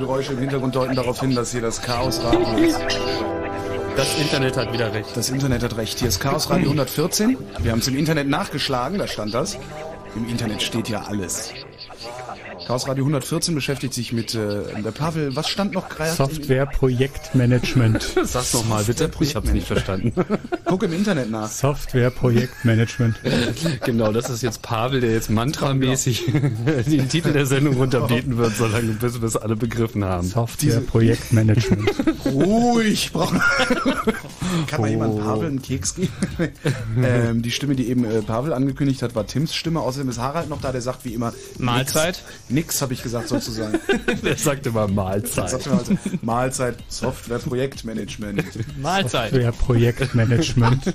Geräusche im Hintergrund deuten darauf hin, dass hier das Chaos Radio ist. Das Internet hat wieder recht. Das Internet hat recht. Hier ist Chaos Radio 114. Wir haben es im Internet nachgeschlagen, da stand das. Im Internet steht ja alles. Chaos Radio 114 beschäftigt sich mit äh, der Pavel. Was stand noch gerade? Software Projektmanagement. Sag's noch mal bitte. Ich hab's nicht verstanden. Guck im Internet nach. Software Projektmanagement. genau, das ist jetzt Pavel, der jetzt mantramäßig den Titel der Sendung runterbeten wird, solange bis wir es alle begriffen haben. Software Projektmanagement. Ruhig, brauchen Kann mal jemand Pavel einen Keks geben? ähm, die Stimme, die eben äh, Pavel angekündigt hat, war Tims Stimme. Außerdem ist Harald noch da, der sagt wie immer Mahlzeit. Nix, nix habe ich gesagt sozusagen. der sagt immer Mahlzeit. Sagt immer also, Mahlzeit, Software Projektmanagement. Mahlzeit. Software Projektmanagement.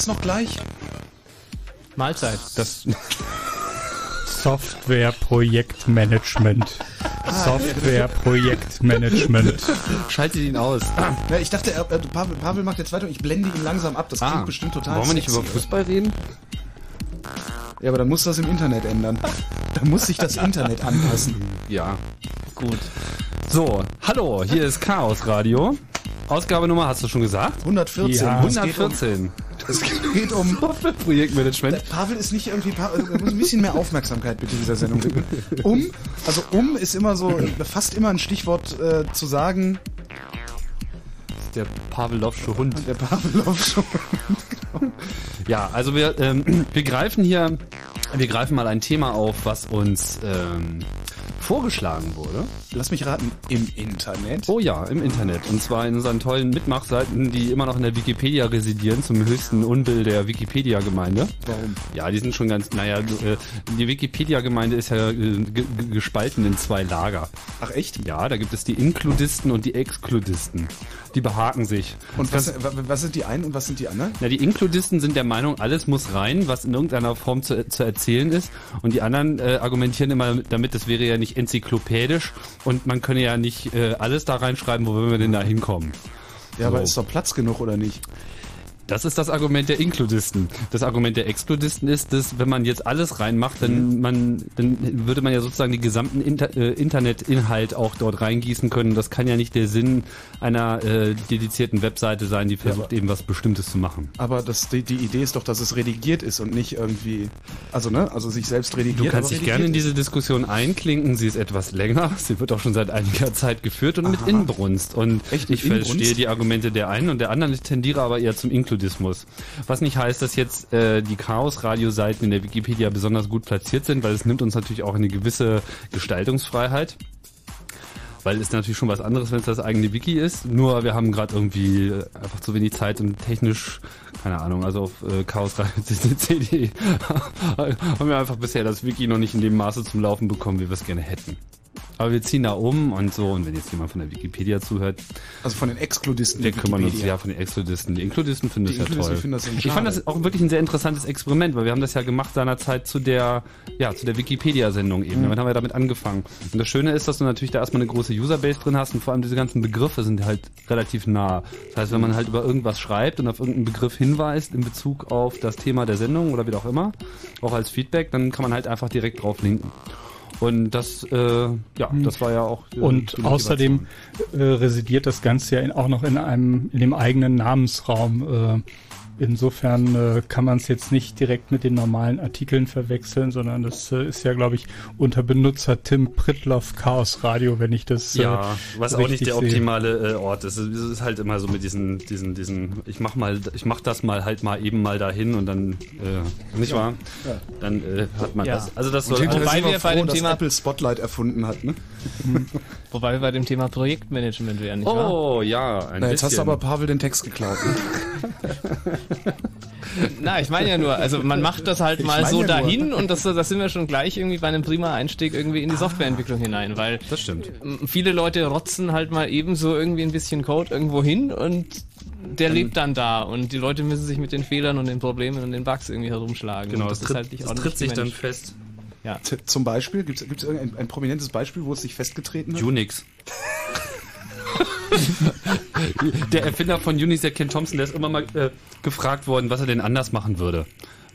ging's noch gleich? Mahlzeit. Das, Software Projektmanagement. Software Projektmanagement. schaltet ihn aus. Ja, ich dachte, er, äh, Pavel, Pavel macht jetzt weiter und ich blende ihn langsam ab. Das klingt bestimmt total Ah. Wollen wir nicht sexy. über Fußball reden? Ja, aber dann muss das im Internet ändern. Da muss sich das Internet anpassen. Ja. Gut. So, hallo, hier ist Chaos Radio. Ausgabe Nummer hast du schon gesagt? 114. Ja. Es geht um, 114. geht um Projektmanagement. Pavel ist nicht irgendwie, Pa- er muss ein bisschen mehr Aufmerksamkeit bitte dieser Sendung widmen. Um, also um ist immer so, fast immer ein Stichwort äh, zu sagen, Der Pavlovsche Hund. der Pavlov schon. Ja, also wir, ähm, wir greifen hier, wir greifen mal ein Thema auf, was uns ähm, vorgeschlagen wurde. Lass mich raten, im Internet. Oh ja, im Internet. Und zwar in unseren tollen Mitmachseiten, die immer noch in der Wikipedia residieren, zum höchsten Unbill der Wikipedia-Gemeinde. Warum? Ja, die sind schon ganz, naja, äh, die Wikipedia-Gemeinde ist ja äh, ge- ge- gespalten in zwei Lager. Ach echt? Ja, da gibt es die Inkludisten und die Exkludisten. Die behaken sich. Und was, wa- was sind die einen und was sind die anderen? Na, die Inkludisten sind der Meinung, alles muss rein, was in irgendeiner Form zu, zu erzählen ist. Und die anderen äh, argumentieren immer damit, das wäre ja nicht enzyklopädisch und man könne ja nicht äh, alles da reinschreiben, wo wir denn da hinkommen? Ja, aber So. ist doch Platz genug oder nicht? Das ist das Argument der Inkludisten. Das Argument der Exkludisten ist, dass wenn man jetzt alles reinmacht, dann man, dann würde man ja sozusagen den gesamten Inter, äh, Internetinhalt auch dort reingießen können. Das kann ja nicht der Sinn einer äh, dedizierten Webseite sein, die versucht eben was Bestimmtes zu machen. Aber das, die, die Idee ist doch, dass es redigiert ist und nicht irgendwie, also ne, also sich selbst redigiert. Du kannst dich gerne in diese Diskussion einklinken. Sie ist etwas länger. Sie wird auch schon seit einiger Zeit geführt und mit Inbrunst. Und Echt, ich verstehe die Argumente der einen und der anderen. Ich tendiere aber eher zum Inkludismus. Was nicht heißt, dass jetzt äh, die Chaos-Radio-Seiten in der Wikipedia besonders gut platziert sind, weil es nimmt uns natürlich auch eine gewisse Gestaltungsfreiheit. Weil es natürlich schon was anderes, wenn es das eigene Wiki ist. Nur wir haben gerade irgendwie äh, einfach zu wenig Zeit und technisch, keine Ahnung, also auf äh, chaosradio.cc.de haben wir einfach bisher das Wiki noch nicht in dem Maße zum Laufen bekommen, wie wir es gerne hätten. Aber wir ziehen da um und so. Und wenn jetzt jemand von der Wikipedia zuhört. Also von den Exkludisten. wir kümmern uns ja von den Exkludisten. Die Inkludisten finden das ja toll. das ich fand das auch wirklich ein sehr interessantes Experiment, weil wir haben das ja gemacht seinerzeit zu der, ja, zu der Wikipedia-Sendung eben. Damit haben wir damit angefangen. Und das Schöne ist, dass du natürlich da erstmal eine große Userbase drin hast und vor allem diese ganzen Begriffe sind halt relativ nah. Das heißt, wenn man halt über irgendwas schreibt und auf irgendeinen Begriff hinweist in Bezug auf das Thema der Sendung oder wie auch immer, auch als Feedback, dann kann man halt einfach direkt drauf linken. Und das, äh, ja, das war ja auch. äh, Und außerdem äh, residiert das Ganze ja in, auch noch in einem, in dem eigenen Namensraum. Insofern äh, kann man es jetzt nicht direkt mit den normalen Artikeln verwechseln, sondern das äh, ist ja, glaube ich, unter Benutzer Tim Pritloff Chaos Radio, wenn ich das äh, Ja, was auch nicht der optimale äh, Ort ist. Es ist halt immer so mit diesen, diesen, diesen, ich mach mal, ich mach das mal halt mal eben mal dahin und dann, äh, nicht wahr? Dann äh, hat man Ja. das. Also das soll Wobei wir bei dem dass Thema- Apple Spotlight erfunden hat, ne? Wobei wir bei dem Thema Projektmanagement wären, nicht wahr? Oh ja, ein Na, jetzt hast du bisschen. aber Pavel den Text geklaut. Ne? Na, ich meine ja nur, also man macht das halt Ich mal so ja nur. dahin und das, das sind wir schon gleich irgendwie bei einem prima Einstieg irgendwie in die Softwareentwicklung hinein, weil das stimmt. viele Leute rotzen halt mal eben so irgendwie ein bisschen Code irgendwo hin und der lebt dann da und die Leute müssen sich mit den Fehlern und den Problemen und den Bugs irgendwie herumschlagen. Genau, und das das tritt, ist halt nicht das tritt sich dann fest. Ja. Zum Beispiel, gibt es irgendein ein prominentes Beispiel, wo es sich festgetreten hat? Unix. der Erfinder von Unix, der Ken Thompson, der ist immer mal äh, gefragt worden, was er denn anders machen würde,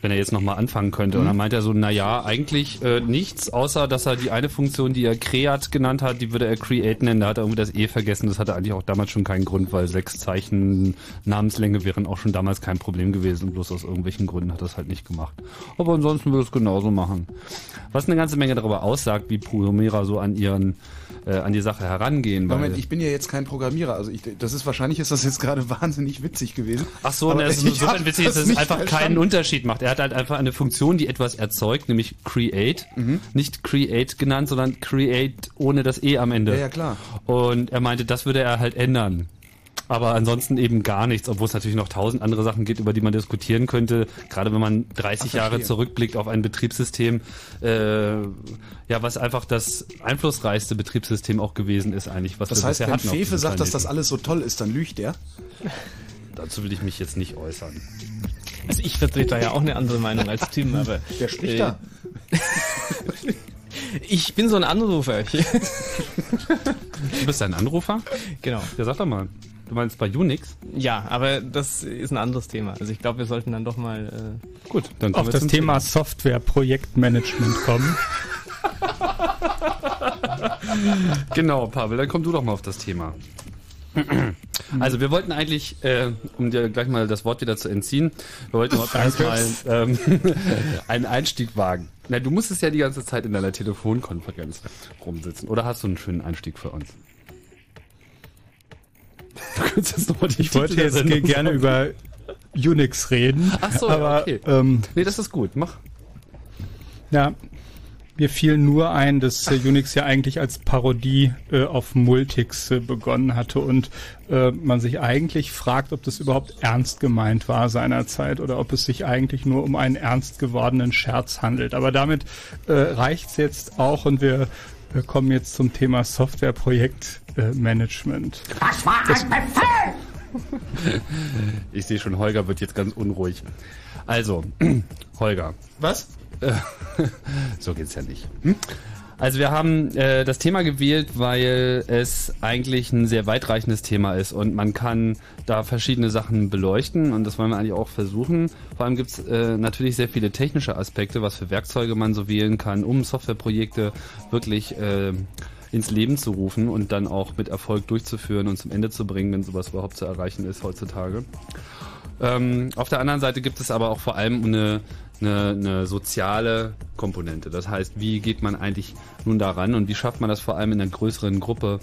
wenn er jetzt nochmal anfangen könnte. Und dann meint er so, na ja, eigentlich äh, nichts, außer dass er die eine Funktion, die er Create genannt hat, die würde er Create nennen. Da hat er irgendwie das E vergessen. Das hatte eigentlich auch damals schon keinen Grund, weil sechs Zeichen Namenslänge wären auch schon damals kein Problem gewesen. Bloß aus irgendwelchen Gründen hat er es halt nicht gemacht. Aber ansonsten würde es genauso machen. Was eine ganze Menge darüber aussagt, wie Programmierer so an ihren äh, an die Sache herangehen. Moment, ich bin ja jetzt kein Programmierer, also ich, das ist wahrscheinlich ist das jetzt gerade wahnsinnig witzig gewesen. Ach so, Aber ne, es ist insofern witzig, dass das es einfach keinen. Unterschied macht. Er hat halt einfach eine Funktion, die etwas erzeugt, nämlich create. Mhm. Nicht create genannt, sondern create ohne das E am Ende. Ja, ja, klar. Und er meinte, das würde er halt ändern. Aber ansonsten eben gar nichts, obwohl es natürlich noch tausend andere Sachen gibt, über die man diskutieren könnte. Gerade wenn man 30 Jahre verstehe. zurückblickt auf ein Betriebssystem, äh, ja, was einfach das einflussreichste Betriebssystem auch gewesen ist eigentlich. Was Das wir heißt, wenn Fefe sagt, dass das alles so toll ist, dann lügt er. dazu will ich mich jetzt nicht äußern. Also ich vertrete da ja auch eine andere Meinung als Tim, aber. Wer spricht äh, da? Ich bin so ein Anrufer. Du bist ein Anrufer? genau. Ja, sag doch mal. Du meinst bei Unix? Ja, aber das ist ein anderes Thema. Also ich glaube, wir sollten dann doch mal. Äh, Gut, dann Auf das Thema Software-Projektmanagement kommen. Genau, Pavel, dann komm du doch mal auf das Thema. Also wir wollten eigentlich, äh, um dir gleich mal das Wort wieder zu entziehen, wir wollten erstmal ähm, einen Einstieg wagen. Na, du musstest ja die ganze Zeit in deiner Telefonkonferenz rumsitzen. Oder hast du einen schönen Einstieg für uns? Ich wollte Titel jetzt gerne sagen. über Unix reden. Ach so, aber okay. ähm, Nee, das ist gut. Mach. ja, mir fiel nur ein, dass äh, Unix ja eigentlich als Parodie äh, auf Multics äh, begonnen hatte und äh, man sich eigentlich fragt, ob das überhaupt ernst gemeint war seinerzeit oder ob es sich eigentlich nur um einen ernst gewordenen Scherz handelt. Aber damit äh, reicht's jetzt auch und wir äh, kommen jetzt zum Thema Softwareprojektmanagement. Ich sehe schon, Holger wird jetzt ganz unruhig. Also, Holger, Was? so geht's ja nicht. Also wir haben äh, das Thema gewählt, weil es eigentlich ein sehr weitreichendes Thema ist und man kann da verschiedene Sachen beleuchten und das wollen wir eigentlich auch versuchen. Vor allem gibt's äh, natürlich sehr viele technische Aspekte, was für Werkzeuge man so wählen kann, um Softwareprojekte wirklich äh, ins Leben zu rufen und dann auch mit Erfolg durchzuführen und zum Ende zu bringen, wenn sowas überhaupt zu erreichen ist heutzutage. Ähm, auf der anderen Seite gibt es aber auch vor allem eine, eine, eine soziale Komponente. Das heißt, wie geht man eigentlich nun daran und wie schafft man das vor allem in einer größeren Gruppe,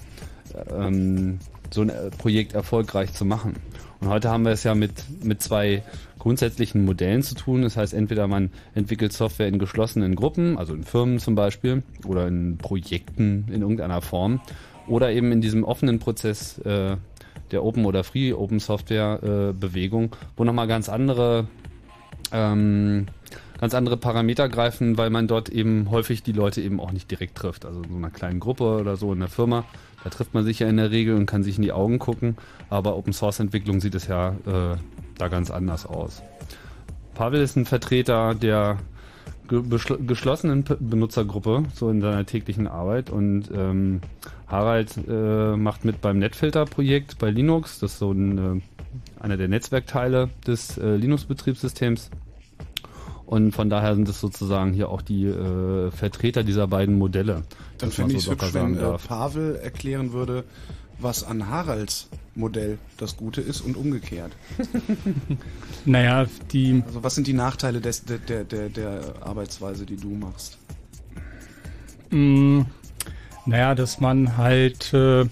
ähm, so ein äh, Projekt erfolgreich zu machen? Und heute haben wir es ja mit, mit zwei grundsätzlichen Modellen zu tun. Das heißt, entweder man entwickelt Software in geschlossenen Gruppen, also in Firmen zum Beispiel, oder in Projekten in irgendeiner Form, oder eben in diesem offenen Prozess äh, der Open oder Free Open Software äh, Bewegung, wo nochmal ganz andere ähm, ganz andere Parameter greifen, weil man dort eben häufig die Leute eben auch nicht direkt trifft. Also in so einer kleinen Gruppe oder so in der Firma, da trifft man sich ja in der Regel und kann sich in die Augen gucken. Aber Open Source Entwicklung sieht es ja äh, da ganz anders aus. Pavel ist ein Vertreter der geschlossenen Benutzergruppe, so in seiner täglichen Arbeit. Und ähm, Harald äh, macht mit beim Netfilter-Projekt bei Linux. Das ist so ein, äh, einer der Netzwerkteile des äh, Linux-Betriebssystems. Und von daher sind es sozusagen hier auch die äh, Vertreter dieser beiden Modelle. Dann dass man fände ich es so hübsch, wenn äh. Pavel erklären würde, was an Haralds Modell das Gute ist und umgekehrt. Naja, die Also was sind die Nachteile des, der, der, der, der Arbeitsweise, die du machst? Mm, Naja, dass man halt äh,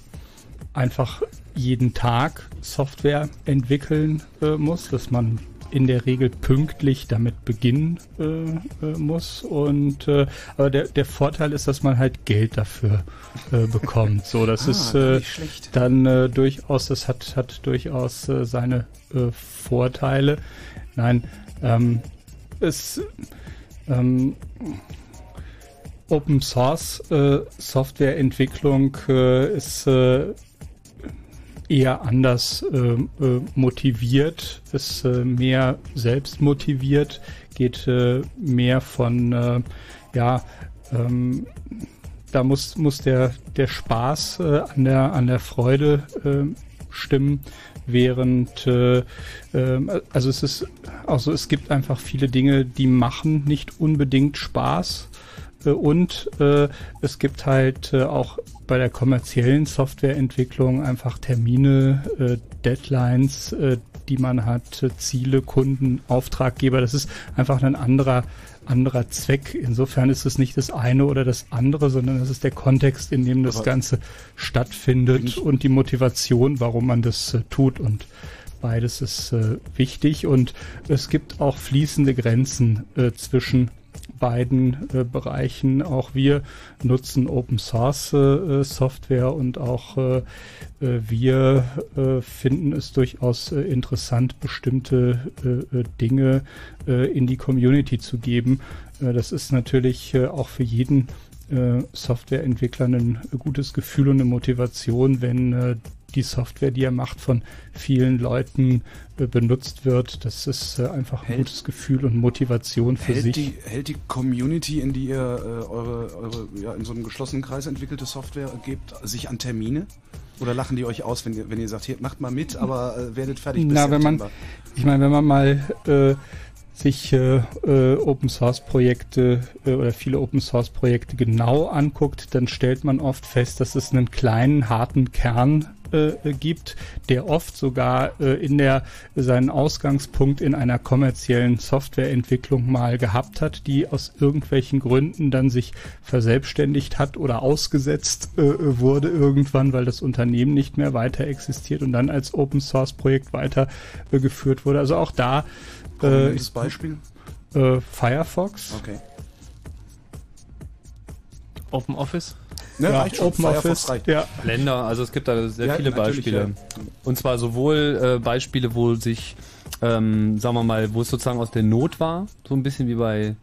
einfach jeden Tag Software entwickeln äh, muss, dass man in der Regel pünktlich damit beginnen äh, äh, muss und äh, aber der, der Vorteil ist, dass man halt Geld dafür äh, bekommt. So, das Ah, ist äh, dann äh, durchaus, das hat hat durchaus äh, seine äh, Vorteile. Nein, ähm, es ähm, Open Source äh, Softwareentwicklung äh, ist äh, eher anders äh, äh, motiviert, ist äh, mehr selbst motiviert, geht äh, mehr von äh, ja ähm, da muss muss der der Spaß an der an der Freude stimmen, während äh, ähm, also es ist auch so es gibt einfach viele Dinge, die machen nicht unbedingt Spaß und es gibt halt auch bei der kommerziellen Softwareentwicklung einfach Termine, äh, Deadlines, äh, die man hat, äh, Ziele, Kunden, Auftraggeber. Das ist einfach ein anderer anderer Zweck. Insofern ist es nicht das eine oder das andere, sondern es ist der Kontext, in dem das Aber Ganze stattfindet und die Motivation, warum man das äh, tut und Beides ist äh, wichtig und es gibt auch fließende Grenzen äh, zwischen beiden äh, Bereichen. Auch wir nutzen Open Source äh, Software und auch äh, äh, wir äh, finden es durchaus äh, interessant, bestimmte Dinge in die Community zu geben. Das ist natürlich auch für jeden Softwareentwickler ein gutes Gefühl und eine Motivation, wenn die Software, die er macht, von vielen Leuten äh, benutzt wird. Das ist äh, einfach ein Hält- gutes Gefühl und Motivation für Hält sich. die, hält die Community, in die ihr äh, eure, eure ja, in so einem geschlossenen Kreis entwickelte Software gebt, sich an Termine? Oder lachen die euch aus, wenn ihr, wenn ihr sagt, hier, macht mal mit, aber äh, werdet fertig bis Na, wenn man, September? ich meine, wenn man mal sich äh, äh, Open Source Projekte äh, oder viele Open Source Projekte genau anguckt, dann stellt man oft fest, dass es einen kleinen harten Kern äh, äh, gibt, der oft sogar äh, in der seinen Ausgangspunkt in einer kommerziellen Softwareentwicklung mal gehabt hat, die aus irgendwelchen Gründen dann sich verselbstständigt hat oder ausgesetzt äh, wurde irgendwann, weil das Unternehmen nicht mehr weiter existiert und dann als Open Source Projekt weiter äh, geführt wurde. Also auch da äh, Prominentes Beispiel? äh, Firefox. Okay. Open Office. Ne, ja, reicht schon. Open Office. reicht. Ja, Länder, also es gibt da sehr Ja, viele Beispiele. ja. Und zwar sowohl äh, Beispiele, wo sich, ähm, sagen wir mal, wo es sozusagen aus der Not war, so ein bisschen wie bei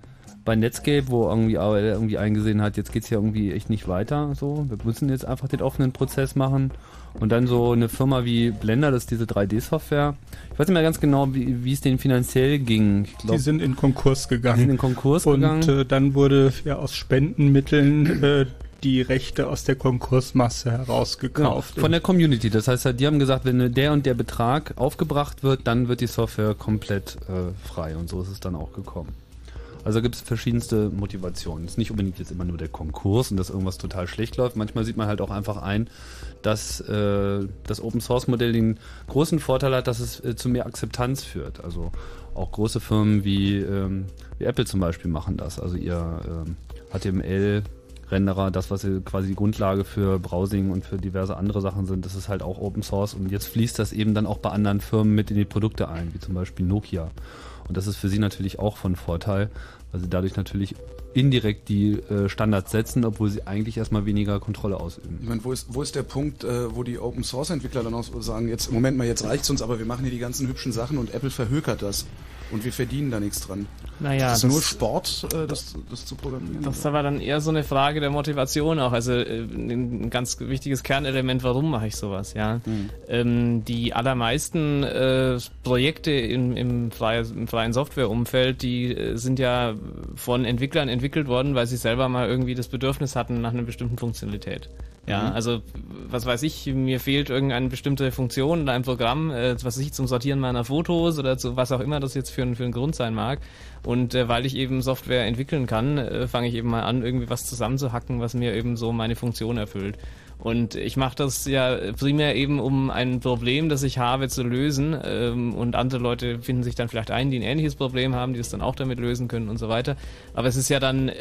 bei Netscape, wo irgendwie AOL irgendwie eingesehen hat, jetzt geht's hier irgendwie echt nicht weiter. So, wir müssen jetzt einfach den offenen Prozess machen. Und dann so eine Firma wie Blender, das ist diese 3D-Software. Ich weiß nicht mehr ganz genau, wie, wie es denen finanziell ging. Ich die sind in Konkurs die sind gegangen. in Konkurs Und gegangen. äh, dann wurde ja aus Spendenmitteln äh, die Rechte aus der Konkursmasse herausgekauft. Genau, von der Community. Das heißt, die haben gesagt, wenn der und der Betrag aufgebracht wird, dann wird die Software komplett äh, frei. Und so ist es dann auch gekommen. Also gibt es verschiedenste Motivationen. Es ist nicht unbedingt jetzt immer nur der Konkurs und dass irgendwas total schlecht läuft. Manchmal sieht man halt auch einfach ein, dass äh, das Open Source Modell den großen Vorteil hat, dass es äh, zu mehr Akzeptanz führt. Also auch große Firmen wie, ähm, wie Apple zum Beispiel machen das. Also ihr ähm, HTML Renderer, das, was quasi die Grundlage für Browsing und für diverse andere Sachen sind, das ist halt auch Open Source und jetzt fließt das eben dann auch bei anderen Firmen mit in die Produkte ein, wie zum Beispiel Nokia. Und das ist für sie natürlich auch von Vorteil, weil sie dadurch natürlich indirekt die äh, Standards setzen, obwohl sie eigentlich erstmal weniger Kontrolle ausüben. Ich meine, wo ist, wo ist der Punkt, äh, wo die Open Source Entwickler dann auch sagen, jetzt, Moment mal, jetzt reicht's uns, aber wir machen hier die ganzen hübschen Sachen und Apple verhökert das. Und wir verdienen da nichts dran. Naja, ist das nur Sport, äh, das, das zu programmieren? Das ist aber dann eher so eine Frage der Motivation auch. Also äh, ein ganz wichtiges Kernelement, warum mache ich sowas, ja. Mhm. Ähm, die allermeisten äh, Projekte im, im, freie, im freien Softwareumfeld, die äh, sind ja von Entwicklern entwickelt worden, weil sie selber mal irgendwie das Bedürfnis hatten nach einer bestimmten Funktionalität. Ja, Mhm. also was weiß ich, mir fehlt irgendeine bestimmte Funktion in einem Programm, äh, was weiß ich, zum Sortieren meiner Fotos oder zu was auch immer das jetzt für, ein- für ein Grund sein mag. Und äh, weil ich eben Software entwickeln kann, äh, fange ich eben mal an, irgendwie was zusammenzuhacken, was mir eben so meine Funktion erfüllt. Und ich mache das ja primär eben, um ein Problem, das ich habe, zu lösen. Ähm, und andere Leute finden sich dann vielleicht ein, die ein ähnliches Problem haben, die es dann auch damit lösen können und so weiter. Aber es ist ja dann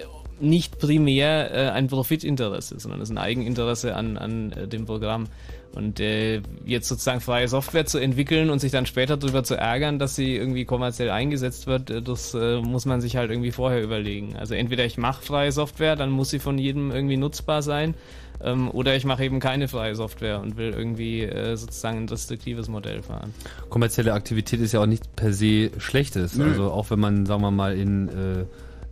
nicht primär äh, ein Profitinteresse, sondern es ist ein Eigeninteresse an, an äh, dem Programm. Und äh, jetzt sozusagen freie Software zu entwickeln und sich dann später darüber zu ärgern, dass sie irgendwie kommerziell eingesetzt wird, äh, das äh, muss man sich halt irgendwie vorher überlegen. Also entweder ich mache freie Software, dann muss sie von jedem irgendwie nutzbar sein, ähm, oder ich mache eben keine freie Software und will irgendwie äh, sozusagen ein restriktives Modell fahren. kommerzielle Aktivität ist ja auch nicht per se Schlechtes. Nö. Also auch wenn man, sagen wir mal, in, äh,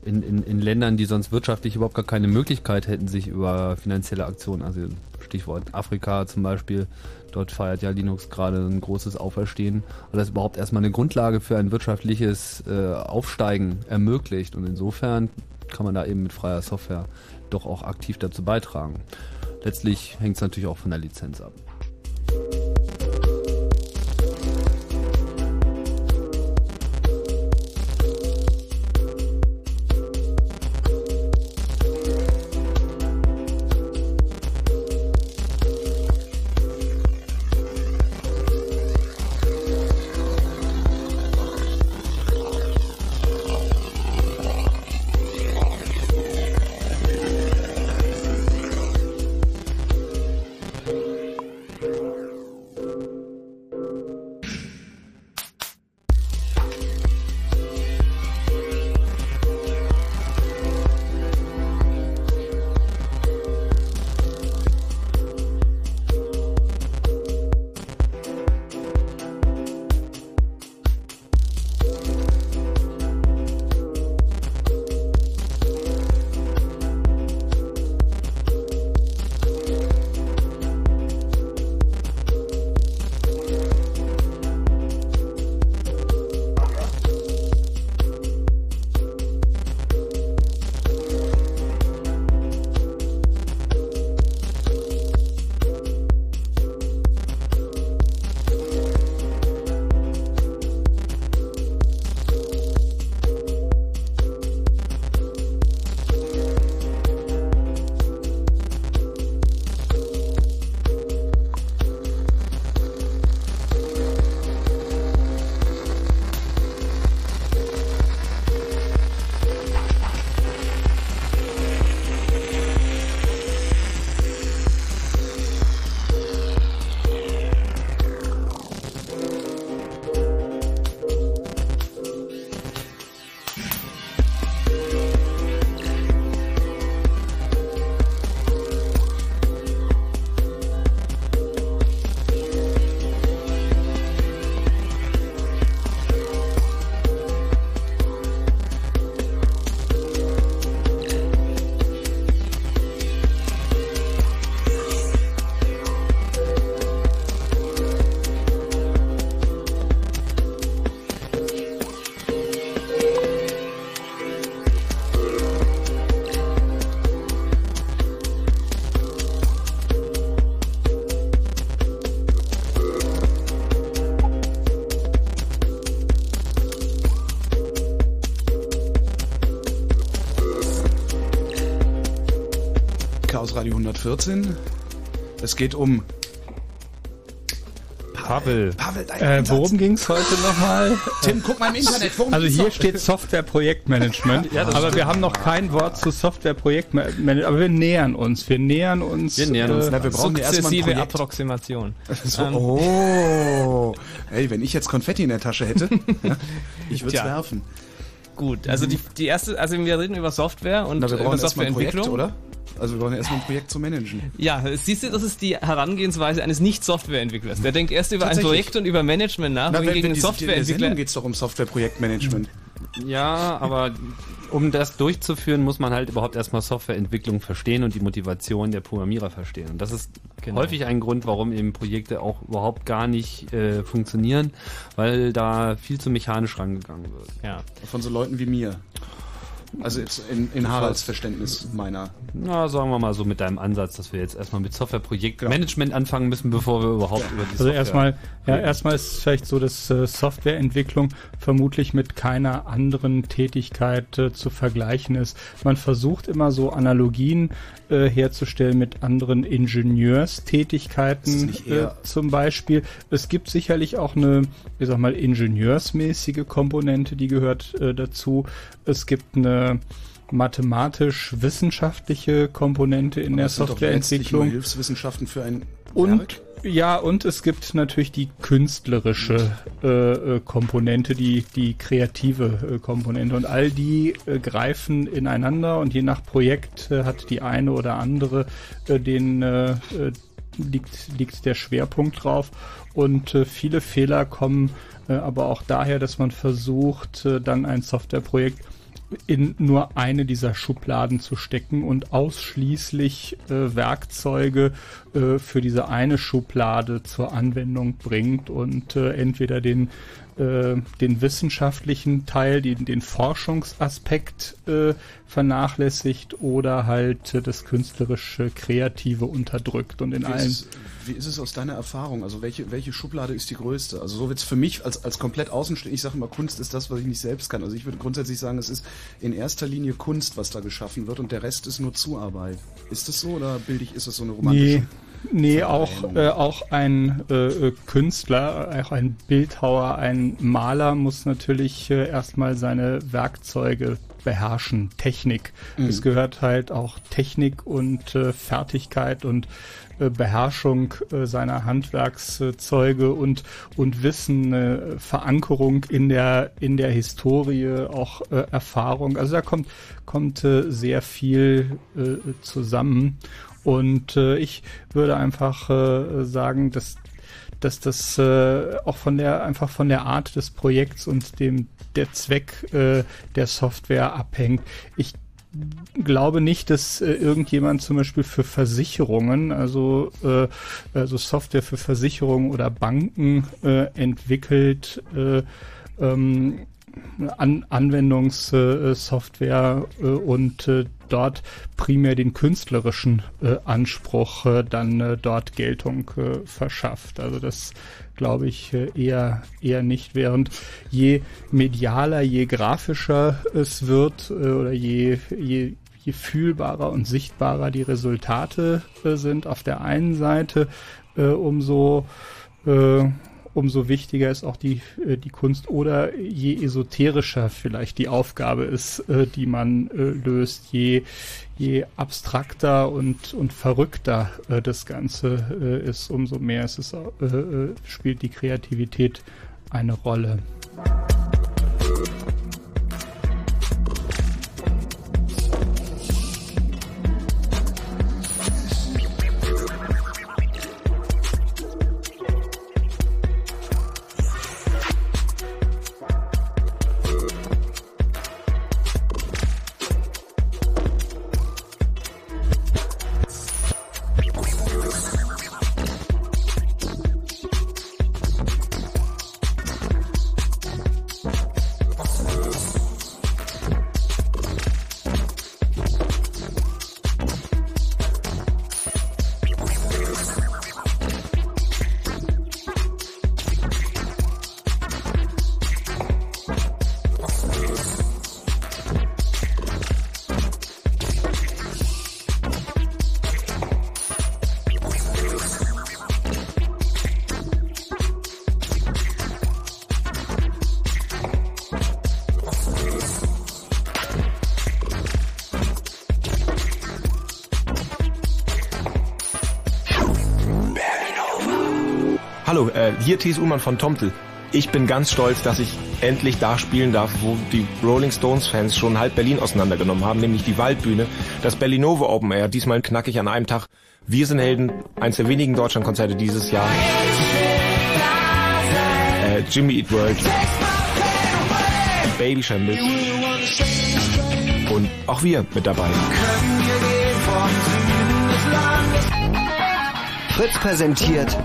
in, in, in Ländern, die sonst wirtschaftlich überhaupt gar keine Möglichkeit hätten, sich über finanzielle Aktionen, also Stichwort Afrika zum Beispiel, dort feiert ja Linux gerade ein großes Auferstehen, weil das überhaupt erstmal eine Grundlage für ein wirtschaftliches äh, Aufsteigen ermöglicht. Und insofern kann man da eben mit freier Software doch auch aktiv dazu beitragen. Letztlich hängt es natürlich auch von der Lizenz ab. Radio 114. Es geht um Pavel. Pavel, dein Äh, worum ging's heute nochmal? Tim, guck mal im Internet. Worum Also hier steht Software-Projektmanagement, aber wir haben noch kein Wort zu Software-Projektmanagement, aber wir nähern uns, wir nähern uns. Wir nähern uns. Na, wir brauchen ja Sukzessive. Approximation. So, oh, hey, wenn ich jetzt Konfetti in der Tasche hätte, ja, ich würde es werfen. Gut, also die, die erste, also wir reden über Software und Na, wir über brauchen erstmal ein Projekt, Softwareentwicklung. oder? Also wir brauchen erstmal ein Projekt zu managen. Ja, siehst du, das ist die Herangehensweise eines Nicht-Softwareentwicklers. Der denkt erst über ein. Projekt und über Management nach, Na, wenn ein die, in Softwareentwickler geht es doch um Softwareprojektmanagement. Ja, aber um das durchzuführen, muss man halt überhaupt erstmal Softwareentwicklung verstehen und die Motivation der Programmierer verstehen. Und das ist Genau. häufig ein Grund, warum eben Projekte auch überhaupt gar nicht äh, funktionieren, weil da viel zu mechanisch rangegangen wird. ja. Von so Leuten wie mir. Also jetzt in, in Haralds Verständnis meiner. Na, sagen wir mal so mit deinem Ansatz, dass wir jetzt erstmal mit Softwareprojektmanagement anfangen müssen, bevor wir überhaupt über die Also Software erstmal, ja, erstmal ist es vielleicht so, dass äh, Softwareentwicklung vermutlich mit keiner anderen Tätigkeit äh, zu vergleichen ist. Man versucht immer so Analogien äh, herzustellen mit anderen Ingenieurstätigkeiten äh, zum Beispiel. Es gibt sicherlich auch eine, ich sag mal, ingenieursmäßige Komponente, die gehört äh, dazu. Es gibt eine mathematisch-wissenschaftliche Komponente in der letztlich nur Softwareentwicklung. Hilfswissenschaften für ein Und Werk. Ja, und es gibt natürlich die künstlerische äh, äh, Komponente, die die kreative äh, Komponente. Und all die äh, greifen ineinander. Und je nach Projekt äh, hat die eine oder andere äh, den liegt liegt der Schwerpunkt drauf. Und äh, viele Fehler kommen äh, aber auch daher, dass man versucht äh, dann ein Softwareprojekt in nur eine dieser Schubladen zu stecken und ausschließlich äh, Werkzeuge äh, für diese eine Schublade zur Anwendung bringt und äh, entweder den äh, den wissenschaftlichen Teil, den, den Forschungsaspekt äh, vernachlässigt oder halt äh, das künstlerische Kreative unterdrückt und in Wie ist, allen es, wie ist es aus deiner Erfahrung? Also welche, welche Schublade ist die größte? Also so wird's für mich als, als komplett Außenstehender, ich sage immer, Kunst ist das, was ich nicht selbst kann. Also ich würde grundsätzlich sagen, es ist in erster Linie Kunst, was da geschaffen wird und der Rest ist nur Zuarbeit. Ist das so oder bildig ist das so eine romantische? Nee, nee auch, äh, auch ein äh, äh, Künstler, auch ein Bildhauer, ein Maler muss natürlich äh, erstmal seine Werkzeuge beherrschen, Technik. Es gehört halt auch Technik und äh, Fertigkeit und äh, Beherrschung äh, seiner Handwerkszeuge und und Wissen, äh, Verankerung in der in der Historie, auch äh, Erfahrung. Also da kommt kommt äh, sehr viel äh, zusammen und äh, ich würde einfach äh, sagen, dass dass das äh, auch von der einfach von der Art des Projekts und dem der Zweck äh, der Software abhängt. Ich glaube nicht, dass äh, irgendjemand zum Beispiel für Versicherungen, also, äh, also Software für Versicherungen oder Banken äh, entwickelt, äh, ähm, An Anwendungssoftware äh, und äh, dort primär den künstlerischen äh, Anspruch äh, dann äh, dort Geltung äh, verschafft. Also das glaube ich äh, eher eher nicht. Während je medialer, je grafischer es wird äh, oder je, je je fühlbarer und sichtbarer die Resultate sind auf der einen Seite, umso umso wichtiger ist auch die, äh, die Kunst oder je esoterischer vielleicht die Aufgabe ist, äh, die man äh, löst, je, je abstrakter und, und verrückter das Ganze ist, umso mehr ist es, spielt die Kreativität eine Rolle. Äh, hier Thies Ullmann von Tomtel. Ich bin ganz stolz, dass ich endlich da spielen darf, wo die Rolling Stones Fans schon halb Berlin auseinandergenommen haben, nämlich die Waldbühne, das Berlinove Open Air, diesmal knackig an einem Tag. Wir sind Helden, eins der wenigen Deutschlandkonzerte dieses Jahr. Äh, Jimmy Eat World, Baby Shambles und auch wir mit dabei. Fritz präsentiert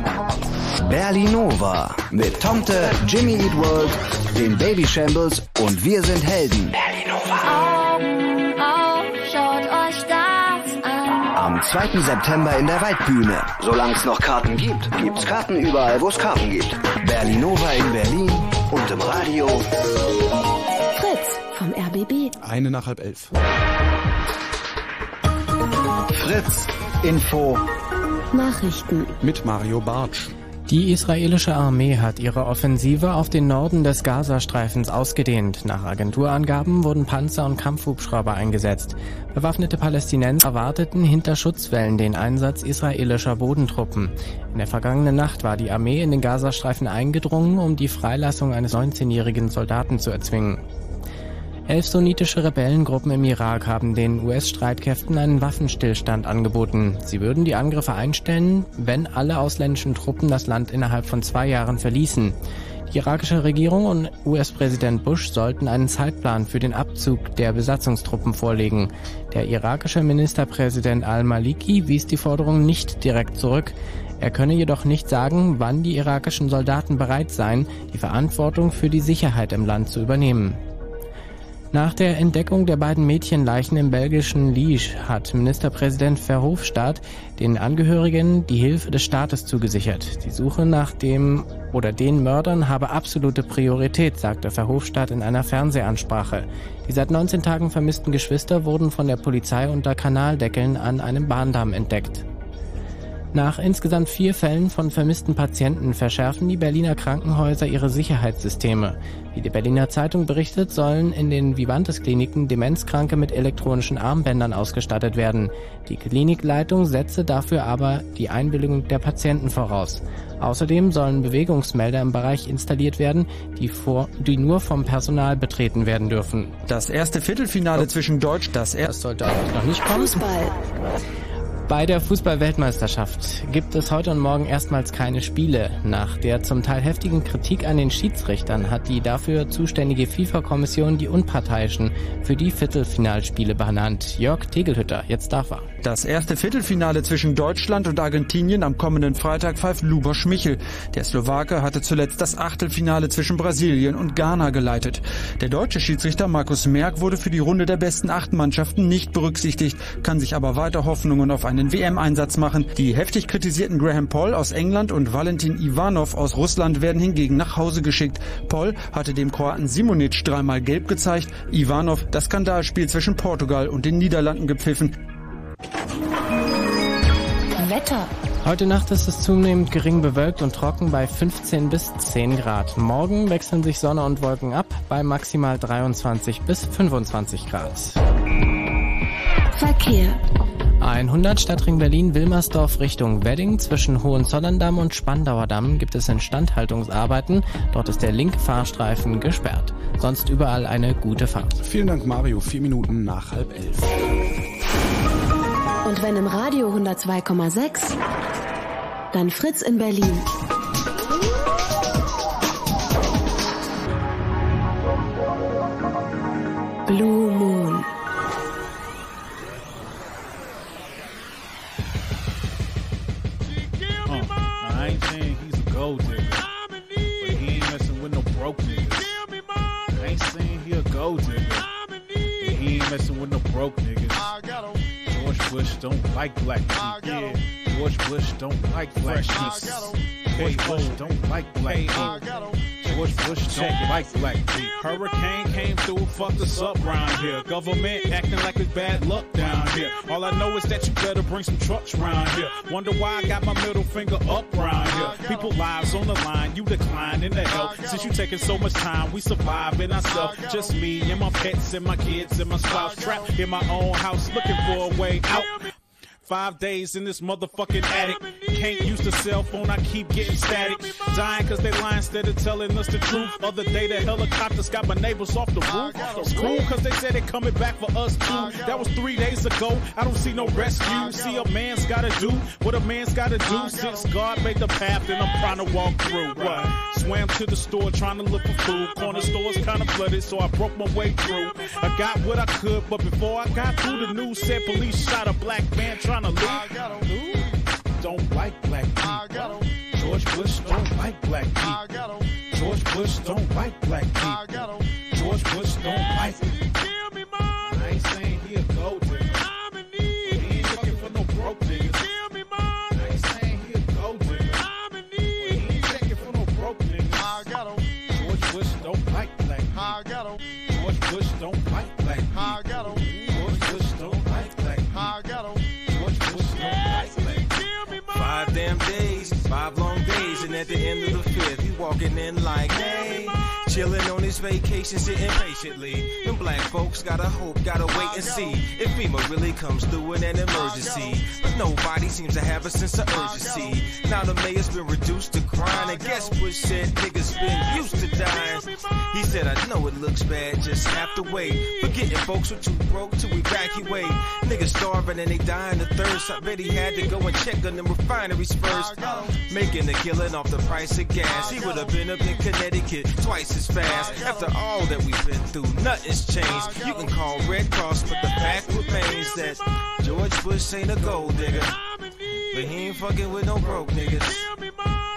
Berlinova mit Tomte, Jimmy Eat World, den Baby Shambles und wir sind Helden. Augen auf, schaut euch das an. Am 2. September in der Waldbühne. Solange es noch Karten gibt, gibt's Karten überall, wo es Karten gibt. Berlinova in Berlin und im Radio. Fritz vom RBB. Eine nach halb elf. Fritz Info. Nachrichten. Mit Mario Bartsch. Die israelische Armee hat ihre Offensive auf den Norden des Gazastreifens ausgedehnt. Nach Agenturangaben wurden Panzer und Kampfhubschrauber eingesetzt. Bewaffnete Palästinenser erwarteten hinter Schutzwellen den Einsatz israelischer Bodentruppen. In der vergangenen Nacht war die Armee in den Gazastreifen eingedrungen, um die Freilassung eines 19-jährigen Soldaten zu erzwingen. Elf sunnitische Rebellengruppen im Irak haben den US-Streitkräften einen Waffenstillstand angeboten. Sie würden die Angriffe einstellen, wenn alle ausländischen Truppen das Land innerhalb von zwei Jahren verließen. Die irakische Regierung und US-Präsident Bush sollten einen Zeitplan für den Abzug der Besatzungstruppen vorlegen. Der irakische Ministerpräsident al-Maliki wies die Forderung nicht direkt zurück. Er könne jedoch nicht sagen, wann die irakischen Soldaten bereit seien, die Verantwortung für die Sicherheit im Land zu übernehmen. Nach der Entdeckung der beiden Mädchenleichen im belgischen Liege hat Ministerpräsident Verhofstadt den Angehörigen die Hilfe des Staates zugesichert. Die Suche nach dem oder den Mördern habe absolute Priorität, sagte Verhofstadt in einer Fernsehansprache. Die seit 19 Tagen vermissten Geschwister wurden von der Polizei unter Kanaldeckeln an einem Bahndamm entdeckt. Nach insgesamt vier Fällen von vermissten Patienten verschärfen die Berliner Krankenhäuser ihre Sicherheitssysteme. Wie die Berliner Zeitung berichtet, sollen in den Vivantes-Kliniken Demenzkranke mit elektronischen Armbändern ausgestattet werden. Die Klinikleitung setze dafür aber die Einwilligung der Patienten voraus. Außerdem sollen Bewegungsmelder im Bereich installiert werden, die, vor, die nur vom Personal betreten werden dürfen. Das erste Viertelfinale zwischen Deutsch, das Das erste sollte noch nicht kommen. Fußball. Bei der Fußball-Weltmeisterschaft gibt es heute und morgen erstmals keine Spiele. Nach der zum Teil heftigen Kritik an den Schiedsrichtern hat die dafür zuständige FIFA-Kommission die Unparteiischen für die Viertelfinalspiele benannt. Jörg Tegelhütter, jetzt darf er. Das erste Viertelfinale zwischen Deutschland und Argentinien am kommenden Freitag pfeift Luboš Michel. Der Slowake hatte zuletzt das Achtelfinale zwischen Brasilien und Ghana geleitet. Der deutsche Schiedsrichter Markus Merck wurde für die Runde der besten acht Mannschaften nicht berücksichtigt, kann sich aber weiter Hoffnungen auf einen WM-Einsatz machen. Die heftig kritisierten Graham Paul aus England und Valentin Ivanov aus Russland werden hingegen nach Hause geschickt. Paul hatte dem Kroaten Simonic dreimal gelb gezeigt, Ivanov das Skandalspiel zwischen Portugal und den Niederlanden gepfiffen. Wetter. Heute Nacht ist es zunehmend gering bewölkt und trocken bei 15 bis 10 Grad. Morgen wechseln sich Sonne und Wolken ab bei maximal 23 bis 25 Grad. Verkehr. 100 Stadtring Berlin Wilmersdorf Richtung Wedding zwischen Hohenzollern-Damm und Spandauer Damm gibt es Instandhaltungsarbeiten. Dort ist der linke Fahrstreifen gesperrt. Sonst überall eine gute Fahrt. Vielen Dank, Mario. Vier Minuten nach halb elf. Und wenn im Radio 102,6, dann Fritz in Berlin. Blue saying he a gold digger, but he ain't messing with no broke niggas. George Bush don't like black people. George Bush don't like black people. George Bush don't like black people. George Bush don't like black people. Hurricane came through, fucked us up round here. Government acting like it's bad luck down here. All I know is that you better bring some trucks round here. Wonder why I got my middle finger up round here. People lives on the line, you decline in the help. Since you taking so much time, we surviving ourselves. Just me and my pets and my kids and my spouse trapped in my own house looking for a way out. Five days in this motherfucking attic. can't use the cell phone, I keep getting static. Dying cause they lie instead of telling us the truth. Other day the helicopters got my neighbors off the roof. Screw cause they said they coming back for us too. That was three days ago. I don't see no rescue. See a man's gotta do what a man's gotta do. Since God made the path and I'm trying to walk through. What? Swam to the store trying to look for food. Corner stores kinda flooded, so I broke my way through. I got what I could, but before I got through, the news said police shot a black man trying to leave. Don't like black people. George Bush don't like black people. George Bush don't like black people. George Bush don't like. I ain't saying walking in like, hey, chilling on his vacation, sitting patiently. Them black folks gotta hope, gotta wait and see if FEMA really comes through in an emergency. But nobody seems to have a sense of urgency. Now the mayor's been reduced to crying, and guess what said niggas been used to dying. He said, I know it looks bad, just have to wait. Forgetting folks were too broke to evacuate. Niggas starving and they dying of thirst. I bet he had to go and check on them refineries first. Making a killing off the price of gas. He would have been up in Connecticut twice as fast. After all that we've been through, nothing's changed. You can call Red Cross, but the fact remains that George Bush ain't a gold digger. But he ain't fucking with no broke niggas.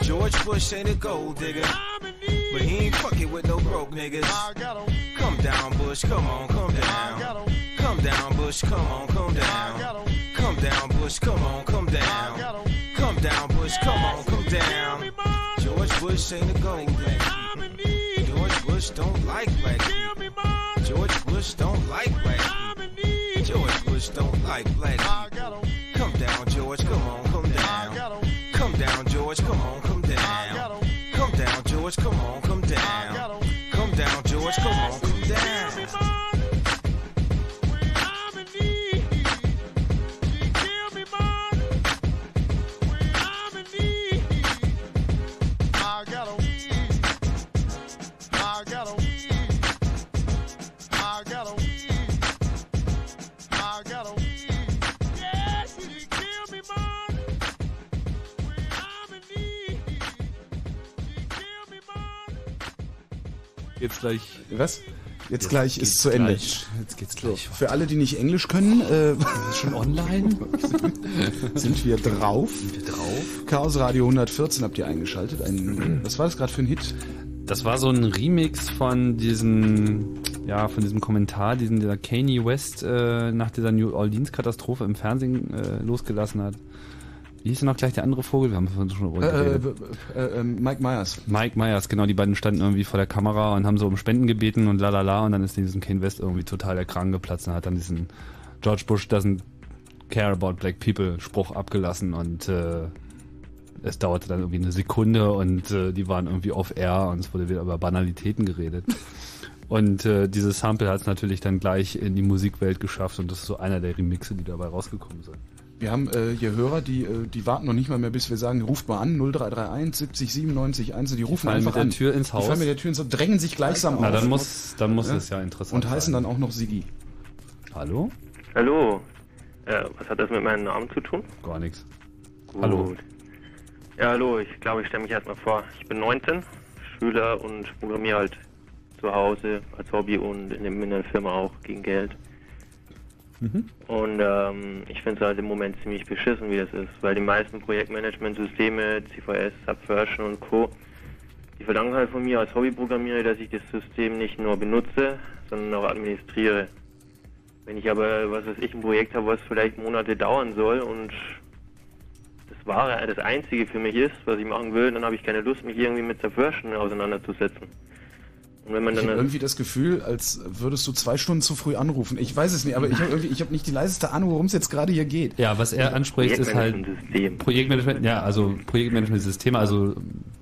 George Bush ain't a gold digger. But he ain't fucking with no broke niggas. Come down, Bush, come on, come down. Come down, Bush, come on, come down. Come down, Bush, come on, come down. Come down, Bush, come on, come down. George Bush ain't a gold digger. George Bush don't like black people. George Bush don't like black people. George Bush don't like black people. Come down, George, come on, come down. Come down, George, come on, come down. Come down, George, come on, come down. Come down, George, come on, Jetzt gleich. Was? Jetzt Jetzt gleich ist zu Ende. gleich. Jetzt geht's gleich. Für alle, die nicht Englisch können, äh, schon online? sind wir drauf. wir drauf? Chaos Radio 114 habt ihr eingeschaltet. Ein, was war das gerade für ein Hit? Das war so ein Remix von diesem, ja, von diesem Kommentar, diesen dieser Kanye West äh, nach dieser New Orleans Katastrophe im Fernsehen äh, losgelassen hat. Wie hieß denn noch gleich der andere Vogel? Wir haben schon Äh, äh, äh, äh, Mike Myers. Mike Myers, genau, die beiden standen irgendwie vor der Kamera und haben so um Spenden gebeten und lalala und dann ist diesem Kane West irgendwie total der Kragen geplatzt und hat dann diesen George Bush doesn't care about black people Spruch abgelassen und äh, es dauerte dann irgendwie eine Sekunde und äh, die waren irgendwie off air und es wurde wieder über Banalitäten geredet. Und äh, dieses Sample hat es natürlich dann gleich in die Musikwelt geschafft und das ist so einer der Remixe, die dabei rausgekommen sind. Wir haben äh, hier Hörer, die, äh, die warten noch nicht mal mehr, bis wir sagen, ruft mal an, 0331 70 97 1. Die rufen fallen einfach mit der an. Tür ins Haus. Die fallen mit der Tür ins Haus, drängen sich gleichsam Na, auf. dann muss, dann muss es ja interessant Und heißen sein. dann auch noch Sigi. Hallo? Hallo. Äh, was hat das mit meinem Namen zu tun? Gar nichts. Gut. Hallo. Ja, hallo. Ich glaube, ich stelle mich erstmal vor. Ich bin 19, Schüler und programmiere halt zu Hause als Hobby und in, dem, in der Firma auch gegen Geld. Mhm. Und ähm, ich finde es halt im Moment ziemlich beschissen, wie das ist, weil die meisten Projektmanagement-Systeme, CVS, Subversion und Co., die verlangen halt von mir als Hobbyprogrammierer, dass ich das System nicht nur benutze, sondern auch administriere. Wenn ich aber, was weiß ich, ein Projekt habe, was vielleicht Monate dauern soll und das Wahre, das Einzige für mich ist, was ich machen will, dann habe ich keine Lust, mich irgendwie mit Subversion auseinanderzusetzen. Und wenn man Ich habe irgendwie das Gefühl, als würdest du zwei Stunden zu früh anrufen. Ich weiß es nicht, aber ich habe irgendwie, ich habe nicht die leiseste Ahnung, worum es jetzt gerade hier geht. Ja, was er anspricht, ist halt. Projektmanagement, ja, also Projektmanagementsystem, also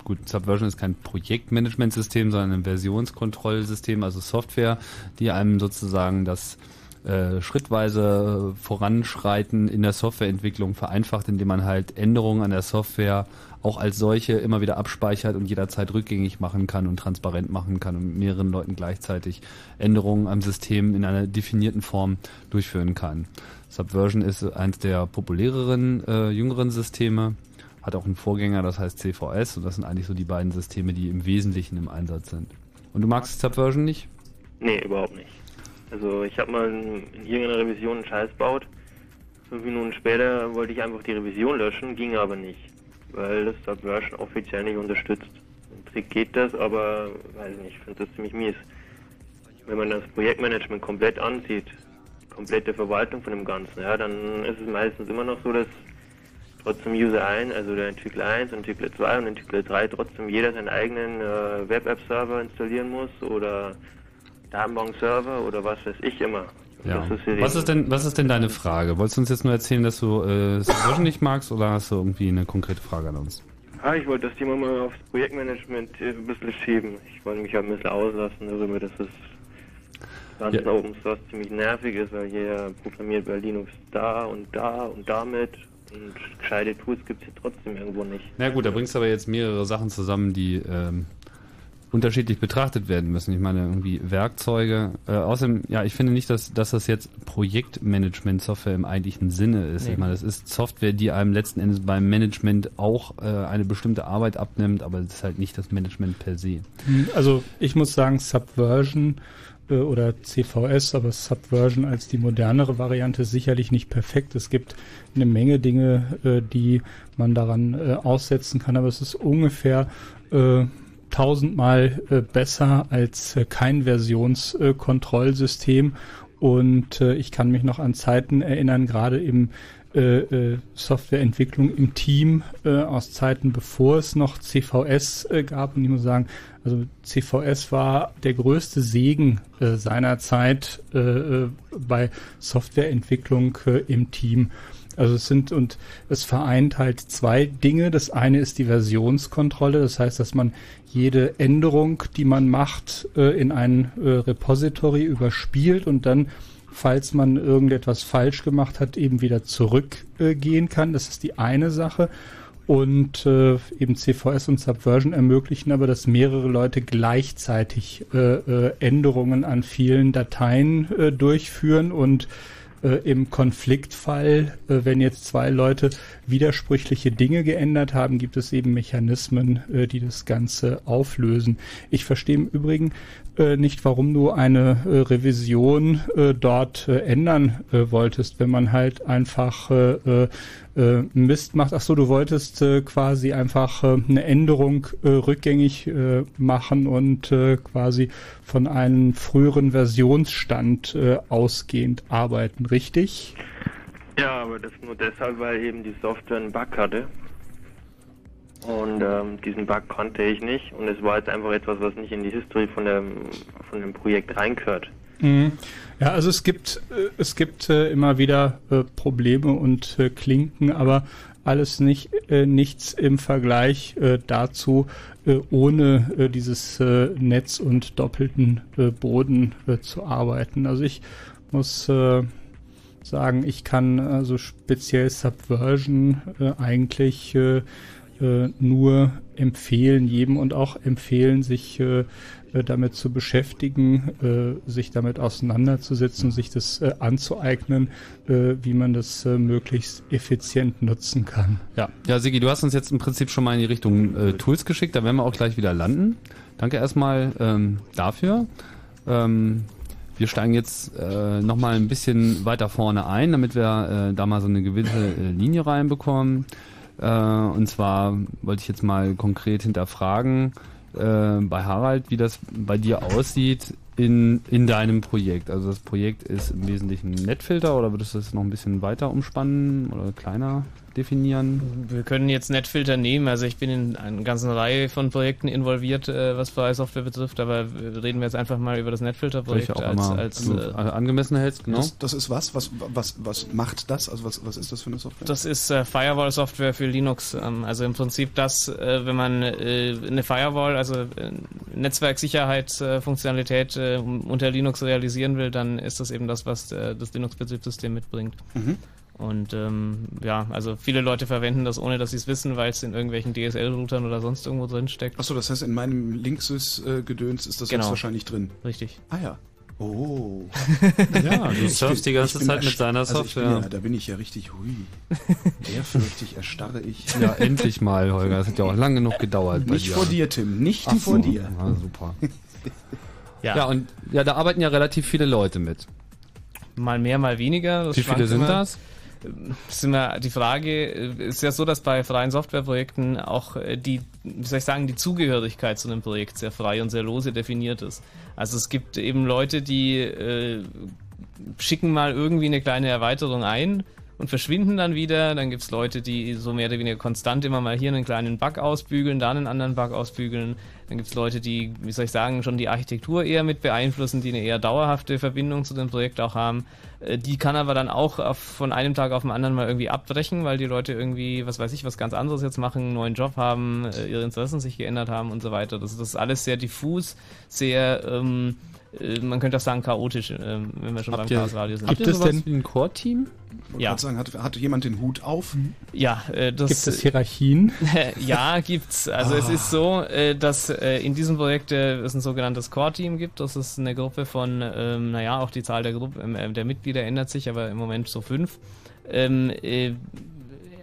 gut, Subversion ist kein Projektmanagementsystem, sondern ein Versionskontrollsystem, also Software, die einem sozusagen das äh, schrittweise Voranschreiten in der Softwareentwicklung vereinfacht, indem man halt Änderungen an der Software auch als solche immer wieder abspeichert und jederzeit rückgängig machen kann und transparent machen kann und mehreren Leuten gleichzeitig Änderungen am System in einer definierten Form durchführen kann. Subversion ist eines der populäreren, äh, jüngeren Systeme, hat auch einen Vorgänger, das heißt CVS und das sind eigentlich so die beiden Systeme, die im Wesentlichen im Einsatz sind. Und du magst Subversion nicht? Nee, überhaupt nicht. Also ich habe mal in, in irgendeiner Revision einen Scheiß baut. Fünf Minuten später wollte ich einfach die Revision löschen, ging aber nicht weil das Subversion offiziell nicht unterstützt. Im Trick geht das, aber weiß nicht, ich finde das ziemlich mies. Wenn man das Projektmanagement komplett ansieht, die komplette Verwaltung von dem Ganzen, ja, dann ist es meistens immer noch so, dass trotzdem User 1, also der Entwickler 1 Entwickler 2 und Entwickler 3 trotzdem jeder seinen eigenen äh, Web-App-Server installieren muss oder Datenbank-Server oder was weiß ich immer. Ja. Ist was ist denn, was ist denn deine Frage? Wolltest du uns jetzt nur erzählen, dass du äh, Subversion nicht magst oder hast du irgendwie eine konkrete Frage an uns? Ah, ich wollte das Thema mal aufs Projektmanagement äh, ein bisschen schieben. Ich wollte mich halt ein bisschen auslassen darüber, dass es ganz ja. Open Source ziemlich nervig ist, weil jeder programmiert bei Linux da und da und damit und gescheite Tools gibt es hier trotzdem irgendwo nicht. Na gut, da bringst du aber jetzt mehrere Sachen zusammen, die ähm, unterschiedlich betrachtet werden müssen. Ich meine, irgendwie Werkzeuge. Äh, außerdem, ja, ich finde nicht, dass, dass das jetzt Projektmanagement-Software im eigentlichen Sinne ist. Nee. Ich meine, das ist Software, die einem letzten Endes beim Management auch äh, eine bestimmte Arbeit abnimmt, aber es ist halt nicht das Management per se. Hm, also ich muss sagen, Subversion äh, oder CVS, aber Subversion als die modernere Variante ist sicherlich nicht perfekt. Es gibt eine Menge Dinge, äh, die man daran äh, aussetzen kann, aber es ist ungefähr äh, tausendmal äh, besser als äh, kein Versionskontrollsystem. Und äh, ich kann mich noch an Zeiten erinnern, gerade im äh, äh, Softwareentwicklung im Team aus Zeiten, bevor es noch CVS gab. Und ich muss sagen, also CVS war der größte Segen seiner Zeit bei Softwareentwicklung im Team. Also es sind und es vereint halt zwei Dinge. Das eine ist die Versionskontrolle, das heißt, dass man jede Änderung, die man macht, äh, in ein äh, Repository überspielt und dann, falls man irgendetwas falsch gemacht hat, eben wieder zurückgehen kann. Das ist die eine Sache. Und äh, eben CVS und Subversion ermöglichen aber, dass mehrere Leute gleichzeitig äh, äh, Änderungen an vielen Dateien äh, durchführen und äh, im Konfliktfall, äh, wenn jetzt zwei Leute widersprüchliche Dinge geändert haben, gibt es eben Mechanismen, äh, die das Ganze auflösen. Ich verstehe im Übrigen äh, nicht, warum du eine äh, Revision dort ändern wolltest, wenn man halt einfach Mist macht. Ach so, du wolltest quasi einfach eine Änderung rückgängig machen und quasi von einem früheren Versionsstand ausgehend arbeiten, richtig? Ja, aber das nur deshalb, weil eben die Software einen Bug hatte. Und ähm, diesen Bug konnte ich nicht. Und es war jetzt einfach etwas, was nicht in die History von dem, von dem Projekt reinkört. Mhm. Ja, also es gibt, äh, es gibt äh, immer wieder äh, Probleme und Klinken, aber alles nicht, nichts im Vergleich dazu, ohne dieses Netz und doppelten Boden zu arbeiten. Also ich muss sagen, ich kann also speziell Subversion eigentlich nur empfehlen, jedem und auch empfehlen, sich damit zu beschäftigen, äh, sich damit auseinanderzusetzen, sich das äh, anzueignen, äh, wie man das äh, möglichst effizient nutzen kann. Ja, ja, Sigi, du hast uns jetzt im Prinzip schon mal in die Richtung äh, Tools geschickt, da werden wir auch gleich wieder landen. Danke erstmal ähm, dafür. Ähm, wir steigen jetzt äh, nochmal ein bisschen weiter vorne ein, damit wir äh, da mal so eine gewisse äh, Linie reinbekommen. Äh, und zwar wollte ich jetzt mal konkret hinterfragen äh, bei Harald, wie das bei dir aussieht in, in deinem Projekt. Also das Projekt ist im Wesentlichen ein Netfilter oder würdest du das noch ein bisschen weiter umspannen oder kleiner definieren? Wir können jetzt Netfilter nehmen. Also ich bin in einer ganzen Reihe von Projekten involviert, äh, was freie Software betrifft, aber reden wir jetzt einfach mal über das Netfilter-Projekt als, immer als du äh, angemessen hältst, genau. Das, das ist was? was? Was was macht das? Also was, was ist das für eine Software? Das ist äh, Firewall-Software für Linux. Ähm, also im Prinzip das, äh, wenn man äh, eine Firewall, also äh, Netzwerksicherheitsfunktionalität äh, unter Linux realisieren will, dann ist das eben das, was äh, das Linux-Betriebssystem mitbringt. Mhm. Und ähm, ja, also viele Leute verwenden das, ohne dass sie es wissen, weil es in irgendwelchen DSL-Routern oder sonst irgendwo drin steckt. Achso, das heißt, in meinem Linksys-Gedöns ist das Genau. jetzt wahrscheinlich drin. Richtig. Ah ja. Oh. Ja, du surfst die ganze Zeit mit deiner also ich bin Software. Ja, da bin ich ja richtig hui. Ehrfürchtig erstarre ich. Ja, endlich mal, Holger. Das hat ja auch lang genug gedauert. bei Nicht dir. vor dir, Tim. Nicht Ach vor so. dir. Ja, super. Ja. Ja, und ja, da arbeiten ja relativ viele Leute mit. Mal mehr, mal weniger. Das Wie viele sind immer. das? Ist immer die Frage, ist ja so, dass bei freien Softwareprojekten auch äh, die, wie soll ich sagen, die Zugehörigkeit zu einem Projekt sehr frei und sehr lose definiert ist. Also es gibt eben Leute, die äh, schicken mal irgendwie eine kleine Erweiterung ein und verschwinden dann wieder. Dann gibt's Leute, die so mehr oder weniger konstant immer mal hier einen kleinen Bug ausbügeln, da einen anderen Bug ausbügeln. Dann gibt's Leute, die, wie soll ich sagen, schon die Architektur eher mit beeinflussen, die eine eher dauerhafte Verbindung zu dem Projekt auch haben. Äh, Die kann aber dann auch auf, von einem Tag auf den anderen mal irgendwie abbrechen, weil die Leute irgendwie, was weiß ich, was ganz anderes jetzt machen, einen neuen Job haben, äh, ihre Interessen sich geändert haben und so weiter. Das, das ist alles sehr diffus, sehr, ähm, äh, man könnte auch sagen, chaotisch, ähm, wenn wir schon Habt beim Chaos Radio sind. Ihr sowas wie ein Core-Team? Ja. sagen, hat, hat jemand den Hut auf? Ja, äh, das, Gibt es Hierarchien? ja, gibt's. Also es ist so, äh, dass äh, in diesem Projekt äh, es ein sogenanntes Core-Team gibt. Das ist eine Gruppe von, ähm, naja, auch die Zahl der, Gruppe, ähm, äh, der Mitglieder ändert sich, aber im Moment so fünf. Ähm, äh,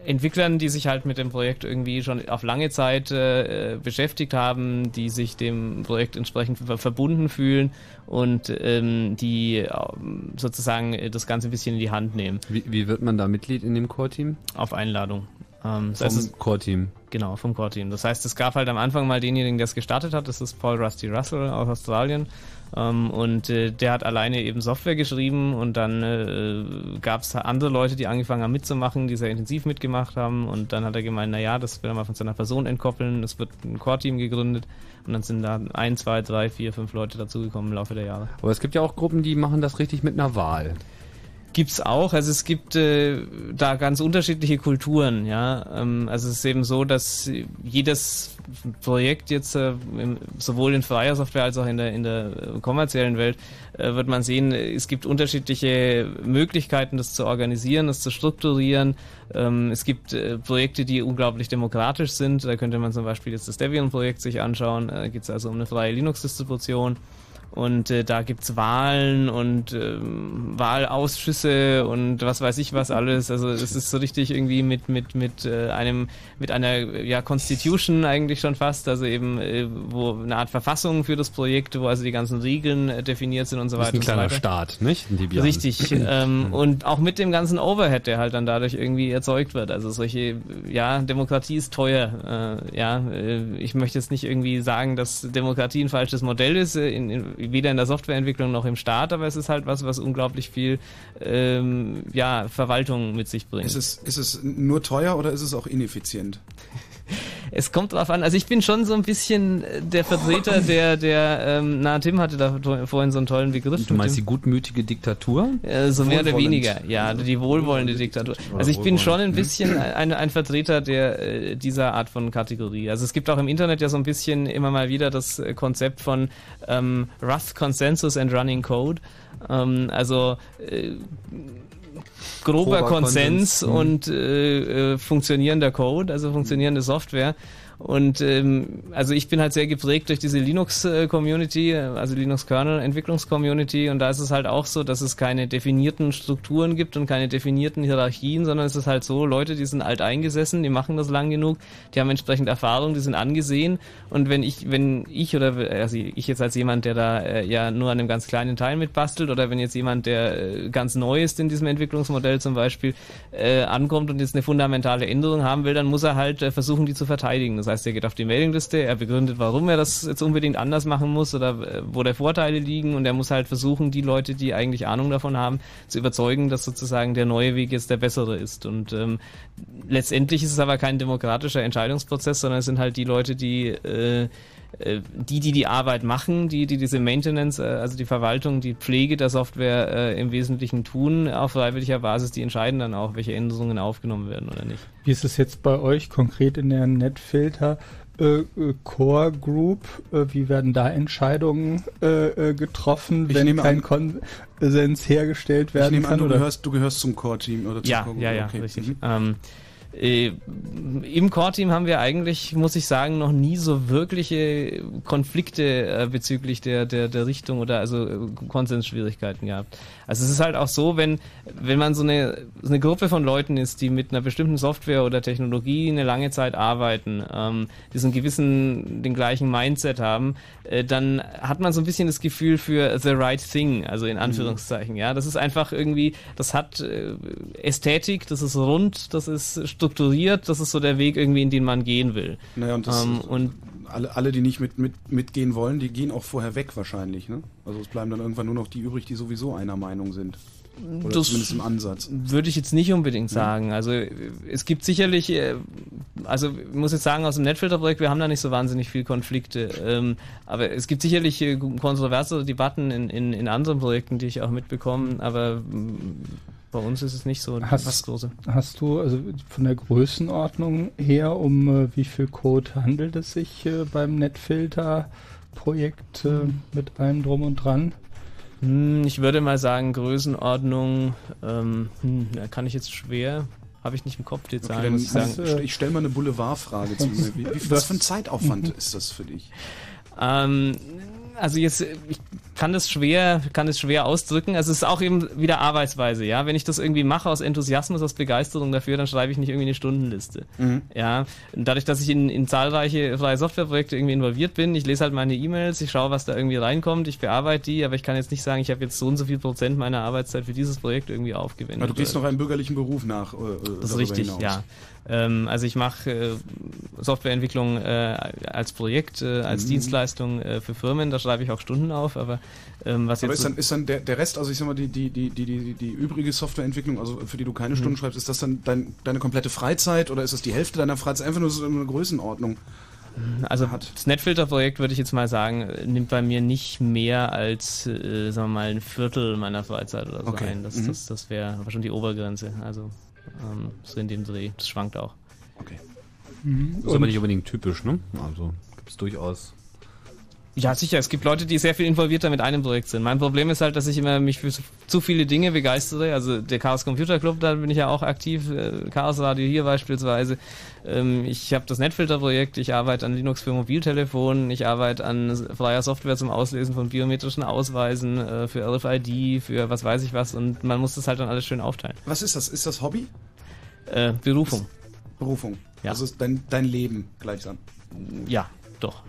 Entwicklern, die sich halt mit dem Projekt irgendwie schon auf lange Zeit äh, beschäftigt haben, die sich dem Projekt entsprechend ver verbunden fühlen und ähm, die ähm, sozusagen äh, das Ganze ein bisschen in die Hand nehmen. Wie, wie wird man da Mitglied in dem Core-Team? Auf Einladung. Ähm, das Vom heißt, Core-Team. Genau, vom Core-Team. Das heißt, es gab halt am Anfang mal denjenigen, der es gestartet hat, das ist Paul Rusty Russell aus Australien. Ähm, und äh, der hat alleine eben Software geschrieben und dann äh, gab es andere Leute, die angefangen haben mitzumachen, die sehr intensiv mitgemacht haben und dann hat er gemeint, na ja, das will er mal von seiner Person entkoppeln, es wird ein Core-Team gegründet und dann sind da ein, zwei, drei, vier, fünf Leute dazugekommen im Laufe der Jahre. Aber es gibt ja auch Gruppen, die machen das richtig mit einer Wahl. Gibt's auch. Also es gibt äh, da ganz unterschiedliche Kulturen, ja. Ähm, also es ist eben so, dass jedes Projekt jetzt äh, im, sowohl in freier Software als auch in der in der äh, kommerziellen Welt äh, wird man sehen, äh, es gibt unterschiedliche Möglichkeiten, das zu organisieren, das zu strukturieren. Ähm, es gibt äh, Projekte, die unglaublich demokratisch sind. Da könnte man zum Beispiel jetzt das Debian-Projekt sich anschauen. Da geht es also um eine freie Linux-Distribution. Und äh, da gibt's Wahlen und ähm, Wahlausschüsse und was weiß ich was alles. Also es ist so richtig irgendwie mit mit mit äh, einem mit einer ja Constitution eigentlich schon fast, also eben äh, wo eine Art Verfassung für das Projekt, wo also die ganzen Regeln äh, definiert sind und so Das ist weiter. ein so kleiner weiter. Staat, nicht? In. Richtig. ähm, und auch mit dem ganzen Overhead, der halt dann dadurch irgendwie erzeugt wird. Also solche, ja, Demokratie ist teuer. Äh, ja, äh, ich möchte jetzt nicht irgendwie sagen, dass Demokratie ein falsches Modell ist, äh, in, in, weder in der Softwareentwicklung noch im Staat, aber es ist halt was, was unglaublich viel ähm, ja, Verwaltung mit sich bringt. Ist es, ist es nur teuer oder ist es auch ineffizient? Es kommt drauf an. Also ich bin schon so ein bisschen äh, der Vertreter der, der, ähm, na Tim hatte da vorhin so einen tollen Begriff. Du meinst die gutmütige Diktatur? Äh, so mehr oder weniger, ja, die wohlwollende Diktatur. Also ich bin schon ein ne? bisschen ein, ein Vertreter der äh, dieser Art von Kategorie. Also es gibt auch im Internet ja so ein bisschen immer mal wieder das äh, Konzept von ähm, Rust Consensus and Running Code. Ähm, also äh, grober Konsens Konsens, mhm. und äh, äh, funktionierender Code, also funktionierende Software. Und ähm, also ich bin halt sehr geprägt durch diese Linux-Community, also Linux-Kernel-Entwicklungs-Community. Und da ist es halt auch so, dass es keine definierten Strukturen gibt und keine definierten Hierarchien, sondern es ist halt so, Leute, die sind alt eingesessen, die machen das lang genug, die haben entsprechend Erfahrung, die sind angesehen. Und wenn ich, wenn ich oder also ich jetzt als jemand, der da äh, ja nur an einem ganz kleinen Teil mitbastelt, oder wenn jetzt jemand, der äh, ganz neu ist in diesem Entwicklungsmodell zum Beispiel, äh, ankommt und jetzt eine fundamentale Änderung haben will, dann muss er halt äh, versuchen, die zu verteidigen. Das Das heißt, er geht auf die Mailingliste, er begründet, warum er das jetzt unbedingt anders machen muss oder äh, wo der Vorteile liegen und er muss halt versuchen, die Leute, die eigentlich Ahnung davon haben, zu überzeugen, dass sozusagen der neue Weg jetzt der bessere ist. Und ähm, letztendlich ist es aber kein demokratischer Entscheidungsprozess, sondern es sind halt die Leute, die äh, die, die die Arbeit machen, die, die diese Maintenance, äh, also die Verwaltung, die Pflege der Software äh, im Wesentlichen tun, auf freiwilliger Basis, die entscheiden dann auch, welche Änderungen aufgenommen werden oder nicht. Wie ist es jetzt bei euch konkret in der Netfilter? Äh, Core Group, äh, wie werden da Entscheidungen äh, getroffen, Ich wenn kein an- Konsens hergestellt Ich werden nehme kann? an, du oder? gehörst, du gehörst zum Core-Team oder zum Ja, Core ja, ja, okay. richtig. Mhm. Ähm, äh, Im Core-Team haben wir eigentlich, muss ich sagen, noch nie so wirkliche Konflikte äh, bezüglich der, der, der Richtung oder also äh, Konsensschwierigkeiten gehabt. Also es ist halt auch so, wenn, wenn man so eine, so eine Gruppe von Leuten ist, die mit einer bestimmten Software oder Technologie eine lange Zeit arbeiten, ähm, diesen gewissen, den gleichen Mindset haben, äh, dann hat man so ein bisschen das Gefühl für the right thing, also in Anführungszeichen, ja. Das ist einfach irgendwie, das hat äh, Ästhetik, das ist rund, das ist strukturiert, das ist so der Weg irgendwie, in den man gehen will. Naja, und, das, Ähm, und alle, alle, die nicht mit, mit, mitgehen wollen, die gehen auch vorher weg wahrscheinlich. Ne? Also es bleiben dann irgendwann nur noch die übrig, die sowieso einer Meinung sind. Oder Das zumindest im Ansatz. Würde ich jetzt nicht unbedingt sagen. Also es gibt sicherlich, äh, also ich muss jetzt sagen, aus dem Netfilter-Projekt, wir haben da nicht so wahnsinnig viel Konflikte. Ähm, aber es gibt sicherlich äh, kontroverse Debatten in, in, in anderen Projekten, die ich auch mitbekomme. Aber bei uns ist es nicht so Hast- Große. Hast du also von der Größenordnung her, um äh, wie viel Code handelt es sich äh, beim Netfilter-Projekt äh, mit allem drum und dran? Hm, Ich würde mal sagen, Größenordnung, ähm, hm, da kann ich jetzt schwer, habe ich nicht im Kopf die Okay, Zahlen, muss ich sagen. st- ich stelle mal eine Boulevardfrage zu mir. Wie, wie, was für ein Zeitaufwand ist das für dich? Ähm, also jetzt, äh, ich kann das schwer, kann es schwer ausdrücken. Also es ist auch eben wieder Arbeitsweise, ja. Wenn ich das irgendwie mache aus Enthusiasmus, aus Begeisterung dafür, dann schreibe ich nicht irgendwie eine Stundenliste. Mhm. Ja. Und dadurch, dass ich in, in zahlreiche freie Softwareprojekte irgendwie involviert bin, ich lese halt meine E-Mails, ich schaue, was da irgendwie reinkommt, ich bearbeite die, aber ich kann jetzt nicht sagen, ich habe jetzt so und so viel Prozent meiner Arbeitszeit für dieses Projekt irgendwie aufgewendet. Ja, du gehst noch einem bürgerlichen Beruf nach. Äh, Das ist richtig, hinaus. ja. Ähm, also ich mache äh, Softwareentwicklung äh, als Projekt, äh, als Mhm. Dienstleistung äh, für Firmen, da schreibe ich auch Stunden auf, aber ähm, was Aber jetzt ist dann, ist dann der, der Rest, also ich sag mal, die, die, die, die, die, die übrige Softwareentwicklung, also für die du keine Stunden schreibst, ist das dann dein, deine komplette Freizeit oder ist das die Hälfte deiner Freizeit? Einfach nur so eine Größenordnung. Also das Netfilter-Projekt würde ich jetzt mal sagen, nimmt bei mir nicht mehr als, äh, sagen wir mal, ein Viertel meiner Freizeit oder so Okay. ein. Das, Mhm. das, das wäre schon die Obergrenze. Also ähm, so in dem Dreh. Das schwankt auch. Mhm. ist aber nicht unbedingt typisch, ne? Also gibt es durchaus. Ja, sicher. Es gibt Leute, die sehr viel involvierter mit einem Projekt sind. Mein Problem ist halt, dass ich immer mich für zu- viele Dinge begeistere. Also der Chaos Computer Club, da bin ich ja auch aktiv. Äh, Chaos Radio hier beispielsweise. Ähm, ich habe das Netfilter-Projekt. Ich arbeite an Linux für Mobiltelefon. Ich arbeite an freier Software zum Auslesen von biometrischen Ausweisen, äh, für RFID, für was weiß ich was. Und man muss das halt dann alles schön aufteilen. Was ist das? Ist das Hobby? Äh, Berufung. Berufung. Ja. Also ist dein, dein Leben gleichsam. Ja, doch.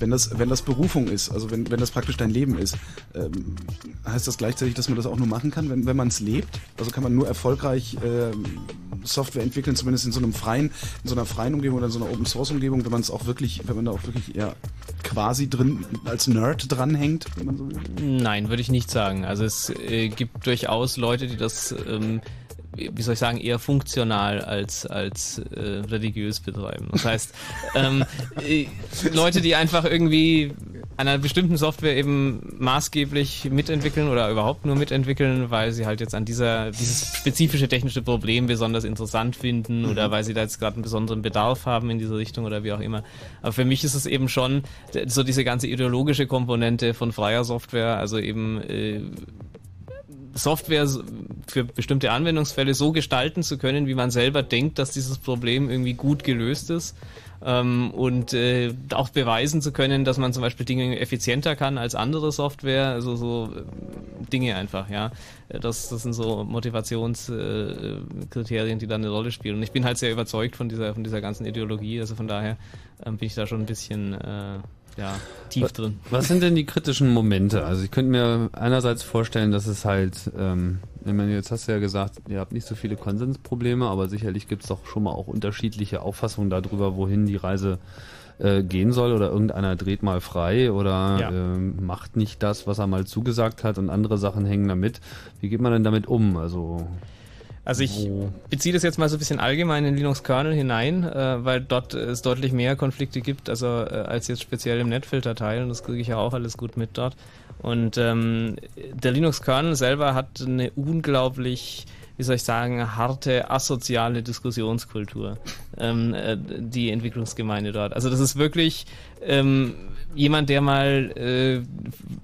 Wenn das, wenn das Berufung ist, also wenn, wenn das praktisch dein Leben ist, ähm, heißt das gleichzeitig, dass man das auch nur machen kann, wenn, wenn man es lebt? Also kann man nur erfolgreich ähm, Software entwickeln, zumindest in so einem freien, in so einer freien Umgebung oder in so einer Open Source Umgebung, wenn man es auch wirklich, wenn man da auch wirklich eher quasi drin als Nerd dranhängt, wenn man so will? Nein, würde ich nicht sagen. Also es äh, gibt durchaus Leute, die das ähm, wie soll ich sagen, eher funktional als, als äh, religiös betreiben. Das heißt, ähm, äh, Leute, die einfach irgendwie an einer bestimmten Software eben maßgeblich mitentwickeln oder überhaupt nur mitentwickeln, weil sie halt jetzt an dieser, dieses spezifische technische Problem besonders interessant finden oder Mhm. weil sie da jetzt gerade einen besonderen Bedarf haben in diese Richtung oder wie auch immer. Aber für mich ist es eben schon so diese ganze ideologische Komponente von freier Software, also eben äh, Software für bestimmte Anwendungsfälle so gestalten zu können, wie man selber denkt, dass dieses Problem irgendwie gut gelöst ist. Ähm, und äh, auch beweisen zu können, dass man zum Beispiel Dinge effizienter kann als andere Software, also so äh, Dinge einfach, ja. Das, das sind so Motivationskriterien, äh, die da eine Rolle spielen. Und ich bin halt sehr überzeugt von dieser, von dieser ganzen Ideologie, also von daher ähm, bin ich da schon ein bisschen äh, ja, tief drin. Was sind denn die kritischen Momente? Also ich könnte mir einerseits vorstellen, dass es halt, ähm, ich meine, jetzt hast du ja gesagt, ihr habt nicht so viele Konsensprobleme, aber sicherlich gibt es doch schon mal auch unterschiedliche Auffassungen darüber, wohin die Reise äh, gehen soll oder irgendeiner dreht mal frei oder Ja. ähm, macht nicht das, was er mal zugesagt hat und andere Sachen hängen damit. Wie geht man denn damit um? Also Also ich wo- beziehe das jetzt mal so ein bisschen allgemein in Linux Kernel hinein, äh, weil dort es deutlich mehr Konflikte gibt, also äh, als jetzt speziell im Netfilter-Teil und das kriege ich ja auch alles gut mit dort. Und ähm, der Linux Kernel selber hat eine unglaublich wie soll ich sagen, harte, asoziale Diskussionskultur, ähm, äh, die Entwicklungsgemeinde dort. Also das ist wirklich ähm, jemand, der mal äh,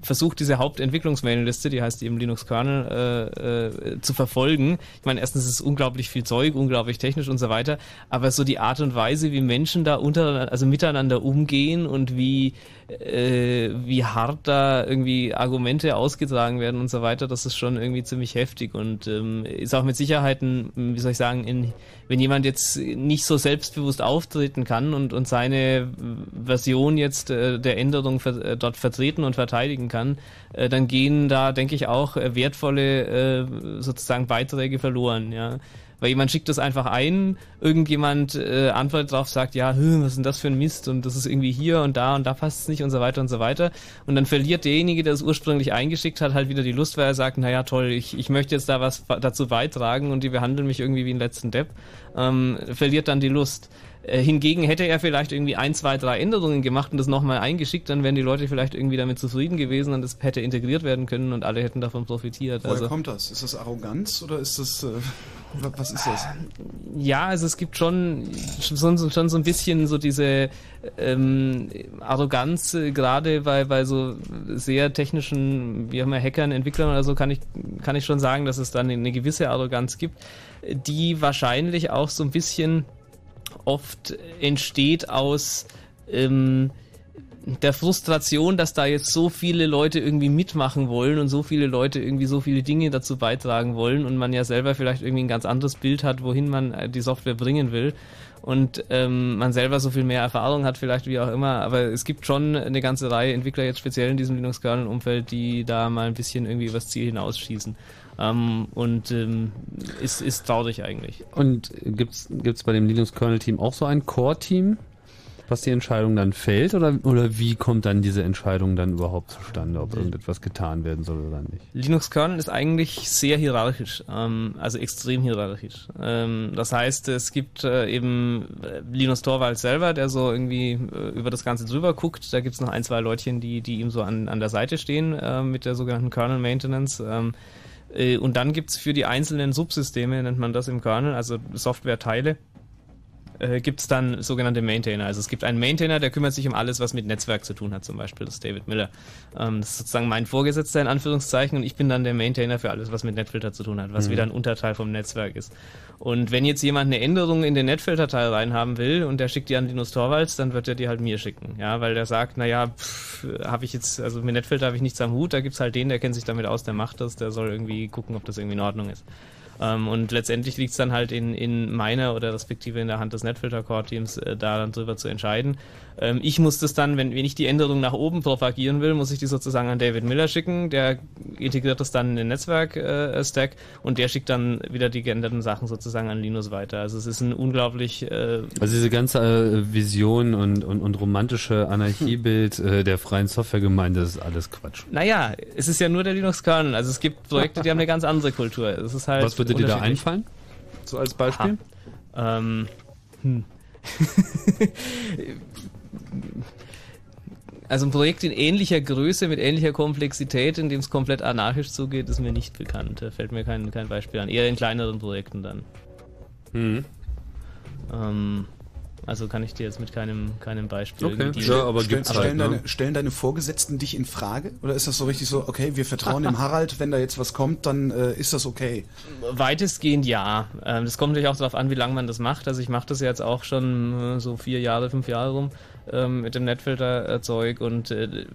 versucht, diese Hauptentwicklungsmailingliste, die heißt eben Linux Kernel, äh, äh, zu verfolgen. Ich meine, erstens ist es unglaublich viel Zeug, unglaublich technisch und so weiter, aber so die Art und Weise, wie Menschen da unter, also miteinander umgehen und wie äh, wie hart da irgendwie Argumente ausgetragen werden und so weiter, das ist schon irgendwie ziemlich heftig und ähm, ist auch mit Sicherheit ein, wie soll ich sagen, in, wenn jemand jetzt nicht so selbstbewusst auftreten kann und, und seine Version jetzt äh, der Änderung ver äh, dort vertreten und verteidigen kann, äh, dann gehen da, denke ich, auch äh, wertvolle äh, sozusagen Beiträge verloren, ja. Weil jemand schickt das einfach ein, irgendjemand äh, antwortet drauf, sagt, ja, hm, was ist denn das für ein Mist und das ist irgendwie hier und da und da passt es nicht und so weiter und so weiter. Und dann verliert derjenige, der es ursprünglich eingeschickt hat, halt wieder die Lust, weil er sagt, naja, toll, ich, ich möchte jetzt da was dazu beitragen und die behandeln mich irgendwie wie einen letzten Depp, ähm, verliert dann die Lust. Äh, Hingegen hätte er vielleicht irgendwie ein, zwei, drei Änderungen gemacht und das nochmal eingeschickt, dann wären die Leute vielleicht irgendwie damit zufrieden gewesen und es hätte integriert werden können und alle hätten davon profitiert. Woher also, kommt das? Ist das Arroganz oder ist das, äh, was ist das? Ja, also es gibt schon, schon, so- schon so ein bisschen so diese ähm, Arroganz, äh, gerade bei, bei so sehr technischen, wie auch immer, Hackern, Entwicklern oder so, kann ich, kann ich schon sagen, dass es dann eine gewisse Arroganz gibt, die wahrscheinlich auch so ein bisschen oft entsteht aus ähm, der Frustration, dass da jetzt so viele Leute irgendwie mitmachen wollen und so viele Leute irgendwie so viele Dinge dazu beitragen wollen und man ja selber vielleicht irgendwie ein ganz anderes Bild hat, wohin man äh, die Software bringen will und ähm, man selber so viel mehr Erfahrung hat, vielleicht wie auch immer, aber es gibt schon eine ganze Reihe Entwickler jetzt speziell in diesem Linux-Kernel-Umfeld, die da mal ein bisschen irgendwie übers Ziel hinausschießen. Ähm, und ähm, ist, ist traurig eigentlich. Und gibt's gibt's bei dem Linux-Kernel-Team auch so ein Core-Team, was die Entscheidung dann fällt? Oder, oder wie kommt dann diese Entscheidung dann überhaupt zustande, ob irgendetwas getan werden soll oder nicht? Linux Kernel ist eigentlich sehr hierarchisch, ähm, also extrem hierarchisch. Ähm, das heißt, es gibt äh, eben äh, Linus Torvalds selber, der so irgendwie äh, über das Ganze drüber guckt. Da gibt's noch ein, zwei Leutchen, die, die ihm so an, an der Seite stehen äh, mit der sogenannten Kernel Maintenance. Ähm, äh, und dann gibt's für die einzelnen Subsysteme, nennt man das im Kernel, also Softwareteile, äh, gibt es dann sogenannte Maintainer. Also es gibt einen Maintainer, der kümmert sich um alles, was mit Netzwerk zu tun hat, zum Beispiel. Das ist David Miller. Ähm, das ist sozusagen mein Vorgesetzter in Anführungszeichen und ich bin dann der Maintainer für alles, was mit Netfilter zu tun hat, was Mhm. wieder ein Unterteil vom Netzwerk ist. Und wenn jetzt jemand eine Änderung in den Netfilter-Teil reinhaben will und der schickt die an Linus Torvalds, dann wird er die halt mir schicken. Ja, weil der sagt, naja, habe ich jetzt, also mit Netfilter habe ich nichts am Hut, da gibt's halt den, der kennt sich damit aus, der macht das, der soll irgendwie gucken, ob das irgendwie in Ordnung ist. Ähm, und letztendlich liegt es dann halt in, in meiner oder respektive in der Hand des Netfilter Core Teams, äh, da dann drüber zu entscheiden. Ähm, ich muss das dann, wenn, wenn ich die Änderung nach oben propagieren will, muss ich die sozusagen an David Miller schicken. Der integriert das dann in den Netzwerk-Stack und der schickt dann wieder die geänderten Sachen sozusagen an Linus weiter. Also es ist ein unglaublich... Äh, Also diese ganze äh, Vision und, und, und romantische Anarchiebild äh, der freien Softwaregemeinde ist alles Quatsch. naja, es ist ja nur der Linux-Kernel. Also es gibt Projekte, die haben eine ganz andere Kultur. Es ist halt Was würde dir da einfallen? So als Beispiel? Ähm, hm. also ein Projekt in ähnlicher Größe, mit ähnlicher Komplexität, in dem es komplett anarchisch zugeht, ist mir nicht bekannt. Da fällt mir kein, kein Beispiel an. Eher in kleineren Projekten dann. Mhm. Ähm, also kann ich dir jetzt mit keinem, keinem Beispiel Okay. Ja, aber Stell, gibt's halt, stellen, ne? deine, stellen deine Vorgesetzten dich in Frage? Oder ist das so richtig so, okay, wir vertrauen dem Harald, wenn da jetzt was kommt, dann äh, ist das okay? Weitestgehend ja. Ähm, das kommt natürlich auch darauf an, wie lange man das macht. Also ich mache das jetzt auch schon äh, so vier Jahre, fünf Jahre rum ähm, mit dem Netfilter-Zeug und äh,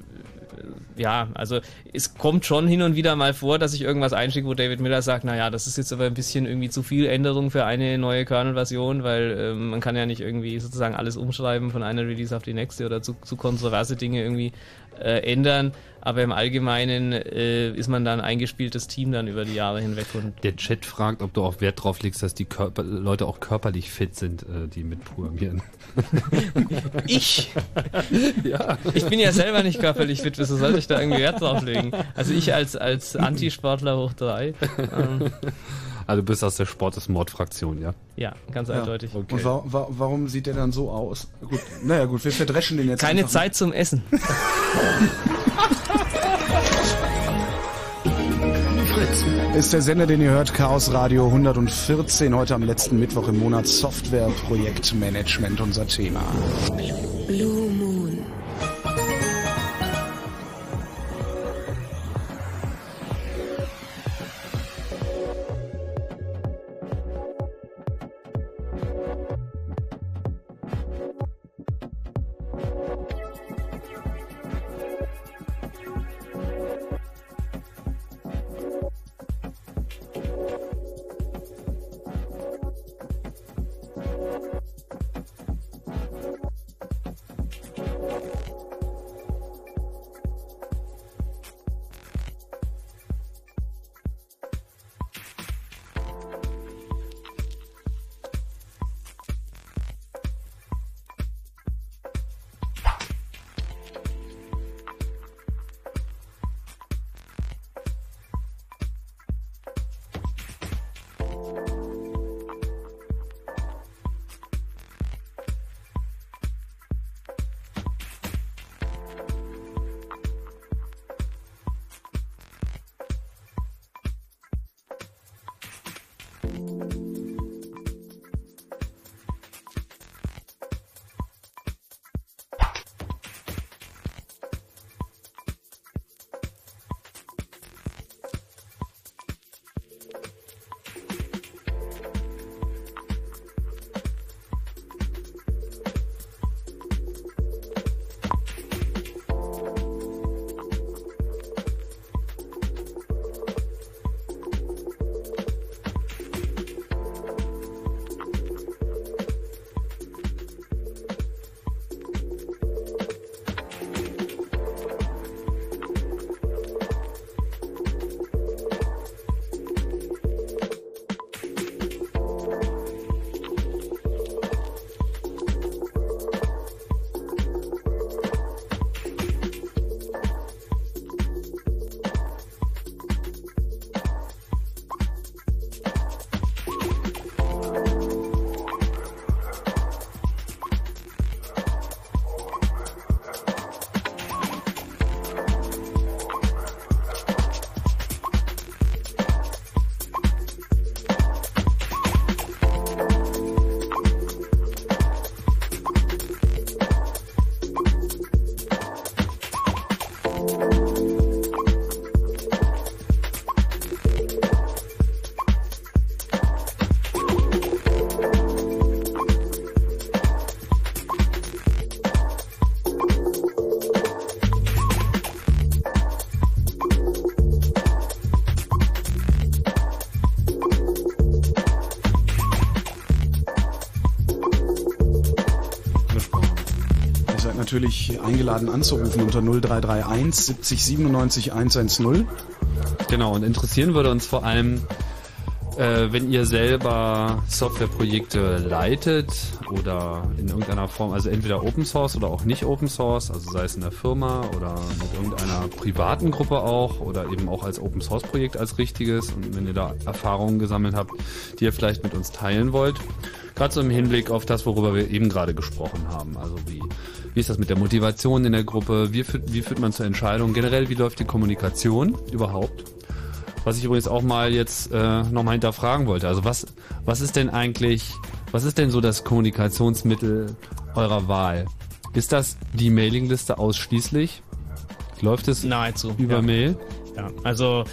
ja, also es kommt schon hin und wieder mal vor, dass ich irgendwas einschicke, wo David Miller sagt, naja, das ist jetzt aber ein bisschen irgendwie zu viel Änderung für eine neue Kernel-Version, weil ähm, man kann ja nicht irgendwie sozusagen alles umschreiben von einer Release auf die nächste oder zu, zu kontroverse Dinge irgendwie äh, ändern. Aber im Allgemeinen äh, ist man dann ein eingespieltes Team dann über die Jahre hinweg und Der Chat fragt, ob du auch Wert drauf legst, dass die Körper Leute auch körperlich fit sind, äh, die mitprogrammieren. Ich? ja. Ich bin ja selber nicht körperlich fit, wieso sollte ich da irgendwie Wert drauf legen? Also ich als, als Antisportler hoch drei. Ähm, Also du bist aus der Sport ist Mord-Fraktion, ja? ja, ganz Ja. eindeutig. Und wa wa warum sieht der dann so aus? Gut, naja gut, wir verdreschen den jetzt Keine. Zeit zum Essen. Fritz ist der Sender, den ihr hört, Chaos Radio 114, heute am letzten Mittwoch im Monat Software Projektmanagement unser Thema. Blue natürlich eingeladen anzurufen unter 0331 70 97 110. Genau, und interessieren würde uns vor allem, äh, wenn ihr selber Softwareprojekte leitet oder in irgendeiner Form, also entweder Open Source oder auch nicht Open Source, also sei es in der Firma oder mit irgendeiner privaten Gruppe auch oder eben auch als Open Source Projekt als richtiges und wenn ihr da Erfahrungen gesammelt habt, die ihr vielleicht mit uns teilen wollt. Gerade so im Hinblick auf das, worüber wir eben gerade gesprochen haben. Wie, wie ist das mit der Motivation in der Gruppe? Wie führt, wie führt man zur Entscheidung? Generell, wie läuft die Kommunikation überhaupt? Was ich übrigens auch mal jetzt äh, nochmal hinterfragen wollte. Also was, was ist denn eigentlich, was ist denn so das Kommunikationsmittel eurer Wahl? Ist das die Mailingliste ausschließlich? Läuft es Nahezu. über ja. Mail? Ja, also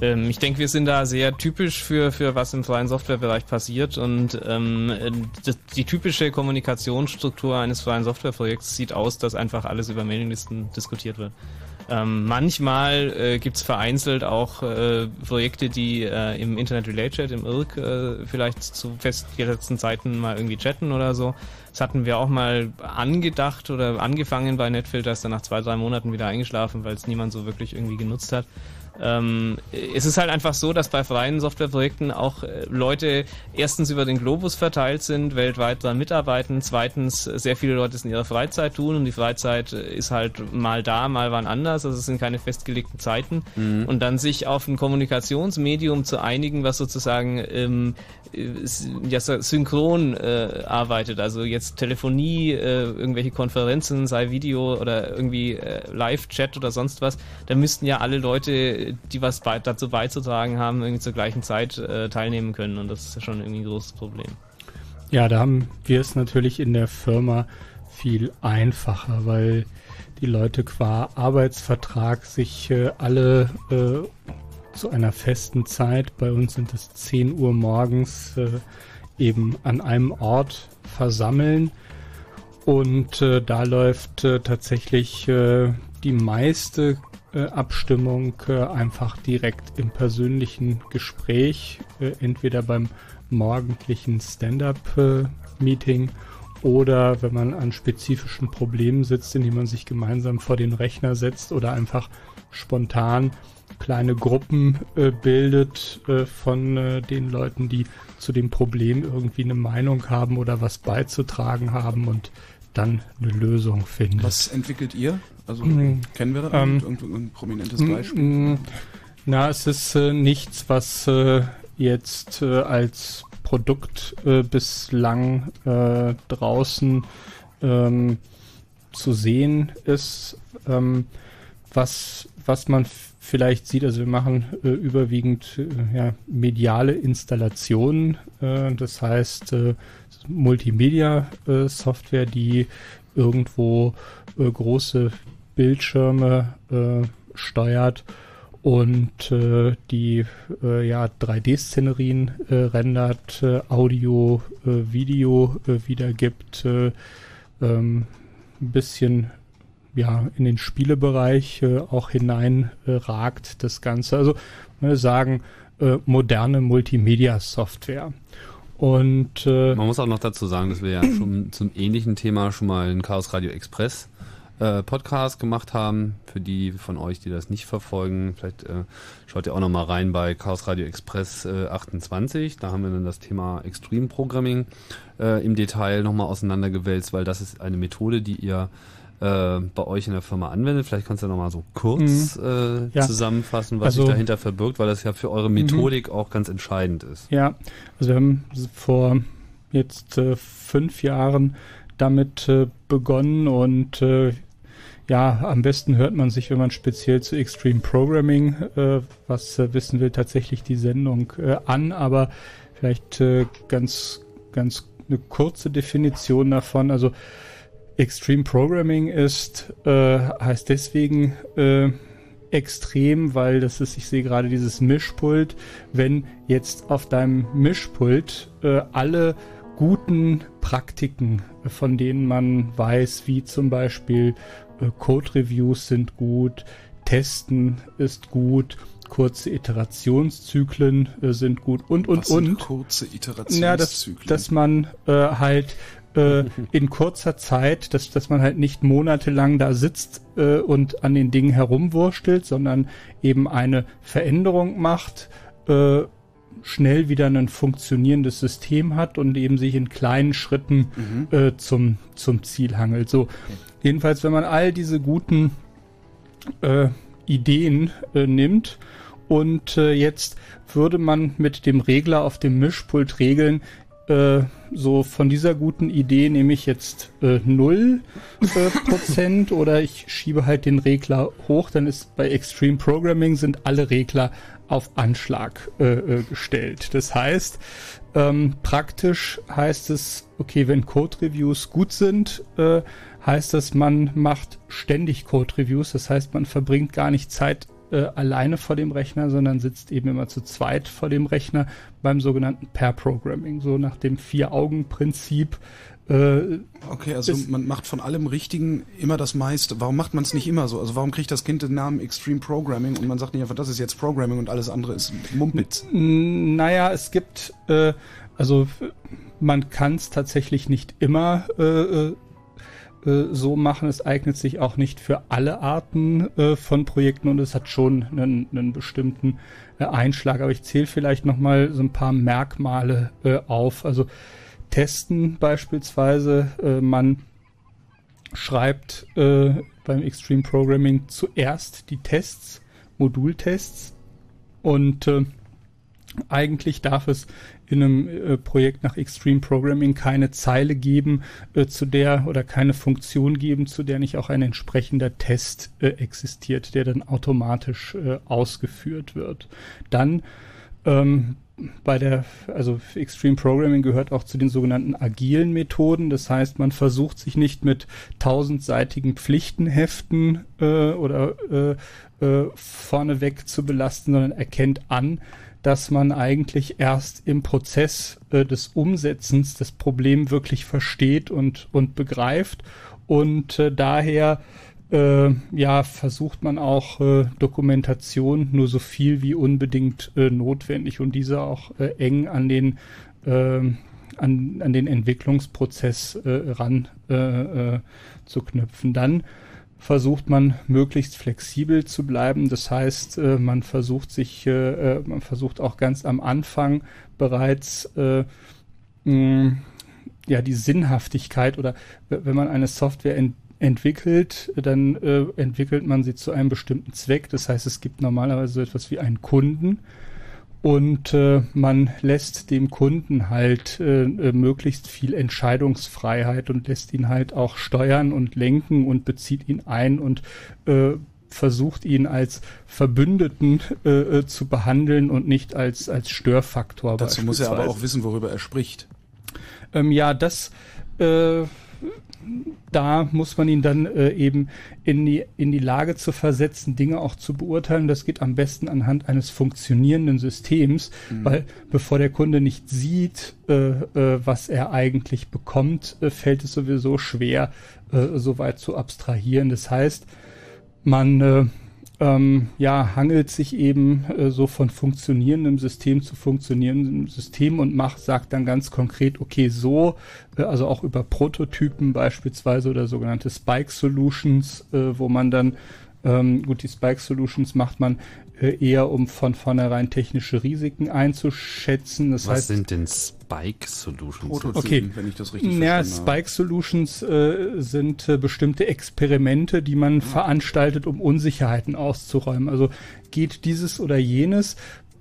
ähm, ich denke, wir sind da sehr typisch für, für was im freien Softwarebereich passiert und ähm, die typische Kommunikationsstruktur eines freien Softwareprojekts sieht aus, dass einfach alles über Mailinglisten diskutiert wird. Ähm, manchmal äh, gibt es vereinzelt auch äh, Projekte, die äh, im Internet Relay Chat, im IRC, äh, vielleicht zu festgesetzten Zeiten mal irgendwie chatten oder so. Das hatten wir auch mal angedacht oder angefangen bei Netfilter, ist dann nach zwei, drei Monaten wieder eingeschlafen, weil es niemand so wirklich irgendwie genutzt hat. Ähm, es ist halt einfach so, dass bei freien Softwareprojekten auch äh, Leute erstens über den Globus verteilt sind, weltweit daran mitarbeiten, zweitens sehr viele Leute es in ihrer Freizeit tun und die Freizeit äh, ist halt mal da, mal wann anders, also es sind keine festgelegten Zeiten. Mhm. und dann sich auf ein Kommunikationsmedium zu einigen, was sozusagen ähm, äh, ja, synchron äh, arbeitet, also jetzt Telefonie, äh, irgendwelche Konferenzen, sei Video oder irgendwie Live-Chat oder sonst was, da müssten ja alle Leute, die was dazu beizutragen haben, irgendwie zur gleichen Zeit äh, teilnehmen können und das ist schon irgendwie ein großes Problem. Ja, da haben wir es natürlich in der Firma viel einfacher, weil die Leute qua Arbeitsvertrag sich äh, alle äh, zu einer festen Zeit, bei uns sind es 10 Uhr morgens, äh, eben an einem Ort versammeln. Und äh, da läuft äh, tatsächlich die meiste Abstimmung äh, einfach direkt im persönlichen Gespräch, äh, entweder beim morgendlichen Stand-up-Meeting oder wenn man an spezifischen Problemen sitzt, indem man sich gemeinsam vor den Rechner setzt oder einfach spontan kleine Gruppen äh, bildet äh, von äh, den Leuten, die zu dem Problem irgendwie eine Meinung haben oder was beizutragen haben und dann eine Lösung findet. Was entwickelt ihr? Also Mm, kennen wir da ähm, irgendein ein prominentes Beispiel? Na, es ist äh, nichts, was äh, jetzt äh, als Produkt äh, bislang äh, draußen ähm, zu sehen ist. Ähm, was, was man vielleicht sieht, also wir machen äh, überwiegend ja, mediale Installationen, das heißt Multimedia-Software, die irgendwo große Bildschirme äh, steuert und äh, die äh, ja 3D-Szenerien äh, rendert, äh, Audio, äh, Video wiedergibt, äh, ähm, ein bisschen ja in den Spielebereich auch hinein äh, ragt das Ganze. Also würde sagen moderne Multimedia-Software. Und Man muss auch noch dazu sagen, dass wir ja schon zum ähnlichen Thema schon mal einen Chaos Radio Express äh, Podcast gemacht haben. Für die von euch, die das nicht verfolgen, vielleicht äh, schaut ihr auch noch mal rein bei Chaos Radio Express äh, 28. Da haben wir dann das Thema Extreme Programming äh, im Detail noch mal auseinandergewälzt, weil das ist eine Methode, die ihr äh, bei euch in der Firma anwendet. Vielleicht kannst du noch mal so kurz Mhm. äh, Ja. zusammenfassen, was Also- sich dahinter verbirgt, weil das ja für eure Methodik auch ganz entscheidend ist. Ja, also wir haben vor jetzt äh, fünf Jahren damit äh, begonnen und äh, ja, am besten hört man sich, wenn man speziell zu Extreme Programming äh, was äh, wissen will, tatsächlich die Sendung äh, an, aber vielleicht äh, ganz, ganz eine kurze Definition davon. Also Extreme Programming ist, äh, heißt deswegen äh, extrem, weil das ist, ich sehe gerade dieses Mischpult, wenn jetzt auf deinem Mischpult alle guten Praktiken, von denen man weiß, wie zum Beispiel Code-Reviews sind gut, Testen ist gut, kurze Iterationszyklen äh, sind gut und und Was sind und. kurze Ja, dass, Iterationszyklen. dass man äh, halt äh, in kurzer Zeit, dass, dass man halt nicht monatelang da sitzt äh, und an den Dingen herumwurstelt, sondern eben eine Veränderung macht, äh, schnell wieder ein funktionierendes System hat und eben sich in kleinen Schritten mhm. äh, zum, zum Ziel hangelt. So, jedenfalls, wenn man all diese guten äh, Ideen äh, nimmt und äh, jetzt würde man mit dem Regler auf dem Mischpult regeln, äh, so von dieser guten Idee nehme ich jetzt äh, 0 äh, Prozent oder ich schiebe halt den Regler hoch, dann ist bei Extreme Programming sind alle Regler auf Anschlag äh, äh, gestellt. Das heißt, ähm, praktisch heißt es, okay, wenn Code-Reviews gut sind, äh, heißt das, man macht ständig Code-Reviews. Das heißt, man verbringt gar nicht Zeit äh, alleine vor dem Rechner, sondern sitzt eben immer zu zweit vor dem Rechner beim sogenannten Pair-Programming, so nach dem Vier-Augen-Prinzip. Äh, okay, also man macht von allem Richtigen immer das meiste. Warum macht man es nicht immer so? Also warum kriegt das Kind den Namen Extreme Programming und man sagt nicht einfach, das ist jetzt Programming und alles andere ist Mumpitz? Naja, es gibt, äh, also man kann es tatsächlich nicht immer äh, äh so machen. Es eignet sich auch nicht für alle Arten äh, von Projekten und es hat schon einen, einen bestimmten äh, Einschlag. Aber ich zähle vielleicht nochmal so ein paar Merkmale äh, auf. Also Testen beispielsweise, äh, man schreibt beim Extreme Programming zuerst die Tests, Modultests und eigentlich darf es in einem äh, Projekt nach Extreme Programming keine Zeile geben, äh, zu der oder keine Funktion geben, zu der nicht auch ein entsprechender Test äh, existiert, der dann automatisch äh, ausgeführt wird. Dann ähm, bei der, also Extreme Programming gehört auch zu den sogenannten agilen Methoden. Das heißt, man versucht sich nicht mit tausendseitigen Pflichtenheften äh, oder äh, äh, vorneweg zu belasten, sondern erkennt an, dass man eigentlich erst im Prozess äh, des Umsetzens das Problem wirklich versteht und, und begreift. Und äh, daher äh, ja, versucht man auch äh, Dokumentation nur so viel wie unbedingt äh, notwendig und diese auch äh, eng an den äh, an, an den Entwicklungsprozess äh, ran zu knüpfen. Dann versucht man möglichst flexibel zu bleiben. Das heißt, äh, man versucht sich, äh, äh, man versucht auch ganz am Anfang bereits ja die Sinnhaftigkeit oder wenn man eine Software ent entwickelt, dann entwickelt man sie zu einem bestimmten Zweck. Das heißt, es gibt normalerweise so etwas wie einen Kunden und äh, man lässt dem Kunden halt äh, äh, möglichst viel Entscheidungsfreiheit und lässt ihn halt auch steuern und lenken und bezieht ihn ein und äh, versucht ihn als Verbündeten äh, äh zu behandeln und nicht als als Störfaktor. Dazu muss er aber auch wissen, worüber er spricht. Ähm, ja, das äh, da muss man ihn dann äh, eben in die, in die Lage zu versetzen, Dinge auch zu beurteilen. Das geht am besten anhand eines funktionierenden Systems, mhm. weil bevor der Kunde nicht sieht, äh, äh, was er eigentlich bekommt, äh, fällt es sowieso schwer, äh, so weit zu abstrahieren. Das heißt, man äh, ähm, ja, hangelt sich eben äh, so von funktionierendem System zu funktionierendem System und macht, sagt dann ganz konkret, okay, so, äh, also auch über Prototypen beispielsweise oder sogenannte Spike Solutions, äh, wo man dann ähm, gut, die Spike Solutions macht man eher, um von vornherein technische Risiken einzuschätzen. Das Was heißt, sind denn Spike Solutions? Prototypen, okay. wenn ich das richtig ja, Spike Solutions äh, sind äh, bestimmte Experimente, die man ja. veranstaltet, um Unsicherheiten auszuräumen. Also geht dieses oder jenes,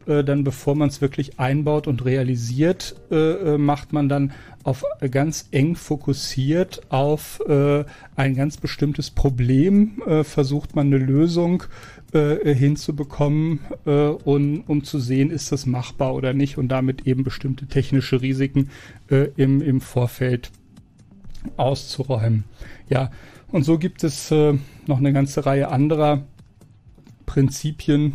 äh, dann bevor man es wirklich einbaut und realisiert, äh, äh, macht man dann auf äh, ganz eng fokussiert auf äh, ein ganz bestimmtes Problem, versucht man eine Lösung hinzubekommen, und, um zu sehen, ist das machbar oder nicht und damit eben bestimmte technische Risiken im, im Vorfeld auszuräumen. Ja, und so gibt es noch eine ganze Reihe anderer Prinzipien,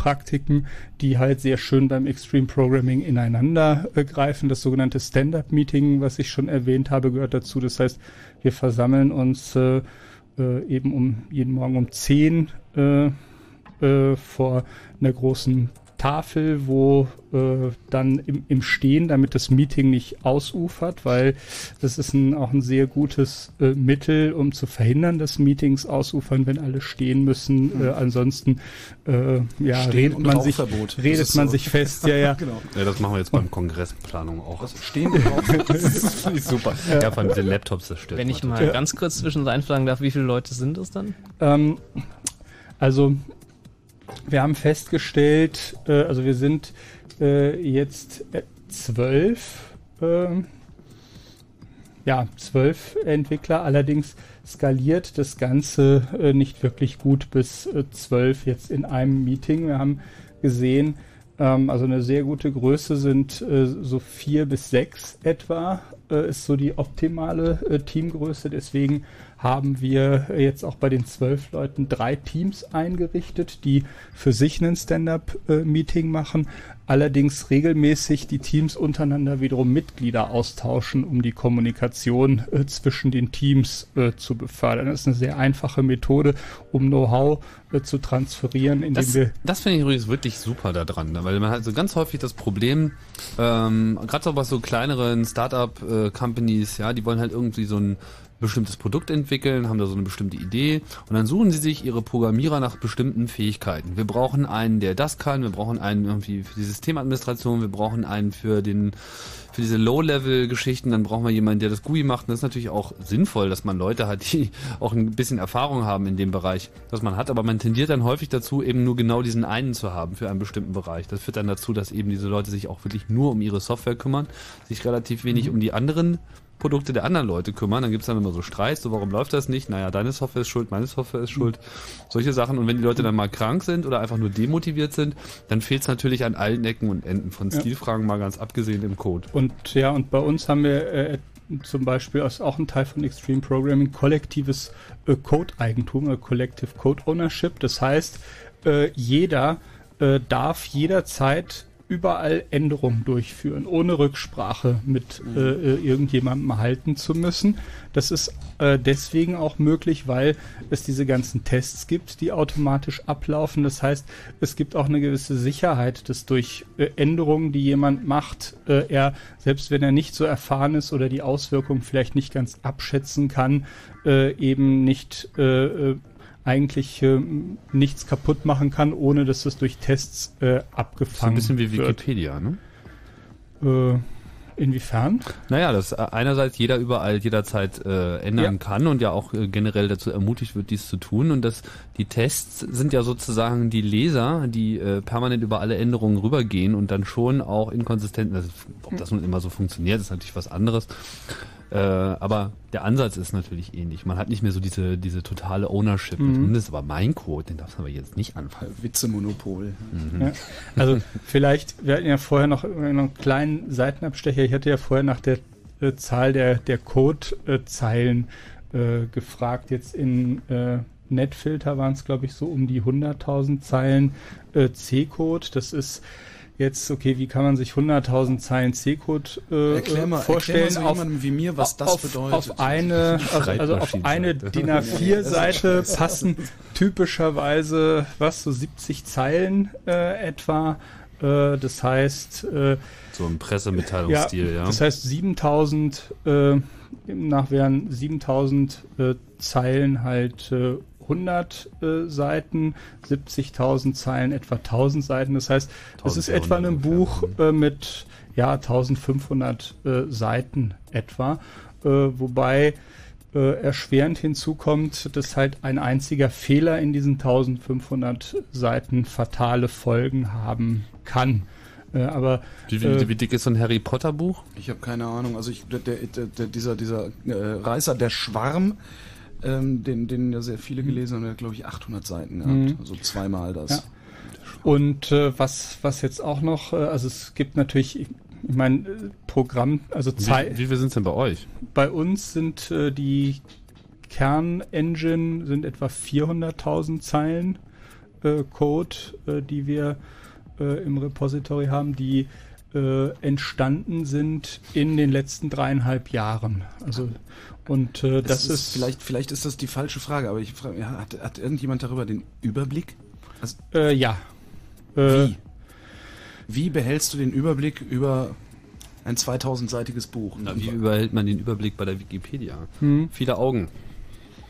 Praktiken, die halt sehr schön beim Extreme Programming ineinander äh, greifen. Das sogenannte Stand-up-Meeting, was ich schon erwähnt habe, gehört dazu. Das heißt, wir versammeln uns äh, äh, eben um jeden Morgen um 10 äh, vor einer großen Tafel, wo äh, dann im, im Stehen, damit das Meeting nicht ausufert, weil das ist ein, auch ein sehr gutes äh, Mittel, um zu verhindern, dass Meetings ausufern, wenn alle stehen müssen. Äh, ansonsten äh, ja, redet man sich. Das redet ist man so. sich fest, ja, ja. genau. Ja, das machen wir jetzt beim Kongressplanung auch. Stehen und das finde ich super. Ja, vor allem diese Laptops zerstört. Wenn ich mal ganz kurz zwischen einfragen darf, wie viele Leute sind es dann? Ähm, also wir haben festgestellt, äh, also wir sind äh, jetzt äh, zwölf, ähm, ja, zwölf Entwickler, allerdings skaliert das Ganze äh, nicht wirklich gut bis äh, zwölf jetzt in einem Meeting. Wir haben gesehen, ähm, also eine sehr gute Größe sind so vier bis sechs etwa, ist so die optimale Teamgröße. Deswegen haben wir jetzt auch bei den zwölf Leuten drei Teams eingerichtet, die für sich ein Stand-up-Meeting machen, allerdings regelmäßig die Teams untereinander wiederum Mitglieder austauschen, um die Kommunikation äh, zwischen den Teams äh, zu befördern. Das ist eine sehr einfache Methode, um Know-how äh, zu transferieren, indem Das, wir das finde ich übrigens wirklich super daran, ne? weil man hat so ganz häufig das Problem, ähm, gerade so bei so kleineren Startup-Companies, ja, die wollen halt irgendwie so ein bestimmtes Produkt entwickeln, haben da so eine bestimmte Idee und dann suchen sie sich ihre Programmierer nach bestimmten Fähigkeiten. Wir brauchen einen, der das kann, wir brauchen einen irgendwie für die Systemadministration, wir brauchen einen für den für diese Low-Level-Geschichten, dann brauchen wir jemanden, der das GUI macht. Und das ist natürlich auch sinnvoll, dass man Leute hat, die auch ein bisschen Erfahrung haben in dem Bereich, was man hat. Aber man tendiert dann häufig dazu, eben nur genau diesen einen zu haben für einen bestimmten Bereich. Das führt dann dazu, dass eben diese Leute sich auch wirklich nur um ihre Software kümmern, sich relativ wenig um die anderen Produkte der anderen Leute kümmern. Dann gibt's dann immer so Streits, so warum läuft das nicht? Naja, deine Software ist schuld, meine Software ist schuld. Solche Sachen. Und wenn die Leute dann mal krank sind oder einfach nur demotiviert sind, dann fehlt's natürlich an allen Ecken und Enden. Von Ja. Stilfragen mal ganz abgesehen im Code. Und ja, und bei uns haben wir äh, zum Beispiel ist auch ein Teil von Extreme Programming kollektives äh, Code-Eigentum, äh, Collective Code Ownership. Das heißt, äh, jeder äh, darf jederzeit überall Änderungen durchführen, ohne Rücksprache mit äh, äh, irgendjemandem halten zu müssen. Das ist äh, deswegen auch möglich, weil es diese ganzen Tests gibt, die automatisch ablaufen. Das heißt, es gibt auch eine gewisse Sicherheit, dass durch äh, Änderungen, die jemand macht, äh, er, selbst wenn er nicht so erfahren ist oder die Auswirkungen vielleicht nicht ganz abschätzen kann, äh, eben nicht eigentlich äh, nichts kaputt machen kann, ohne dass es durch Tests äh, So ein abgefangen bisschen wie wird. Wikipedia, ne? Äh, inwiefern? Naja, dass äh, einerseits jeder überall jederzeit äh, ändern Ja. kann und ja auch äh, generell dazu ermutigt wird, dies zu tun. Und dass die Tests sind ja sozusagen die Leser, die äh, permanent über alle Änderungen rübergehen und dann schon auch inkonsistent, also, ob das nun immer so funktioniert, ist natürlich was anderes. Äh, aber der Ansatz ist natürlich ähnlich. Man hat nicht mehr so diese, diese totale Ownership. Mhm. Das ist aber mein Code, den darfst du aber jetzt nicht anfangen. Witzemonopol. Mhm. Ja. Also vielleicht, wir hatten ja vorher noch einen kleinen Seitenabstecher. Ich hatte ja vorher nach der äh, Zahl der, der Code-Zeilen äh, gefragt. Jetzt in äh, Netfilter waren es, glaube ich, so um die 100.000 Zeilen äh, C-Code. Das ist jetzt, okay, wie kann man sich 100.000 Zeilen C-Code äh, Erklär mal, vorstellen? erklär mal so jemandem wie mir, was das auf, bedeutet. Auf eine, also, also auf eine DIN A4-Seite passen typischerweise, was, so 70 Zeilen äh, etwa. Äh, das heißt, äh, So im Pressemitteilungsstil, ja. das heißt 7000, äh, nach wären 7000 äh, Zeilen halt äh, 100 äh, Seiten, 70.000 Zeilen etwa 1000 Seiten. Das heißt, es ist etwa ein 1400 Buch äh, mit ja 1500 äh, Seiten etwa, äh, wobei äh, erschwerend hinzukommt, dass halt ein einziger Fehler in diesen 1500 Seiten fatale Folgen haben kann. Äh, aber wie, wie, äh, wie dick ist so ein Harry Potter Buch? Ich habe keine Ahnung. Also ich, der, der, der, dieser, dieser äh, Reißer, der Schwarm, ähm, den, den ja sehr viele gelesen haben, der hat glaube ich 800 Seiten gehabt. Mhm. Also zweimal das. Ja. Und äh, was, was jetzt auch noch, äh, also es gibt natürlich, ich meine, äh, Programm, also Zeit. Wie, wie viel sind denn bei euch? Bei uns sind äh, die Kernengine sind etwa 400.000 Zeilen äh, Code, äh, die wir äh, im Repository haben, die äh, entstanden sind in den letzten dreieinhalb Jahren. Also und äh, das, Das, ist, ist vielleicht, vielleicht ist das die falsche Frage, aber ich frage, ja, hat, hat irgendjemand darüber den Überblick? Also, äh, ja. Äh, wie? Wie behältst du den Überblick über ein 2000-seitiges Buch? Na, wie überhält man den Überblick bei der Wikipedia? Hm. Viele Augen.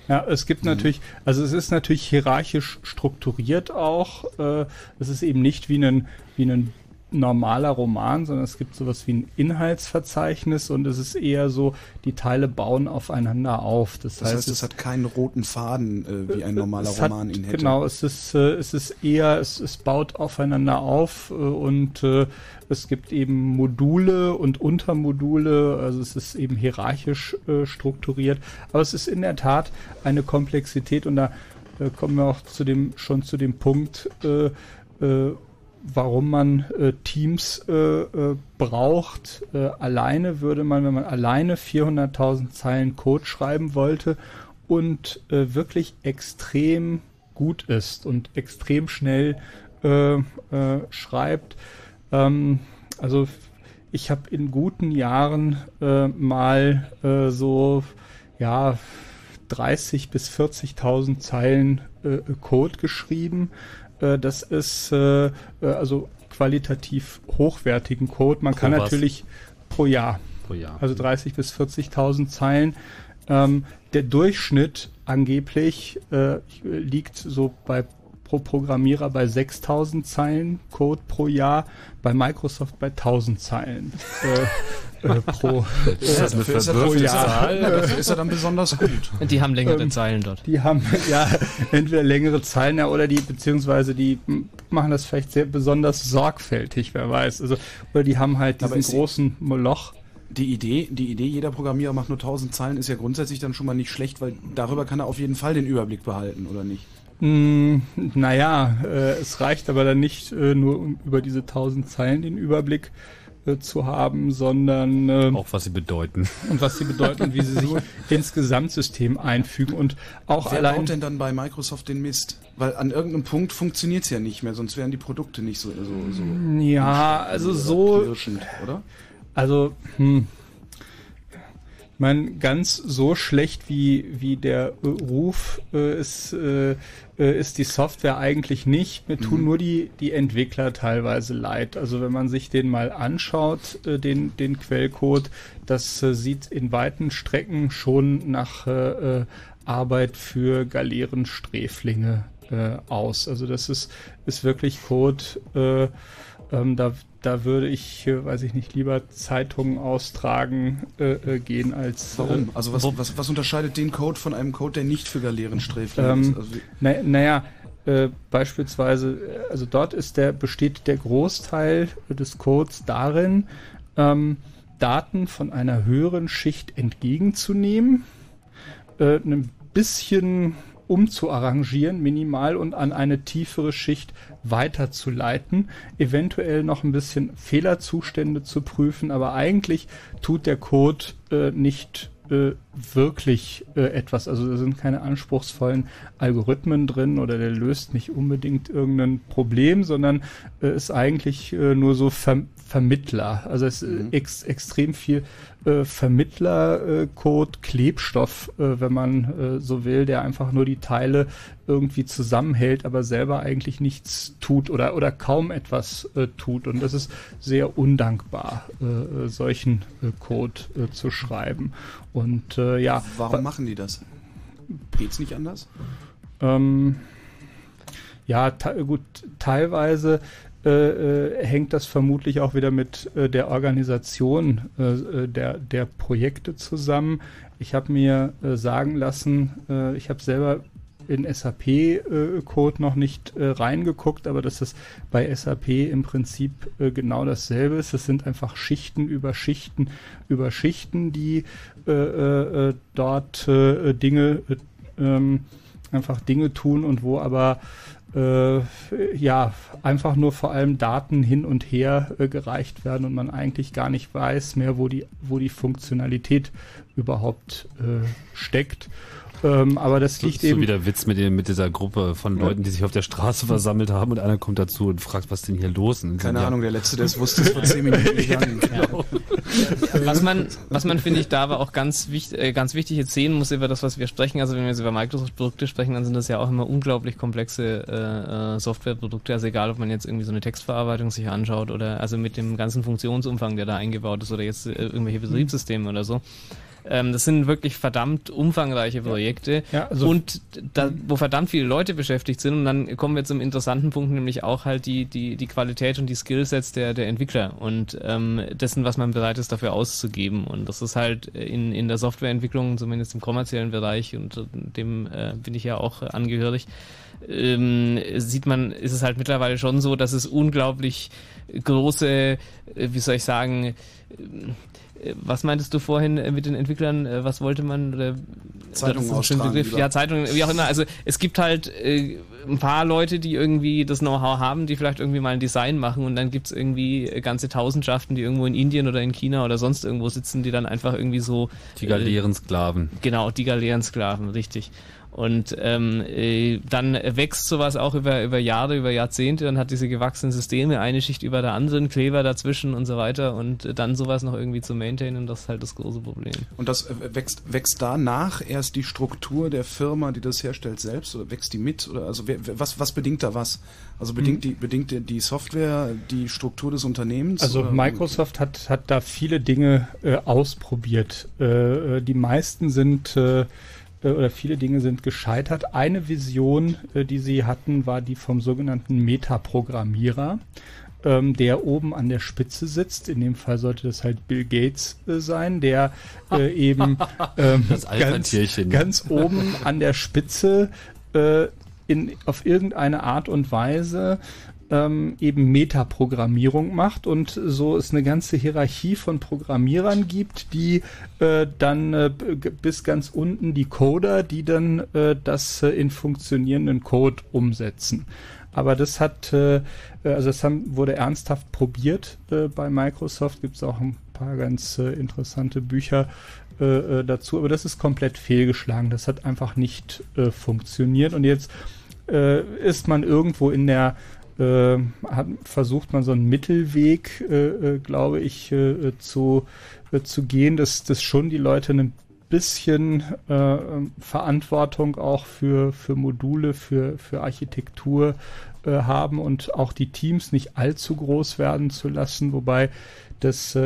Ja, es gibt natürlich, also es ist natürlich hierarchisch strukturiert auch. Äh, es ist eben nicht wie ein, wie ein normaler Roman, sondern es gibt sowas wie ein Inhaltsverzeichnis und es ist eher so, die Teile bauen aufeinander auf. Das, Das heißt, es hat keinen roten Faden, äh, wie ein normaler es Roman hat, ihn hätte. Genau, es ist, äh, es ist eher, es, es baut aufeinander auf äh, und äh, es gibt eben Module und Untermodule, also es ist eben hierarchisch äh, strukturiert. Aber es ist in der Tat eine Komplexität und da äh, kommen wir auch zu dem, schon zu dem Punkt, äh, äh, warum man äh, Teams äh, äh, braucht. Äh, alleine würde man, wenn man alleine 400.000 Zeilen Code schreiben wollte und äh, wirklich extrem gut ist und extrem schnell äh, schreibt. Ähm, also ich habe in guten Jahren mal so ja 30 bis 40.000 Zeilen Code geschrieben. Äh, das ist äh, äh, also qualitativ hochwertigen Code. Man Pro kann was? natürlich pro Jahr, Pro Jahr. also 30 bis 40.000 Zeilen. Ähm, der Durchschnitt angeblich äh, liegt so bei pro Programmierer bei 6000 Zeilen Code pro Jahr, bei Microsoft bei 1000 Zeilen äh, äh, pro, Ist das eine äh, pro Jahr. Zahl? Dafür ist er dann besonders gut. Und die haben längere Ähm, Zeilen dort. Die haben ja entweder längere Zeilen ja, oder die, beziehungsweise die machen das vielleicht sehr besonders sorgfältig, wer weiß. Also, oder die haben halt Aber diesen großen Moloch. Die Idee, die Idee, jeder Programmierer macht nur 1000 Zeilen, ist ja grundsätzlich dann schon mal nicht schlecht, weil darüber kann er auf jeden Fall den Überblick behalten, oder nicht? Mm, naja, äh, es reicht aber dann nicht äh, nur um über diese 1000 Zeilen den Überblick äh, zu haben, sondern äh, Auch was sie bedeuten. und was sie bedeuten und wie sie sich ins Gesamtsystem einfügen und auch Wer allein baut denn dann bei Microsoft den Mist? Weil an irgendeinem Punkt funktioniert's ja nicht mehr, sonst wären die Produkte nicht so, so, so ja, also so oder? Also, hm. Ich meine, ganz so schlecht wie, wie der äh, Ruf äh, ist, äh, äh, ist die Software eigentlich nicht. Mir tun nur die, die Entwickler teilweise leid. Also wenn man sich den mal anschaut, äh, den, den Quellcode, das äh, sieht in weiten Strecken schon nach Arbeit für Galeerensträflinge aus. Also das ist, ist wirklich Code, äh, ähm, da, da würde ich, äh, weiß ich nicht, lieber Zeitungen austragen äh, äh, gehen als. Warum? Äh, Also was, was, was unterscheidet den Code von einem Code, der nicht für Galeerensträflinge ähm, ist? Also, wie- na, naja, äh, beispielsweise, äh, also dort ist der, besteht der Großteil des Codes darin, ähm, Daten von einer höheren Schicht entgegenzunehmen, äh, ein bisschen umzuarrangieren, minimal und an eine tiefere Schicht weiterzuleiten, eventuell noch ein bisschen Fehlerzustände zu prüfen, aber eigentlich tut der Code äh, nicht äh, wirklich äh, etwas. Also da sind keine anspruchsvollen Algorithmen drin oder der löst nicht unbedingt irgendein Problem, sondern äh, ist eigentlich äh, nur so Ver Vermittler. Also es ist ex extrem viel äh, Vermittler-Code, Klebstoff, äh, wenn man äh, so will, der einfach nur die Teile irgendwie zusammenhält, aber selber eigentlich nichts tut oder, oder kaum etwas äh, tut. Und das ist sehr undankbar, äh, äh, solchen äh, Code äh, zu schreiben. Und äh, ja, warum machen die das? Geht's nicht anders? ähm, ja, gut, teilweise äh, äh, hängt das vermutlich auch wieder mit äh, der Organisation äh, äh, der, der Projekte zusammen. Ich habe mir äh, sagen lassen, ich habe selber in SAP-Code noch nicht reingeguckt, aber dass es bei SAP im Prinzip genau dasselbe ist. Es sind einfach Schichten über Schichten über Schichten, die dort Dinge äh, ähm, einfach Dinge tun und wo aber äh, ja einfach nur vor allem Daten hin und her äh, gereicht werden und man eigentlich gar nicht weiß mehr, wo die wo die Funktionalität überhaupt äh, steckt. Ähm, aber das liegt so eben. wie der Witz mit, dem, mit dieser Gruppe von Leuten, die sich auf der Straße versammelt haben und einer kommt dazu und fragt, was denn hier los ist. Keine Ahnung, der Letzte, der es wusste, ist vor zehn Minuten gegangen. Genau. was man, was man finde ich da aber auch ganz wichtig, äh, ganz wichtig jetzt sehen muss über das, was wir sprechen. Also wenn wir jetzt über Microsoft-Produkte sprechen, dann sind das ja auch immer unglaublich komplexe äh, äh, Softwareprodukte. Also egal, ob man jetzt irgendwie so eine Textverarbeitung sich anschaut oder also mit dem ganzen Funktionsumfang, der da eingebaut ist oder jetzt äh, irgendwelche Betriebssysteme oder so. Ähm, das sind wirklich verdammt umfangreiche Projekte Ja, also- und da, wo verdammt viele Leute beschäftigt sind. Und dann kommen wir zum interessanten Punkt, nämlich auch halt die, die, die Qualität und die Skillsets der, der Entwickler und ähm, dessen, was man bereit ist, dafür auszugeben. Und das ist halt in, in der Softwareentwicklung, zumindest im kommerziellen Bereich, und dem äh, bin ich ja auch äh, angehörig, ähm, sieht man, ist es halt mittlerweile schon so, dass es unglaublich große, äh, wie soll ich sagen, äh, was meintest du vorhin äh, mit den Entwicklern? Äh, Was wollte man? Oder, Zeitungen das ist ein schöner austragen, Begriff. Ja, Zeitungen, wie auch immer. Also es gibt halt äh, ein paar Leute, die irgendwie das Know-how haben, die vielleicht irgendwie mal ein Design machen und dann gibt's irgendwie äh, ganze Tausendschaften, die irgendwo in Indien oder in China oder sonst irgendwo sitzen, die dann einfach irgendwie so Die galeeren Sklaven. Genau, die Galeerensklaven, richtig. Und ähm, äh, dann wächst sowas auch über, über Jahre, über Jahrzehnte und hat diese gewachsenen Systeme, eine Schicht über der anderen, Kleber dazwischen und so weiter und äh, dann sowas noch irgendwie zu maintainen, das ist halt das große Problem. Und das äh, wächst, wächst danach erst die Struktur der Firma, die das herstellt, selbst oder wächst die mit? Oder also wer, was, was bedingt da was? Also bedingt die bedingt die- die Software die Struktur des Unternehmens? Also oder? Microsoft hat, hat da viele Dinge äh, ausprobiert. Äh, die meisten sind oder viele Dinge sind gescheitert. Eine Vision, äh, die sie hatten, war die vom sogenannten Metaprogrammierer, ähm, der oben an der Spitze sitzt. In dem Fall sollte das halt Bill Gates äh, sein, der äh, eben ähm, ganz, ganz oben an der Spitze äh, in, auf irgendeine Art und Weise ähm, eben Metaprogrammierung macht und so es eine ganze Hierarchie von Programmierern gibt, die äh, dann äh, bis ganz unten die Coder, die dann äh, das äh, in funktionierenden Code umsetzen. Aber das hat, äh, also das haben, wurde ernsthaft probiert äh, bei Microsoft. Gibt es auch ein paar ganz äh, interessante Bücher äh, äh, dazu. Aber das ist komplett fehlgeschlagen. Das hat einfach nicht äh, funktioniert. Und jetzt äh, ist man irgendwo in der äh, hat, versucht man so einen Mittelweg, äh, äh, glaube ich, äh, zu, äh, zu gehen, dass, dass schon die Leute ein bisschen äh, ähm, Verantwortung auch für, für Module, für, für Architektur haben und auch die Teams nicht allzu groß werden zu lassen, wobei das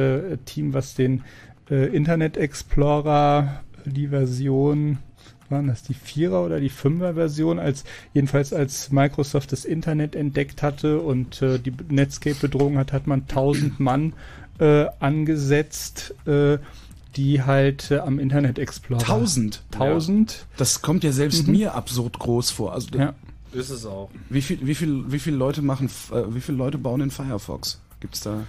Team, was den Internet Explorer, die Version waren das die Vierer oder die Fünfer Version, als jedenfalls als Microsoft das Internet entdeckt hatte und äh, die Netscape bedrohung hat, hat man 1000 Mann äh, angesetzt, äh, die halt äh, am Internet Explorer 1000? 1000. Das kommt ja selbst Mhm. mir absurd groß vor. Also Ja. Ist es auch. wie viel wie viel wie viele Leute machen äh, wie viele Leute bauen in Firefox? Gibt's da?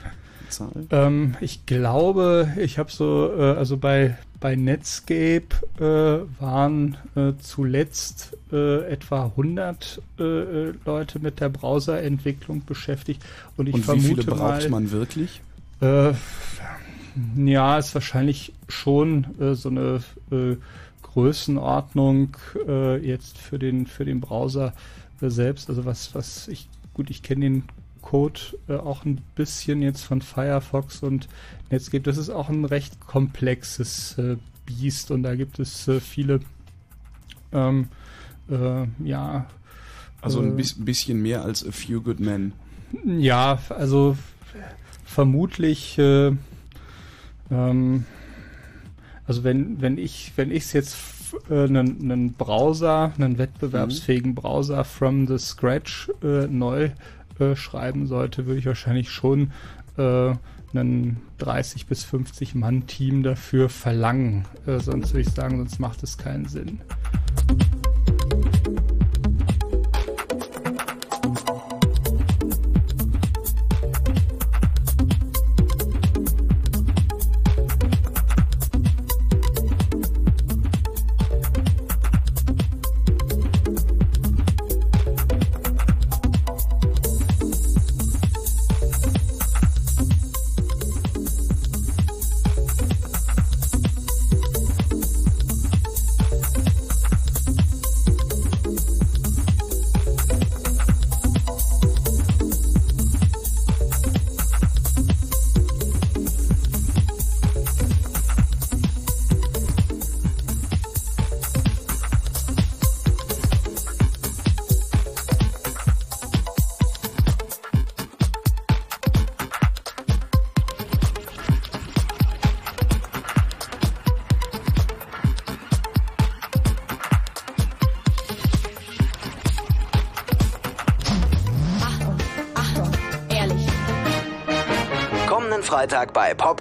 Ähm, ich glaube, ich habe so, äh, also bei, bei Netscape äh, waren äh, zuletzt äh, etwa 100 äh, äh, Leute mit der Browserentwicklung beschäftigt. Und ich Und wie vermute viele braucht mal, man wirklich? Äh, ja, ist wahrscheinlich schon so eine Größenordnung jetzt für den für den Browser selbst. Also was was ich gut, ich kenne den Code auch ein bisschen jetzt von Firefox und Netscape. Das ist auch ein recht komplexes äh, Biest und da gibt es äh, viele ähm, äh, ja Also äh, ein bis, bisschen mehr als a few good men. ja, also vermutlich, äh, ähm, also wenn wenn ich wenn ich jetzt f- äh, einen einen Browser, einen wettbewerbsfähigen Browser from the scratch äh, neu äh, schreiben sollte, würde ich wahrscheinlich schon äh, einen 30 bis 50 Mann Team dafür verlangen. Äh, sonst würde ich sagen, sonst macht es keinen Sinn.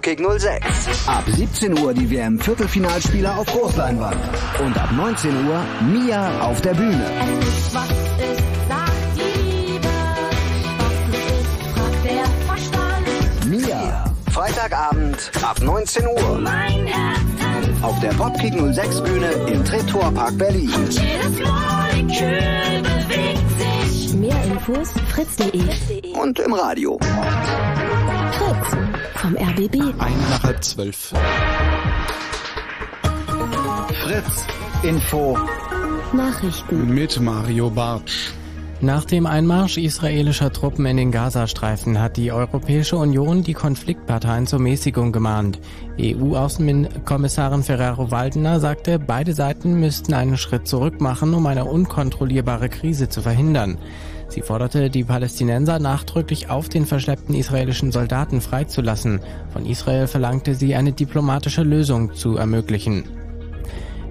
Popkick 06. Ab 17 Uhr die WM-Viertelfinalspieler auf Großleinwand. Und ab 19 Uhr Mia auf der Bühne. Mia. Freitagabend ab 19 Uhr. Mein Herz tanzt. Auf der Popkick 06 Bühne im Berlin. Molekül bewegt sich. Mehr Infos fritz.de. Und im Radio. Fritz vom RBB. Ein nach halb zwölf. Fritz. Info. Nachrichten. Mit Mario Bartsch. Nach dem Einmarsch israelischer Truppen in den Gazastreifen hat die Europäische Union die Konfliktparteien zur Mäßigung gemahnt. EU-Außenkommissarin Ferrero-Waldner sagte, beide Seiten müssten einen Schritt zurück machen, um eine unkontrollierbare Krise zu verhindern. Sie forderte die Palästinenser nachdrücklich auf, den verschleppten israelischen Soldaten freizulassen. Von Israel verlangte sie, eine diplomatische Lösung zu ermöglichen.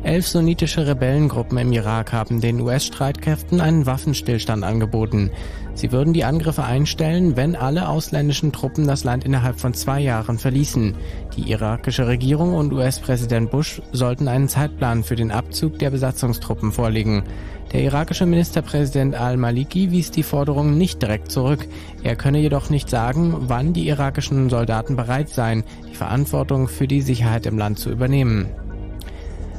Elf sunnitische Rebellengruppen im Irak haben den US-Streitkräften einen Waffenstillstand angeboten. Sie würden die Angriffe einstellen, wenn alle ausländischen Truppen das Land innerhalb von zwei Jahren verließen. Die irakische Regierung und US-Präsident Bush sollten einen Zeitplan für den Abzug der Besatzungstruppen vorlegen. Der irakische Ministerpräsident al-Maliki wies die Forderung nicht direkt zurück. Er könne jedoch nicht sagen, wann die irakischen Soldaten bereit seien, die Verantwortung für die Sicherheit im Land zu übernehmen.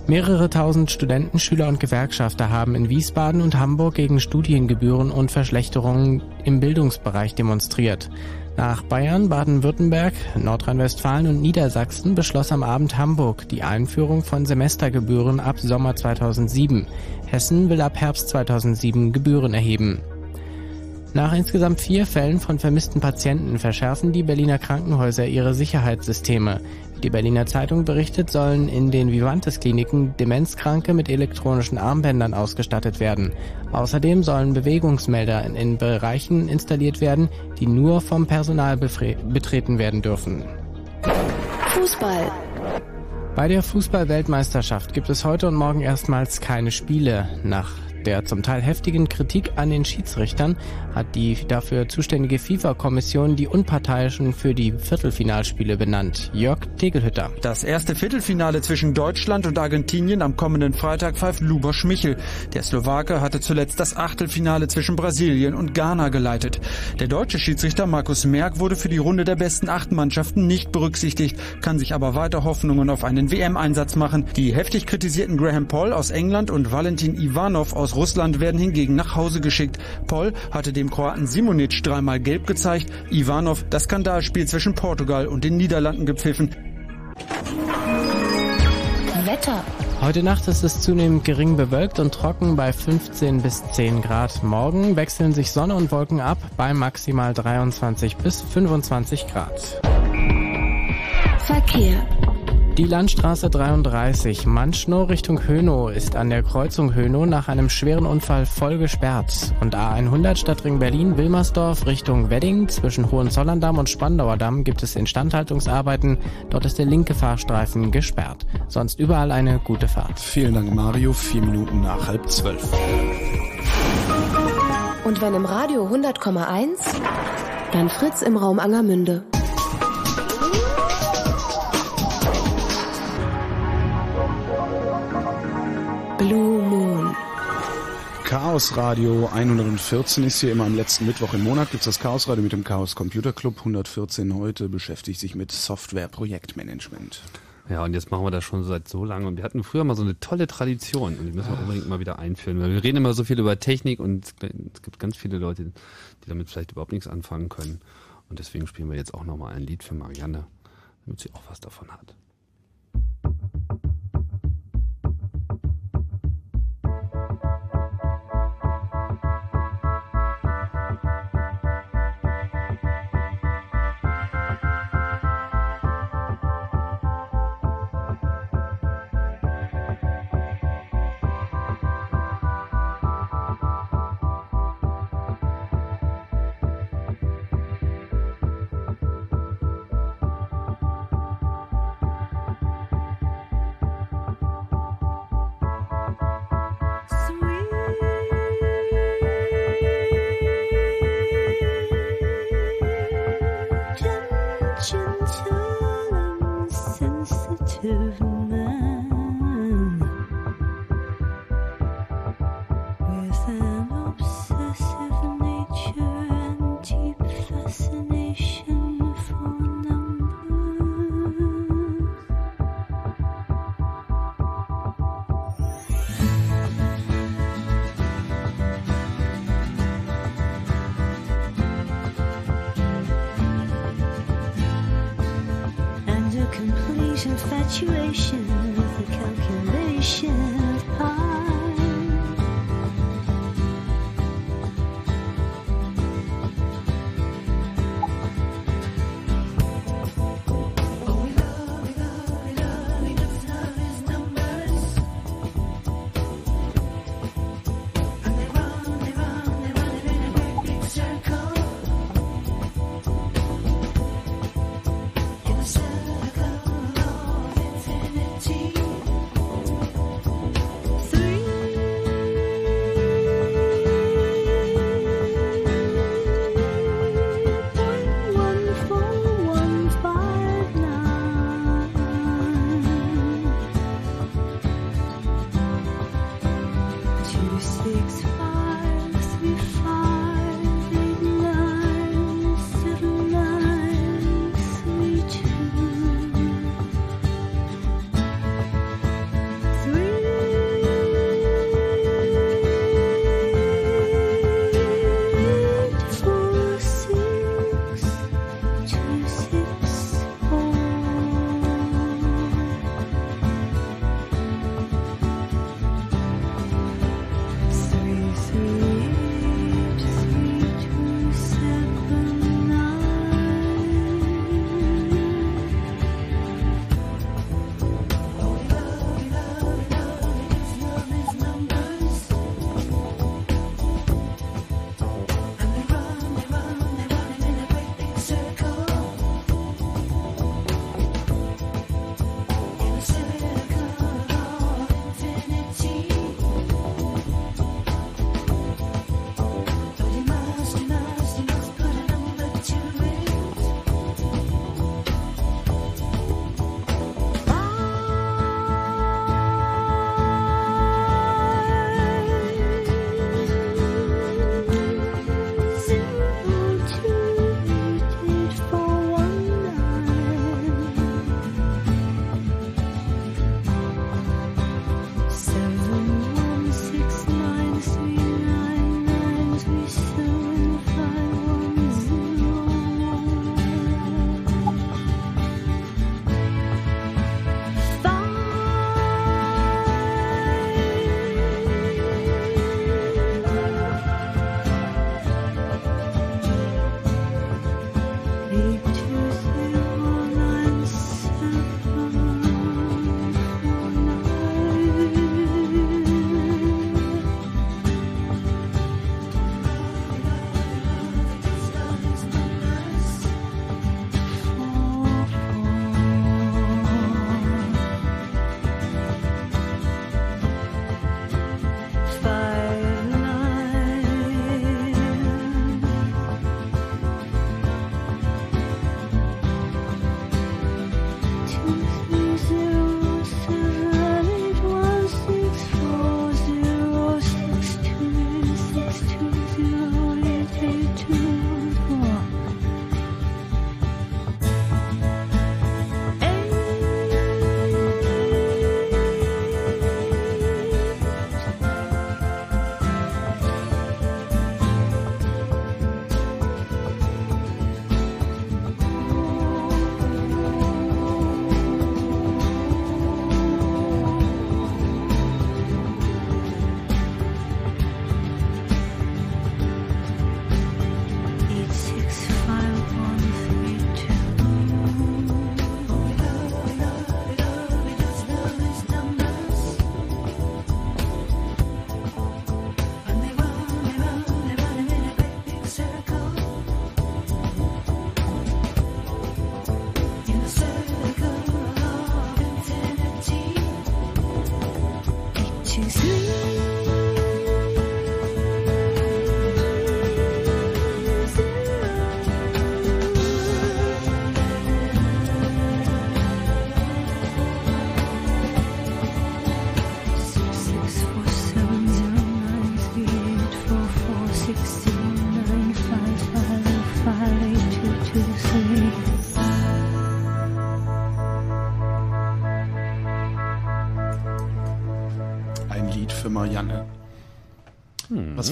Mehrere tausend Studenten, Schüler und Gewerkschafter haben in Wiesbaden und Hamburg gegen Studiengebühren und Verschlechterungen im Bildungsbereich demonstriert. Nach Bayern, Baden-Württemberg, Nordrhein-Westfalen und Niedersachsen beschloss am Abend Hamburg die Einführung von Semestergebühren ab Sommer 2007. Hessen will ab Herbst 2007 Gebühren erheben. Nach insgesamt vier Fällen von vermissten Patienten verschärfen die Berliner Krankenhäuser ihre Sicherheitssysteme. Die Berliner Zeitung berichtet, sollen in den Vivantes-Kliniken Demenzkranke mit elektronischen Armbändern ausgestattet werden. Außerdem sollen Bewegungsmelder in, in Bereichen installiert werden, die nur vom Personal betreten werden dürfen. Fußball. Bei der Fußball-Weltmeisterschaft gibt es heute und morgen erstmals keine Spiele. Nach der zum Teil heftigen Kritik an den Schiedsrichtern hat die dafür zuständige FIFA-Kommission die Unparteiischen für die Viertelfinalspiele benannt. Jörg Tegelhütter. Das erste Viertelfinale zwischen Deutschland und Argentinien am kommenden Freitag pfeift Luboš Michel. Der Slowake hatte zuletzt das Achtelfinale zwischen Brasilien und Ghana geleitet. Der deutsche Schiedsrichter Markus Merck wurde für die Runde der besten acht Mannschaften nicht berücksichtigt, kann sich aber weiter Hoffnungen auf einen WM-Einsatz machen. Die heftig kritisierten Graham Paul aus England und Valentin Ivanov aus Russland werden hingegen nach Hause geschickt. Paul hatte dem Kroaten Simonic dreimal gelb gezeigt, Ivanov das Skandalspiel zwischen Portugal und den Niederlanden gepfiffen. Wetter. Heute Nacht ist es zunehmend gering bewölkt und trocken bei 15 bis 10 Grad. Morgen wechseln sich Sonne und Wolken ab bei maximal 23 bis 25 Grad. Verkehr. Die Landstraße 33 Manschnow Richtung Hönow ist an der Kreuzung Hönow nach einem schweren Unfall voll gesperrt. Und A100 Stadtring Berlin Wilmersdorf Richtung Wedding zwischen Hohenzollern-Damm und Spandauer Damm gibt es Instandhaltungsarbeiten. Dort ist der linke Fahrstreifen gesperrt. Sonst überall eine gute Fahrt. Vielen Dank, Mario. Vier Minuten nach halb zwölf. Und wenn im Radio 100,1, dann Fritz im Raum Angermünde. Blue Moon. Chaos Radio 114 ist hier immer am letzten Mittwoch im Monat. Gibt's das Chaos Radio mit dem Chaos Computer Club 114 heute beschäftigt sich mit Software Projektmanagement. Ja, und jetzt machen wir das schon seit so lange. Und wir hatten früher mal so eine tolle Tradition und die müssen wir unbedingt mal wieder einführen. Weil wir reden immer so viel über Technik und es gibt ganz viele Leute, die damit vielleicht überhaupt nichts anfangen können. Und deswegen spielen wir jetzt auch nochmal ein Lied für Marianne, damit sie auch was davon hat.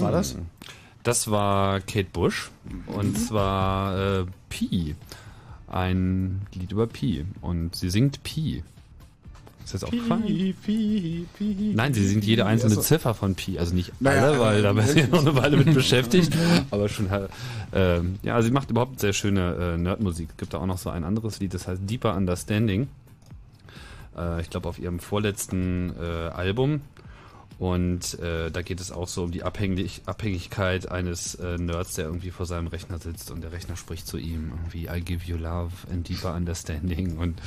War das? Das war Kate Bush und zwar äh, Pi. Ein Lied über Pi. Und sie singt Pi. Ist das aufgefallen? Nein, sie sind jede einzelne Also- Ziffer von Pi. Also nicht Naja, alle, weil da äh, werden sie noch eine Weile mit beschäftigt. aber schon halt, ähm, ja, sie macht überhaupt sehr schöne äh, Nerdmusik. Es gibt da auch noch so ein anderes Lied, das heißt Deeper Understanding. Äh, ich glaube auf ihrem vorletzten äh, Album. Und äh, da geht es auch so um die Abhängig Abhängigkeit eines äh, Nerds, der irgendwie vor seinem Rechner sitzt und der Rechner spricht zu ihm irgendwie I give you love and deeper understanding und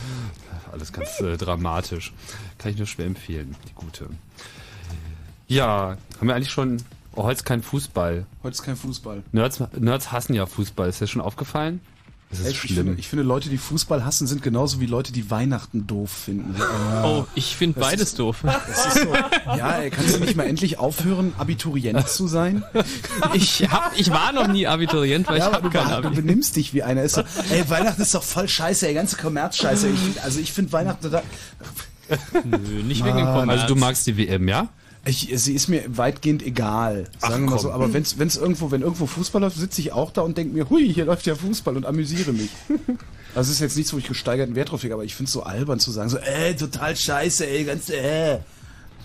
alles ganz äh, dramatisch. Kann ich nur schwer empfehlen, die gute. Ja, haben wir eigentlich schon oh, heute ist kein Fußball. Heute ist kein Fußball. Nerds, Nerds hassen ja Fußball. Ist dir schon aufgefallen? Das ist ich, schlimm. finde, ich finde, Leute, die Fußball hassen, sind genauso wie Leute, die Weihnachten doof finden. Oh, ich finde beides ist- doof. Das ist so, ja, ey, kannst du nicht mal endlich aufhören, Abiturient zu sein? Ich, hab, ich war noch nie Abiturient, weil ja, ich habe du, kein du Abi. benimmst dich wie einer. Ist so, ey, Weihnachten ist doch voll scheiße, ey, ganze Kommerzscheiße. Ich, also ich finde Weihnachten da. Nö, nicht wegen dem Mann. Kommerz. Also du magst die WM, ja? Ich, sie ist mir weitgehend egal, Ach, sagen wir mal so. Aber wenn's, wenn's irgendwo, wenn irgendwo Fußball läuft, sitze ich auch da und denke mir, hui, hier läuft ja Fußball und amüsiere mich. Also es ist jetzt nichts, wo ich gesteigerten Wert drauf lege, aber ich finde es so albern zu sagen, so, ey, total scheiße, ey, ganz, äh.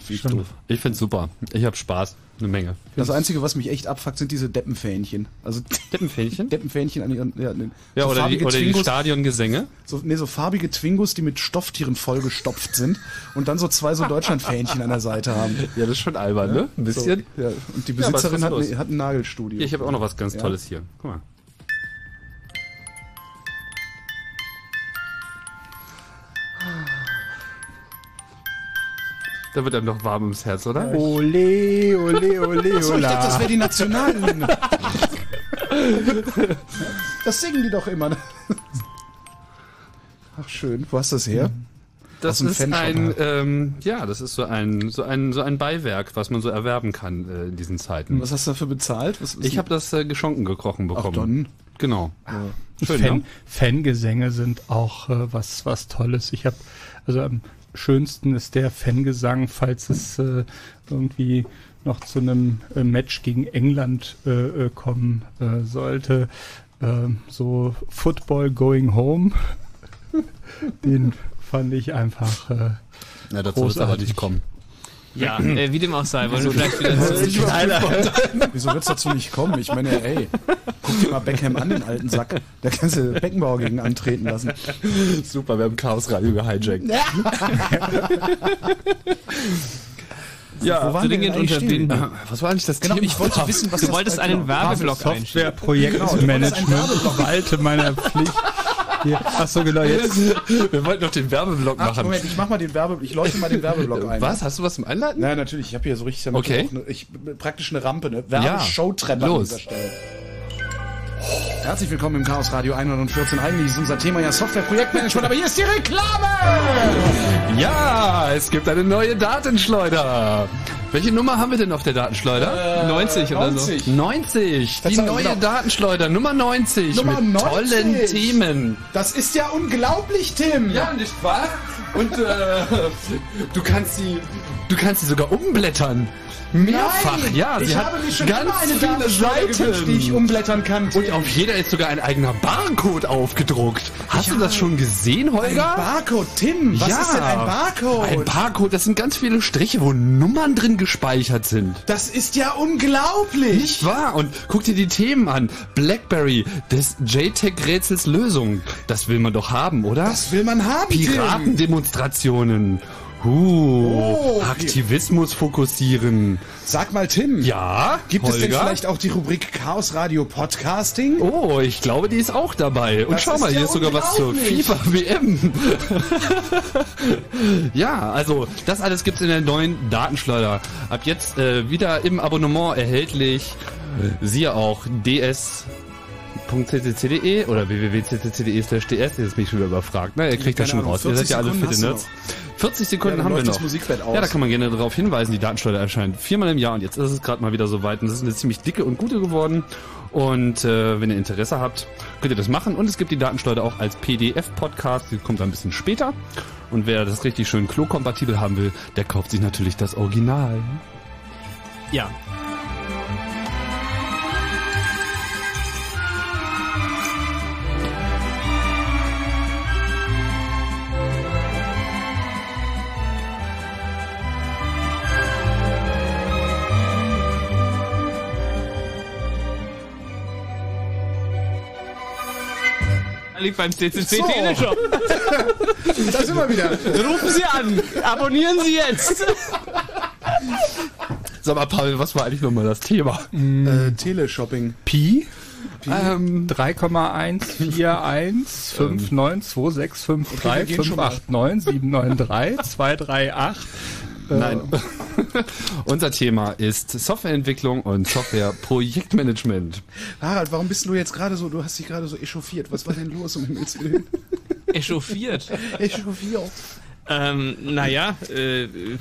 Ich doof. Ich find's super. Ich hab Spaß. Eine Menge. Das Einzige, was mich echt abfuckt, sind diese Deppenfähnchen. Also Deppenfähnchen? Deppenfähnchen an ihren, ja, ne, Ja, so oder, die, oder die Twingos, Stadiongesänge. so, nee, so farbige Twingos, die mit Stofftieren vollgestopft sind und dann so zwei so Deutschlandfähnchen an der Seite haben. Ja, das ist schon albern, ne? Ein bisschen. So, ja. Und die Ja, Besitzerin was hat, ne, hat ein Nagelstudio. Ich habe auch noch was ganz Ja. Tolles hier. Guck mal. Da wird einem doch warm ums Herz, oder? Ole, ole, ole, Achso, ich dachte, das wäre ole. die Nationalhymne. das singen die doch immer. Ach schön, wo hast du das her? Das ist Fanshop ein, ähm, ja, das ist so ein, so ein, so ein Beiwerk, was man so erwerben kann äh, in diesen Zeiten. Was hast du dafür bezahlt? Was, was Ich habe das äh, geschonken gekrochen bekommen. dann. Genau. Schön, Fan, ne? Fangesänge sind auch äh, was, was Tolles. Ich habe, also am schönsten ist der Fangesang, falls es äh, irgendwie noch zu einem äh, Match gegen England äh, äh, kommen äh, sollte. Ähm, so Football Going Home. Den fand ich einfach äh, Ja, dazu wird aber nicht kommen. Ja, äh, wie dem auch sei, wollen wir vielleicht wieder zu, Wieso wird's dazu nicht kommen? Ich meine, ey, guck dir mal Beckham an, den alten Sack. Da kannst du Beckenbauer gegen antreten lassen. Super, wir haben Chaos Radio gehijackt. ja, Wo waren wir denn dringend unterbinden. was war eigentlich das Genau, Thema? ich wollte wissen, was Du das wolltest einen genau, Werbeblock Software- einstellen. Softwareprojektmanagement walte meiner Pflicht. Hier. Achso, genau, jetzt. Wir wollten noch den Werbeblock Ach, machen. Moment, ich mach mal den Werbe, ich leuchte mal den Werbeblock ein. Was? Hast du was zum Einleiten? Nein, natürlich, ich habe hier so richtig damit Okay. eine, ich, praktisch eine Rampe, eine Werbeshowtreppe an Los. dieser Stelle. Herzlich willkommen im Chaos Radio 114. Eigentlich ist unser Thema ja Software-Projektmanagement, aber hier ist die Reklame! Ja, es gibt eine neue Datenschleuder. Welche Nummer haben wir denn auf der Datenschleuder? 90 oder so. 90. 90. Die neue genau. Datenschleuder, Nummer 90. Nummer mit 90. tollen Themen. Das ist ja unglaublich, Tim! Ja, nicht wahr? Und äh, du kannst sie, du kannst sie sogar umblättern. Mehrfach, Nein, ja. Sie ich hat habe mir schon ganz immer eine viele Seiten. die ich umblättern kann. Und auf jeder ist sogar ein eigener Barcode aufgedruckt. Hast du das schon gesehen, ein Holger? Barcode, Tim! Was ja, ist denn ein Barcode? Ein Barcode, das sind ganz viele Striche, wo Nummern drin gespeichert sind. das ist ja unglaublich! Nicht wahr? Und guck dir die Themen an. Blackberry, des JTAG-Rätsels Lösung. Das will man doch haben, oder? Das will man haben, Tim! Piratendemonstrationen. Uh, Oh, Aktivismus fokussieren. Sag mal, Tim. Ja, Gibt es denn Holger? vielleicht auch die Rubrik Chaos Radio Podcasting? Oh, ich glaube, die ist auch dabei. Und Das schau mal, hier ja ist sogar was zur. FIFA WM. ja, also das alles gibt's in der neuen Datenschleuder. Ab jetzt äh, wieder im Abonnement erhältlich. Siehe auch ds www.ccc.de oder www.ccc.de slash ds. Jetzt bin ich schon wieder überfragt. Na, ihr kriegt das schon Ahnung, raus. Ihr seid 40 ja alle Sekunden fitte Nerds. 40 Sekunden Ja, haben wir noch. Ja, da kann man gerne darauf hinweisen. Die Datenschleuder erscheint viermal im Jahr und jetzt ist es gerade mal wieder soweit. Und das ist eine ziemlich dicke und gute geworden. Und äh, wenn ihr Interesse habt, könnt ihr das machen. Und es gibt die Datenschleuder auch als PDF-Podcast. Die kommt ein bisschen später. Und wer das richtig schön Klo-kompatibel haben will, der kauft sich natürlich das Original. Ja. Liegt beim CCC So. Teleshop. Da sind wir wieder. Rufen Sie an. Abonnieren Sie jetzt. Sag mal, Paul, was war eigentlich nochmal das Thema? Äh, Teleshopping. Pi? Ähm, 3,141592653 wir gehen schon mal. 589 238. Nein. Unser Thema ist Softwareentwicklung und Softwareprojektmanagement. Harald, warum bist du jetzt gerade so, du hast dich gerade so echauffiert. Was war denn los um Himmels Willen? Echauffiert. Echauffiert. Ähm, naja, äh, ich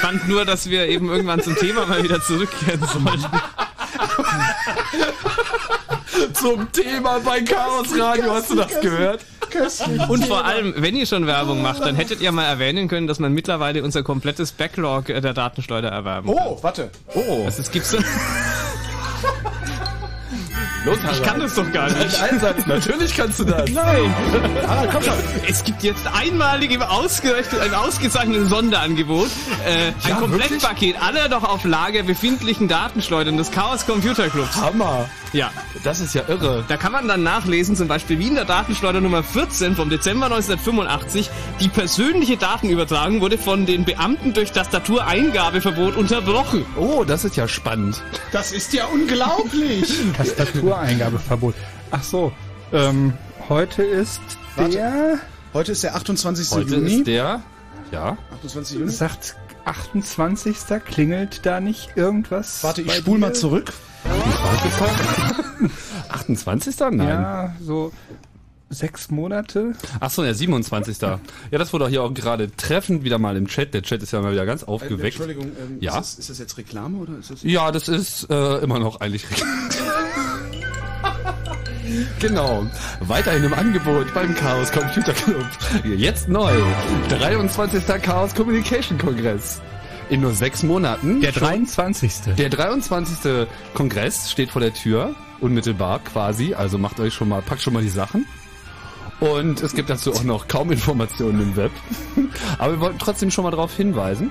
fand nur, dass wir eben irgendwann zum Thema mal wieder zurückkehren sollten. Zum Thema bei Chaos Radio, hast du das gehört? Köstlich. Und vor allem, wenn ihr schon Werbung macht, dann hättet ihr mal erwähnen können, dass man mittlerweile unser komplettes Backlog äh, der Datenschleuder erwerben kann. Oh, warte. Oh, Also es gibt so, los, ich kann das doch gar nicht. Einsatz. Natürlich kannst du das. Nein! komm schon! Es gibt jetzt einmalig im, ausgerechnet, im ausgezeichneten Sonderangebot äh, ein Ja, Komplettpaket aller noch auf Lager befindlichen Datenschleudern des Chaos Computer Clubs. Hammer. Ja, Das ist ja irre. da kann man dann nachlesen, zum Beispiel wie in der Datenschleuder Nummer 14 vom Dezember 1985 die persönliche Datenübertragung wurde von den Beamten durch Tastatureingabeverbot unterbrochen. Oh, das ist ja spannend. Das ist ja unglaublich. Tastatureingabeverbot. Ach so, ähm, heute ist Warte. der, Heute ist der 28. Heute Juni. ist der, ja, 28. Juni. sagt 28. klingelt da nicht irgendwas? Warte, ich spul dir? mal zurück. 28. Nein. Ja, so sechs Monate. Ach so, der 27. Ja, das wurde auch hier auch gerade treffend wieder mal im Chat. Der Chat ist ja mal wieder ganz aufgeweckt. Entschuldigung, ähm, Ja? ist, das, ist das jetzt Reklame oder ist das? Ja, das ist äh, immer noch eigentlich Genau. Weiterhin im Angebot beim Chaos Computer Club. Jetzt neu. 23. Chaos Communication Kongress. In nur sechs Monaten. Der Schon- 23. Der 23. Kongress steht vor der Tür, unmittelbar quasi. Also macht euch schon mal, packt schon mal die Sachen. Und es gibt dazu auch noch kaum Informationen im Web. Aber wir wollten trotzdem schon mal darauf hinweisen.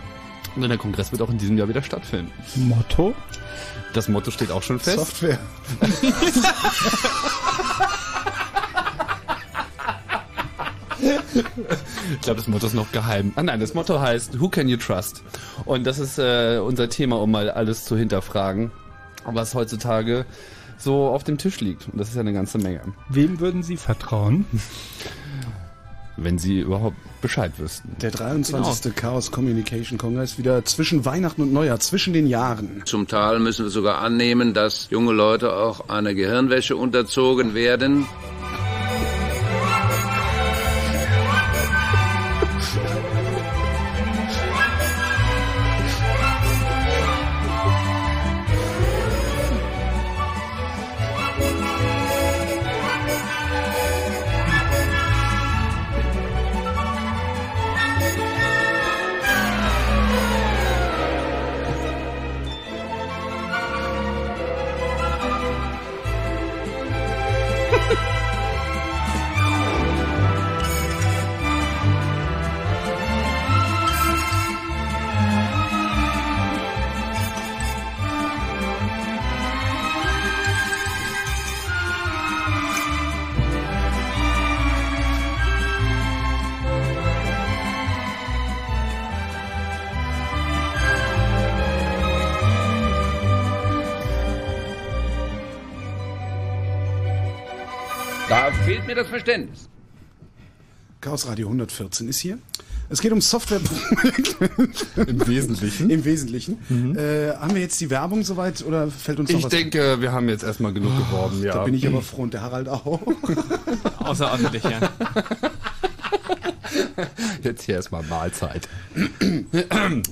Denn der Kongress wird auch in diesem Jahr wieder stattfinden. Motto? Das Motto steht auch schon fest. Software. Ich glaube, das Motto ist noch geheim. Ah nein, das Motto heißt Who can you trust? Und das ist äh, unser Thema, um mal alles zu hinterfragen, was heutzutage so auf dem Tisch liegt. Und das ist ja eine ganze Menge. Wem würden Sie vertrauen? Wenn Sie überhaupt Bescheid wüssten. Der 23. Chaos Communication Kongress wieder zwischen Weihnachten und Neujahr, zwischen den Jahren. Zum Teil müssen wir sogar annehmen, dass junge Leute auch einer Gehirnwäsche unterzogen werden. Verständnis. Chaos Radio 114 ist hier. Es geht um Software Im Wesentlichen. im Wesentlichen. Äh, haben wir jetzt die Werbung soweit oder fällt uns noch Ich was denke, wir haben jetzt erstmal genug geworben, ja. Da bin ich aber froh und der Harald auch. Außerordentlich, ja. Jetzt hier erstmal Mahlzeit.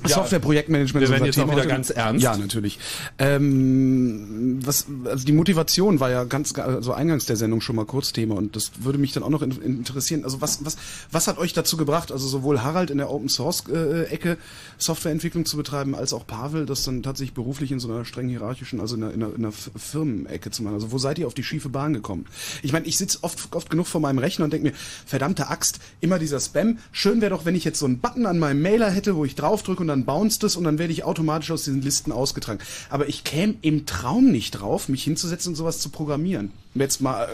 Software-Projektmanagement Wir ist unser jetzt auch Thema wieder ganz ernst. Ja, natürlich. Ähm, was, also die Motivation war ja ganz, also eingangs der Sendung schon mal kurz Thema und das würde mich dann auch noch in, interessieren. Also was, was, was hat euch dazu gebracht, also sowohl Harald in der Open Source äh, Ecke Softwareentwicklung zu betreiben, als auch Pavel, das dann tatsächlich beruflich in so einer streng hierarchischen, also in einer, in einer, in einer Firmenecke zu machen. Also wo seid ihr auf die schiefe Bahn gekommen? Ich meine, ich sitze oft, oft genug vor meinem Rechner und denke mir, verdammte Axt, immer dieser Spam, schön wäre doch, wenn ich jetzt so einen Button an meinem Mailer hätte, wo ich draufdrücke und dann bounced es und dann werde ich automatisch aus diesen Listen ausgetragen. Aber ich käme im Traum nicht drauf, mich hinzusetzen und sowas zu programmieren. Jetzt mal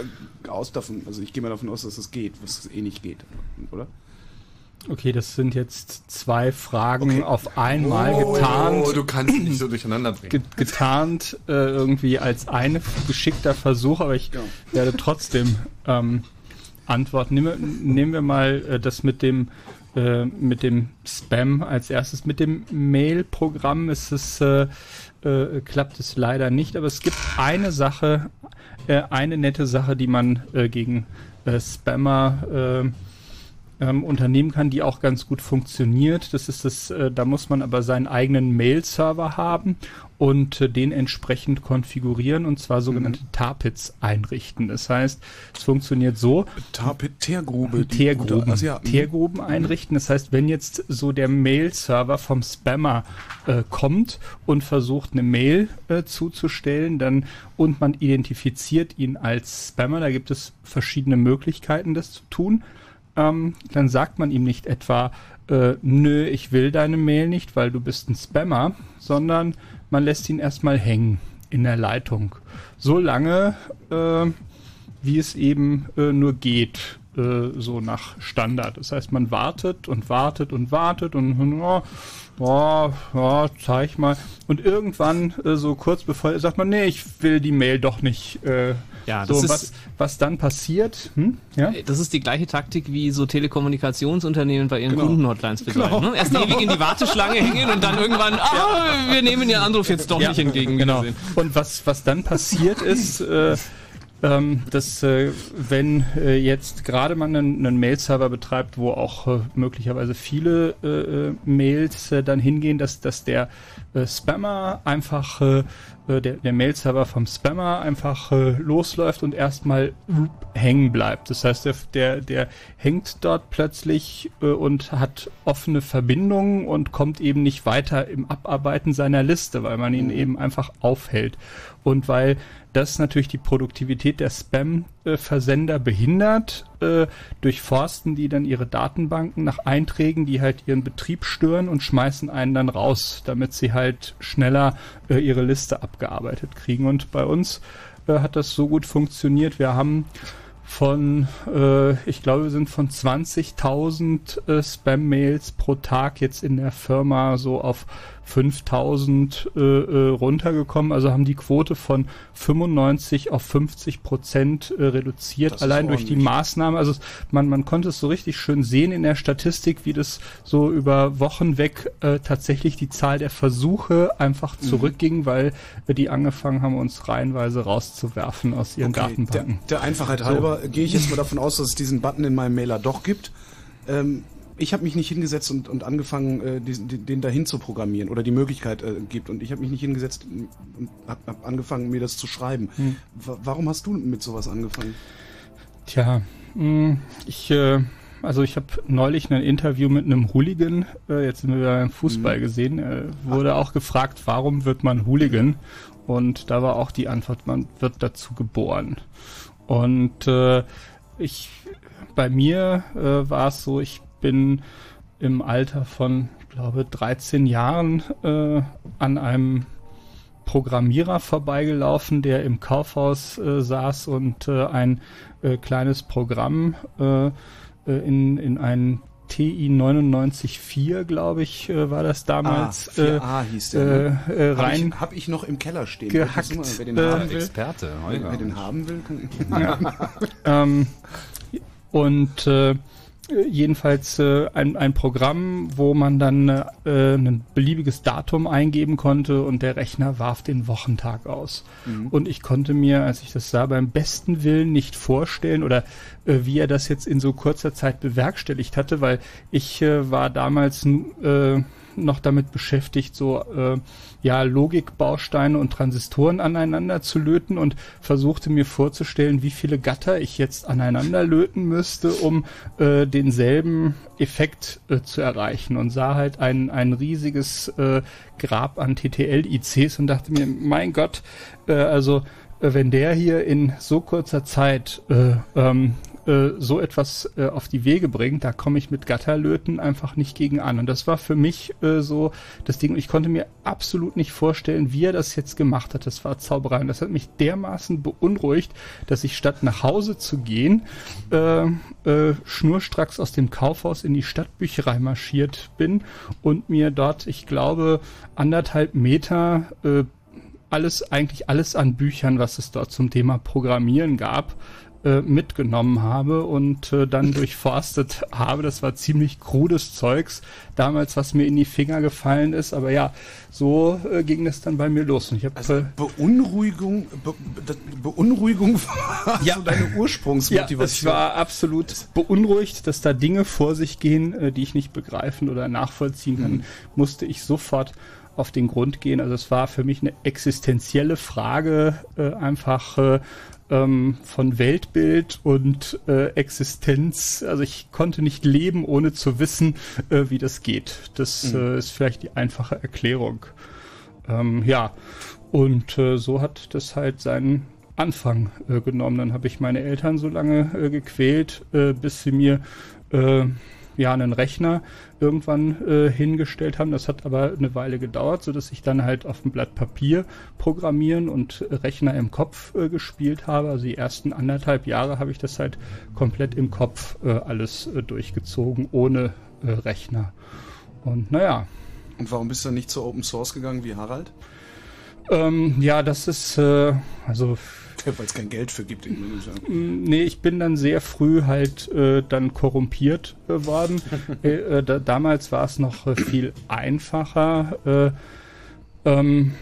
äh, aus davon, also ich gehe mal davon aus, dass es geht, was eh nicht geht, oder? Okay, das sind jetzt zwei Fragen auf einmal getarnt. Oh, du kannst nicht so durcheinander bringen. Ge getarnt äh, irgendwie als eine geschickter Versuch, aber ich werde trotzdem ähm, antworten. Nehmen wir, nehmen wir mal äh, das mit dem äh, mit dem Spam als erstes. Mit dem Mail-Programm ist es äh, äh, klappt es leider nicht, aber es gibt eine Sache, äh, eine nette Sache, die man äh, gegen Spammer äh, ähm, unternehmen kann, die auch ganz gut funktioniert. Das ist das, da muss man aber seinen eigenen Mail-Server haben und äh, den entsprechend konfigurieren und zwar sogenannte Tarpits einrichten. Das heißt, es funktioniert so. Tarpit, Teergrube. Teergruben, also ja, mhm. Teergruben einrichten. Das heißt, wenn jetzt so der Mail-Server vom Spammer äh, kommt und versucht, eine Mail äh, zuzustellen, dann und man identifiziert ihn als Spammer, da gibt es verschiedene Möglichkeiten, das zu tun ähm, dann sagt man ihm nicht etwa, äh, nö, ich will deine Mail nicht, weil du bist ein Spammer, sondern man lässt ihn erstmal hängen in der Leitung. So lange, äh, wie es eben äh, nur geht, äh, so nach Standard. Das heißt, man wartet und wartet und wartet und ja, ja, ja, zeig mal. Und irgendwann, äh, so kurz bevor, sagt man, nee, ich will die Mail doch nicht. Äh, Ja, so, das ist- was, was dann passiert, hm? ja? Das ist die gleiche Taktik, wie so Telekommunikationsunternehmen bei ihren Genau. Kundenhotlines betreiben. Genau. Ne? Erst ewig in die Warteschlange hängen und dann irgendwann, ah, wir nehmen Ihren Anruf jetzt doch Ja, nicht entgegen. Genau. Und was, was dann passiert ist, äh, ähm, dass äh, wenn äh, jetzt gerade man einen, einen Mail-Server betreibt, wo auch äh, möglicherweise viele äh, äh, Mails äh, dann hingehen, dass, dass der Spammer einfach, der, der Mail-Server vom Spammer einfach losläuft und erstmal hängen bleibt. Das heißt, der, der, der hängt dort plötzlich und hat offene Verbindungen und kommt eben nicht weiter im Abarbeiten seiner Liste, weil man ihn eben einfach aufhält. Und weil das natürlich die Produktivität der Spam-Versender behindert, äh, durchforsten die dann ihre Datenbanken nach Einträgen, die halt ihren Betrieb stören und schmeißen einen dann raus, damit sie halt schneller äh, ihre Liste abgearbeitet kriegen. Und bei uns äh, hat das so gut funktioniert. Wir haben von, äh, ich glaube, wir sind von 20.000 äh, Spam-Mails pro Tag jetzt in der Firma so auf 5.000 äh, äh, runtergekommen. Also haben die Quote von 95 auf 50 Prozent äh, reduziert, Das allein durch die ordentlich. Maßnahme. Also es- man, man konnte es so richtig schön sehen in der Statistik, wie das so über Wochen weg äh, tatsächlich die Zahl der Versuche einfach Mhm. zurückging, weil äh, die angefangen haben, uns reihenweise rauszuwerfen aus ihren Okay, Datenbanken. Der, der Einfachheit So. halber gehe ich jetzt mal davon aus, dass es diesen Button in meinem Mailer doch gibt. Ähm, ich habe mich nicht hingesetzt und, und angefangen, äh, diesen, den, den dahin zu programmieren oder die Möglichkeit äh, gibt. Und ich habe mich nicht hingesetzt und habe hab angefangen, mir das zu schreiben. Hm. Wa- Warum hast du mit sowas angefangen? Tja, mh, ich, äh, also ich habe neulich ein Interview mit einem Hooligan, äh, jetzt sind wir wieder beim Fußball gesehen, äh, wurde auch gefragt, warum wird man Hooligan? Und da war auch die Antwort, man wird dazu geboren. Und äh, ich, bei mir äh, war es so, ich bin im Alter von, glaube 13 Jahren äh, an einem Programmierer vorbeigelaufen, der im Kaufhaus äh, saß und äh, ein äh, kleines Programm äh, äh, in, in ein TI 994, glaube ich, äh, war das damals. Ah, 4A hieß der, ne? Äh, äh, Hab rein ich, hab ich noch im Keller stehen. gehackt, Mal, Wer den äh, haben will, Experte, wer, Holger. wer den haben will, kann, Ja. ähm, und äh, jedenfalls äh, ein, ein Programm, wo man dann äh, ein beliebiges Datum eingeben konnte und der Rechner warf den Wochentag aus. Mhm. Und ich konnte mir, als ich das sah, beim besten Willen nicht vorstellen oder äh, wie er das jetzt in so kurzer Zeit bewerkstelligt hatte, weil ich äh, war damals äh, noch damit beschäftigt, so äh, ja Logikbausteine und Transistoren aneinander zu löten und versuchte mir vorzustellen, wie viele Gatter ich jetzt aneinander löten müsste, um äh, denselben Effekt äh, zu erreichen und sah halt ein, ein riesiges äh, Grab an TTL-ICs und dachte mir, mein Gott, äh, also äh, wenn der hier in so kurzer Zeit äh, ähm, äh, so etwas äh, auf die Wege bringt, da komme ich mit Gatterlöten einfach nicht gegen an. Und das war für mich äh, so das Ding. Ich konnte mir absolut nicht vorstellen, wie er das jetzt gemacht hat. Das war Zauberei. Und das hat mich dermaßen beunruhigt, dass ich statt nach Hause zu gehen, äh, äh, schnurstracks aus dem Kaufhaus in die Stadtbücherei marschiert bin und mir dort, ich glaube, anderthalb Meter alles, eigentlich alles an Büchern, was es dort zum Thema Programmieren gab, äh, mitgenommen habe und äh, dann durchforstet habe. Das war ziemlich krudes Zeugs damals, was mir in die Finger gefallen ist. Aber ja, so äh, ging es dann bei mir los. Und ich habe Also Beunruhigung, Be Be Beunruhigung war Ja. so deine ja, Ursprungsmotivation. ich war absolut beunruhigt, dass da Dinge vor sich gehen, äh, die ich nicht begreifen oder nachvollziehen kann. Musste ich sofort auf den Grund gehen. Also es war für mich eine existenzielle Frage, äh, einfach äh, ähm, von Weltbild und äh, Existenz. Also ich konnte nicht leben, ohne zu wissen, äh, wie das geht. Das Mhm. äh, ist vielleicht die einfache Erklärung. Ähm, ja, und äh, so hat das halt seinen Anfang äh, genommen. Dann habe ich meine Eltern so lange äh, gequält, bis sie mir ja einen Rechner irgendwann äh, hingestellt haben. Das hat aber eine Weile gedauert, so dass ich dann halt auf dem Blatt Papier programmieren und Rechner im Kopf äh, gespielt habe. Also die ersten anderthalb Jahre habe ich das halt komplett im Kopf äh, alles äh, durchgezogen, ohne äh, Rechner. Und naja, Und warum bist du nicht zu Open Source gegangen wie Harald? ähm, ja, das ist äh, also Weil es kein Geld für gibt. Ja. Mm, Nee, ich bin dann sehr früh halt äh, dann korrumpiert worden. äh, äh, da, damals war es noch äh, viel einfacher. Äh, ähm,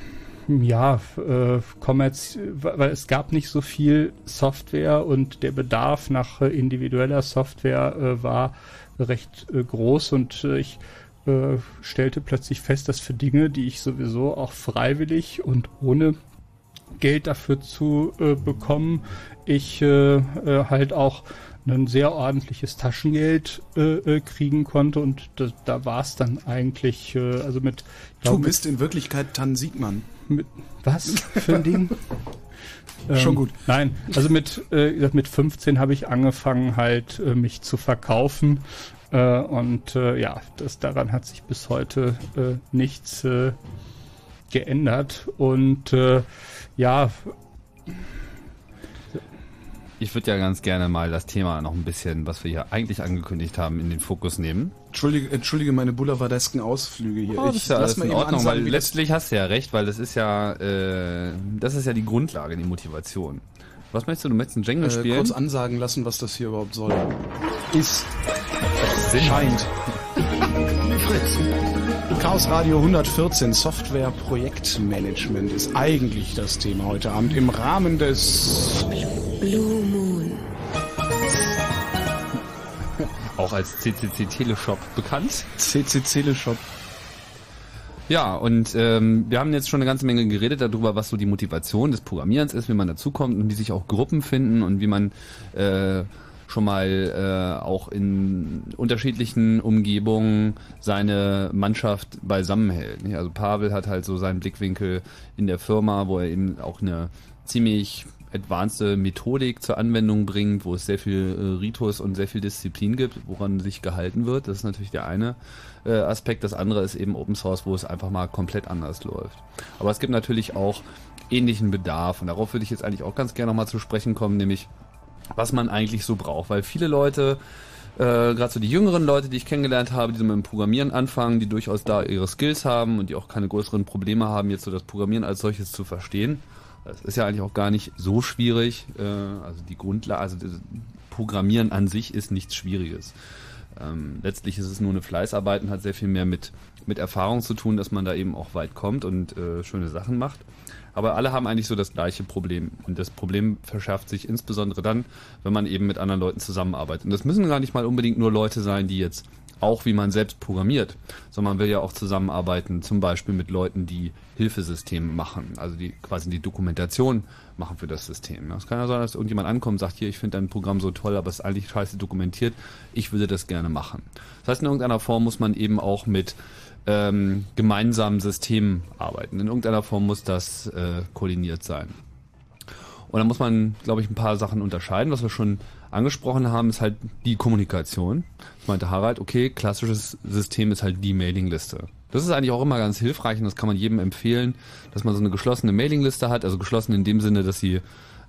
ja, äh, Kommerz, weil es gab nicht so viel Software und der Bedarf nach äh, individueller Software äh, war recht äh, groß und äh, ich stellte plötzlich fest, dass für Dinge, die ich sowieso auch freiwillig und ohne Geld dafür zu äh, bekommen, ich äh, äh, halt auch ein sehr ordentliches Taschengeld äh, äh, kriegen konnte und da, da war es dann eigentlich, äh, also mit, Du glaub, bist in Wirklichkeit Tan Siegmann. mit, was für ein Ding? Schon gut. Nein, also mit, äh, mit 15 habe ich angefangen halt äh, mich zu verkaufen äh, und äh, ja, das daran hat sich bis heute äh, nichts äh, geändert und äh, ja, Ich würde ja ganz gerne mal das Thema noch ein bisschen, was wir hier eigentlich angekündigt haben, in den Fokus nehmen. Entschuldige, entschuldige meine boulevardesken Ausflüge hier. Oh, das ist ja alles in eben Ordnung, ansagen, weil letztlich hast du ja recht, weil das ist ja, äh, das ist ja die Grundlage, die Motivation. Was möchtest du? Du möchtest einen Jenga äh, spielen? kurz ansagen lassen, was das hier überhaupt soll. Ist. Scheint. Chaos Radio 114 Software Projektmanagement ist eigentlich das Thema heute Abend im Rahmen des Blue Moon. Auch als CCC Teleshop bekannt. CCC Teleshop. Ja, und ähm, wir haben jetzt schon eine ganze Menge geredet darüber, was so die Motivation des Programmierens ist, wie man dazukommt und wie sich auch Gruppen finden und wie man äh, schon mal äh, auch in unterschiedlichen Umgebungen seine Mannschaft beisammenhält. nicht? Also Pavel hat halt so seinen Blickwinkel in der Firma, wo er eben auch eine ziemlich advanced Methodik zur Anwendung bringt, wo es sehr viel äh, Ritus und sehr viel Disziplin gibt, woran sich gehalten wird. Das ist natürlich der eine äh, Aspekt. Das andere ist eben Open Source, wo es einfach mal komplett anders läuft. Aber es gibt natürlich auch ähnlichen Bedarf und darauf würde ich jetzt eigentlich auch ganz gerne nochmal zu sprechen kommen, nämlich was man eigentlich so braucht, weil viele Leute äh, gerade so die jüngeren Leute, die ich kennengelernt habe, die so mit dem Programmieren anfangen, die durchaus da ihre Skills haben und die auch keine größeren Probleme haben, jetzt so das Programmieren als solches zu verstehen. Das ist ja eigentlich auch gar nicht so schwierig. Äh, also die Grundlage, also Programmieren an sich ist nichts Schwieriges. Ähm, letztlich ist es nur eine Fleißarbeit und hat sehr viel mehr mit, mit Erfahrung zu tun, dass man da eben auch weit kommt und äh, schöne Sachen macht. Aber alle haben eigentlich so das gleiche Problem. Und das Problem verschärft sich insbesondere dann, wenn man eben mit anderen Leuten zusammenarbeitet. Und das müssen gar nicht mal unbedingt nur Leute sein, die jetzt auch wie man selbst programmiert, sondern man will ja auch zusammenarbeiten, zum Beispiel mit Leuten, die Hilfesysteme machen, also die quasi die Dokumentation machen für das System. Es kann ja sein, dass irgendjemand ankommt und sagt, hier, ich finde dein Programm so toll, aber es ist eigentlich scheiße dokumentiert, ich würde das gerne machen. Das heißt, in irgendeiner Form muss man eben auch mit ähm, gemeinsamen Systemen arbeiten. In irgendeiner Form muss das äh, koordiniert sein. Und da muss man, glaube ich, ein paar Sachen unterscheiden. Was wir schon angesprochen haben, ist halt die Kommunikation. Das meinte Harald, okay, klassisches System ist halt die Mailingliste. Das ist eigentlich auch immer ganz hilfreich und das kann man jedem empfehlen, dass man so eine geschlossene Mailingliste hat. Also geschlossen in dem Sinne, dass sie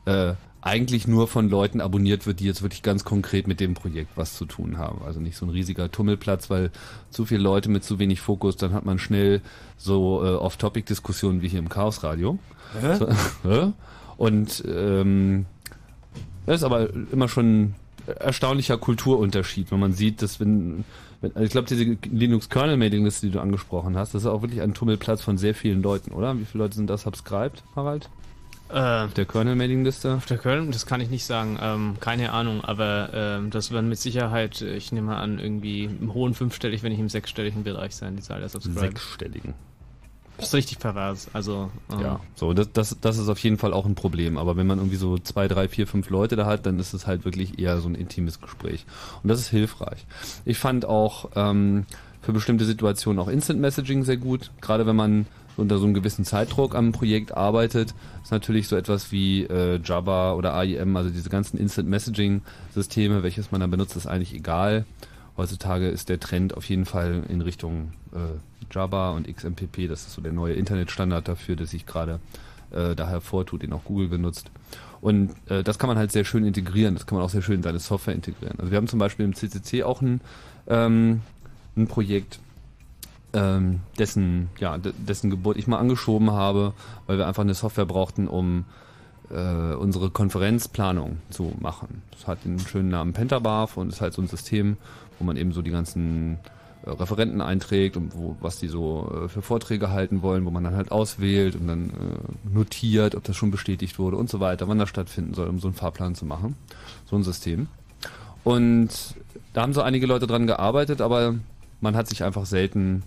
äh, eigentlich nur von Leuten abonniert wird, die jetzt wirklich ganz konkret mit dem Projekt was zu tun haben. Also nicht so ein riesiger Tummelplatz, weil zu viele Leute mit zu wenig Fokus, dann hat man schnell so äh, Off-Topic-Diskussionen wie hier im Chaos-Radio. So, und ähm, das ist aber immer schon ein erstaunlicher Kulturunterschied, wenn man sieht, dass wenn, wenn ich glaube, diese Linux-Kernel-Mailing-Liste, die du angesprochen hast, das ist auch wirklich ein Tummelplatz von sehr vielen Leuten, oder? Wie viele Leute sind da subscribed, Harald? Äh, Auf der Kernel-Mailing-Liste? Auf der Köln, das kann ich nicht sagen. Ähm, keine Ahnung, aber ähm, das werden mit Sicherheit, ich nehme an, irgendwie im hohen fünfstellig, wenn nicht im sechsstelligen Bereich sein, die Zahl der Subscriber. Sechsstelligen. Das ist richtig pervers. Also ähm, Ja, so, das, das, das ist auf jeden Fall auch ein Problem. Aber wenn man irgendwie so zwei, drei, vier, fünf Leute da hat, dann ist es halt wirklich eher so ein intimes Gespräch. Und das ist hilfreich. Ich fand auch ähm, für bestimmte Situationen auch Instant Messaging sehr gut. Gerade wenn man unter so einem gewissen Zeitdruck am Projekt arbeitet, ist natürlich so etwas wie äh, Java oder AIM, also diese ganzen Instant Messaging Systeme, welches man dann benutzt, ist eigentlich egal. Heutzutage ist der Trend auf jeden Fall in Richtung äh, Java und XMPP. Das ist so der neue Internetstandard dafür, der sich gerade äh, da hervortut, den auch Google benutzt. Und äh, das kann man halt sehr schön integrieren. Das kann man auch sehr schön in seine Software integrieren. Also wir haben zum Beispiel im CCC auch ein, ähm, ein Projekt, ähm, dessen, ja, de- dessen Geburt ich mal angeschoben habe, weil wir einfach eine Software brauchten, um äh, unsere Konferenzplanung zu machen. Das hat den schönen Namen Pentabarf und ist halt so ein System, wo man eben so die ganzen äh, Referenten einträgt und wo, was die so äh, für Vorträge halten wollen, wo man dann halt auswählt und dann äh, notiert, ob das schon bestätigt wurde und so weiter, wann das stattfinden soll, um so einen Fahrplan zu machen. So ein System. Und da haben so einige Leute dran gearbeitet, aber man hat sich einfach selten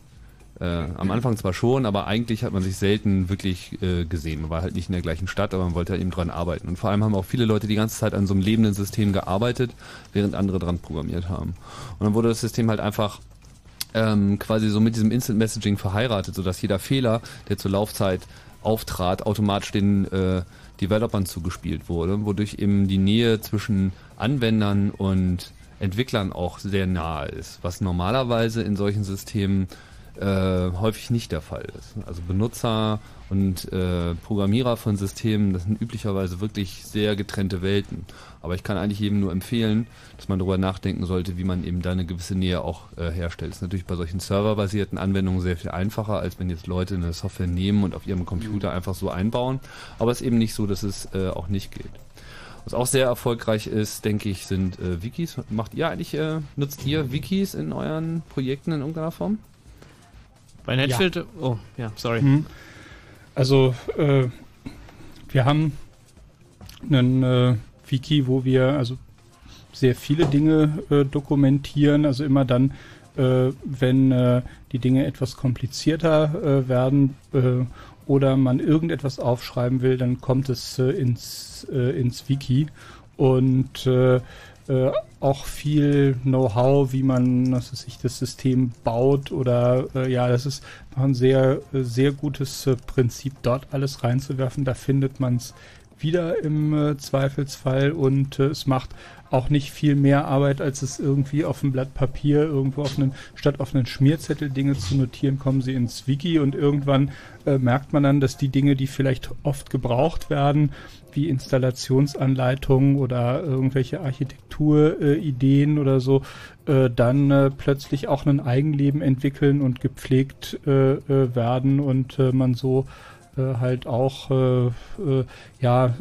äh, am Anfang zwar schon, aber eigentlich hat man sich selten wirklich äh, gesehen. Man war halt nicht in der gleichen Stadt, aber man wollte halt eben dran arbeiten. Und vor allem haben auch viele Leute die ganze Zeit an so einem lebenden System gearbeitet, während andere dran programmiert haben. Und dann wurde das System halt einfach ähm, quasi so mit diesem Instant Messaging verheiratet, sodass jeder Fehler, der zur Laufzeit auftrat, automatisch den äh, Developern zugespielt wurde, wodurch eben die Nähe zwischen Anwendern und Entwicklern auch sehr nahe ist, was normalerweise in solchen Systemen äh, häufig nicht der Fall ist. Also Benutzer und äh, Programmierer von Systemen, das sind üblicherweise wirklich sehr getrennte Welten. Aber ich kann eigentlich jedem nur empfehlen, dass man darüber nachdenken sollte, wie man eben da eine gewisse Nähe auch äh, herstellt. Das ist natürlich bei solchen serverbasierten Anwendungen sehr viel einfacher, als wenn jetzt Leute eine Software nehmen und auf ihrem Computer einfach so einbauen. Aber es ist eben nicht so, dass es äh, auch nicht geht. Was auch sehr erfolgreich ist, denke ich, sind äh, Wikis. Macht ihr eigentlich, äh, nutzt ihr Wikis in euren Projekten in irgendeiner Form? Bei Netfield, oh ja, sorry. Mhm. Also äh, wir haben einen äh, Wiki, wo wir also sehr viele Dinge äh, dokumentieren. Also immer dann, äh, wenn äh, die Dinge etwas komplizierter äh, werden äh, oder man irgendetwas aufschreiben will, dann kommt es äh, ins, äh, ins Wiki und äh, äh, auch viel Know-how, wie man was weiß ich, das System baut oder äh, ja, das ist noch ein sehr, sehr gutes äh, Prinzip, dort alles reinzuwerfen. Da findet man es wieder im äh, Zweifelsfall und äh, es macht auch nicht viel mehr Arbeit, als es irgendwie auf dem Blatt Papier irgendwo auf einen, statt auf einen Schmierzettel Dinge zu notieren, kommen sie ins Wiki und irgendwann äh, merkt man dann, dass die Dinge, die vielleicht oft gebraucht werden, wie Installationsanleitungen oder irgendwelche Architekturideen oder so, äh, dann äh, plötzlich auch ein Eigenleben entwickeln und gepflegt äh, äh, werden und äh, man so äh, halt auch äh, äh, ja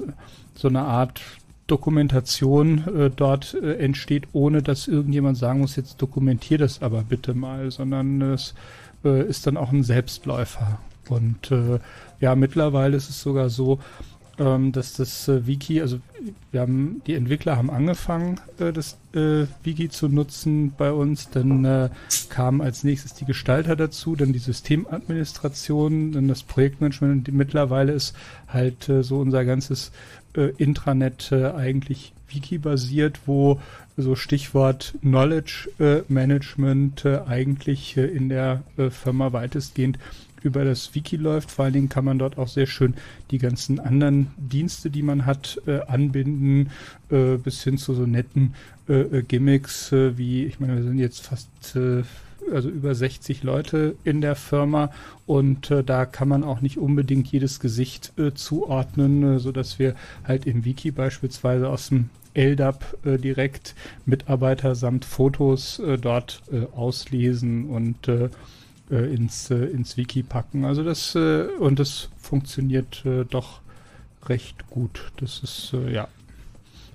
so eine Art Dokumentation äh, dort äh, entsteht, ohne dass irgendjemand sagen muss, jetzt dokumentier das aber bitte mal, sondern es äh, ist dann auch ein Selbstläufer. Und äh, ja, mittlerweile ist es sogar so, ähm, dass das äh, Wiki, also wir haben, die Entwickler haben angefangen, äh, das äh, Wiki zu nutzen bei uns, dann äh, kamen als nächstes die Gestalter dazu, dann die Systemadministration, dann das Projektmanagement. Und mittlerweile ist halt äh, so unser ganzes äh, Intranet äh, eigentlich Wiki-basiert, wo so Stichwort Knowledge äh, Management äh, eigentlich äh, in der äh, Firma weitestgehend über das Wiki läuft. Vor allen Dingen kann man dort auch sehr schön die ganzen anderen Dienste, die man hat, äh, anbinden, äh, bis hin zu so netten äh, äh, Gimmicks, äh, wie, ich meine, wir sind jetzt fast äh, also über 60 Leute in der Firma und äh, da kann man auch nicht unbedingt jedes Gesicht äh, zuordnen, äh, so dass wir halt im Wiki beispielsweise aus dem LDAP äh, direkt Mitarbeiter samt Fotos äh, dort äh, auslesen und äh, ins, äh, ins Wiki packen. Also das äh, und das funktioniert äh, doch recht gut. Das ist äh, ja.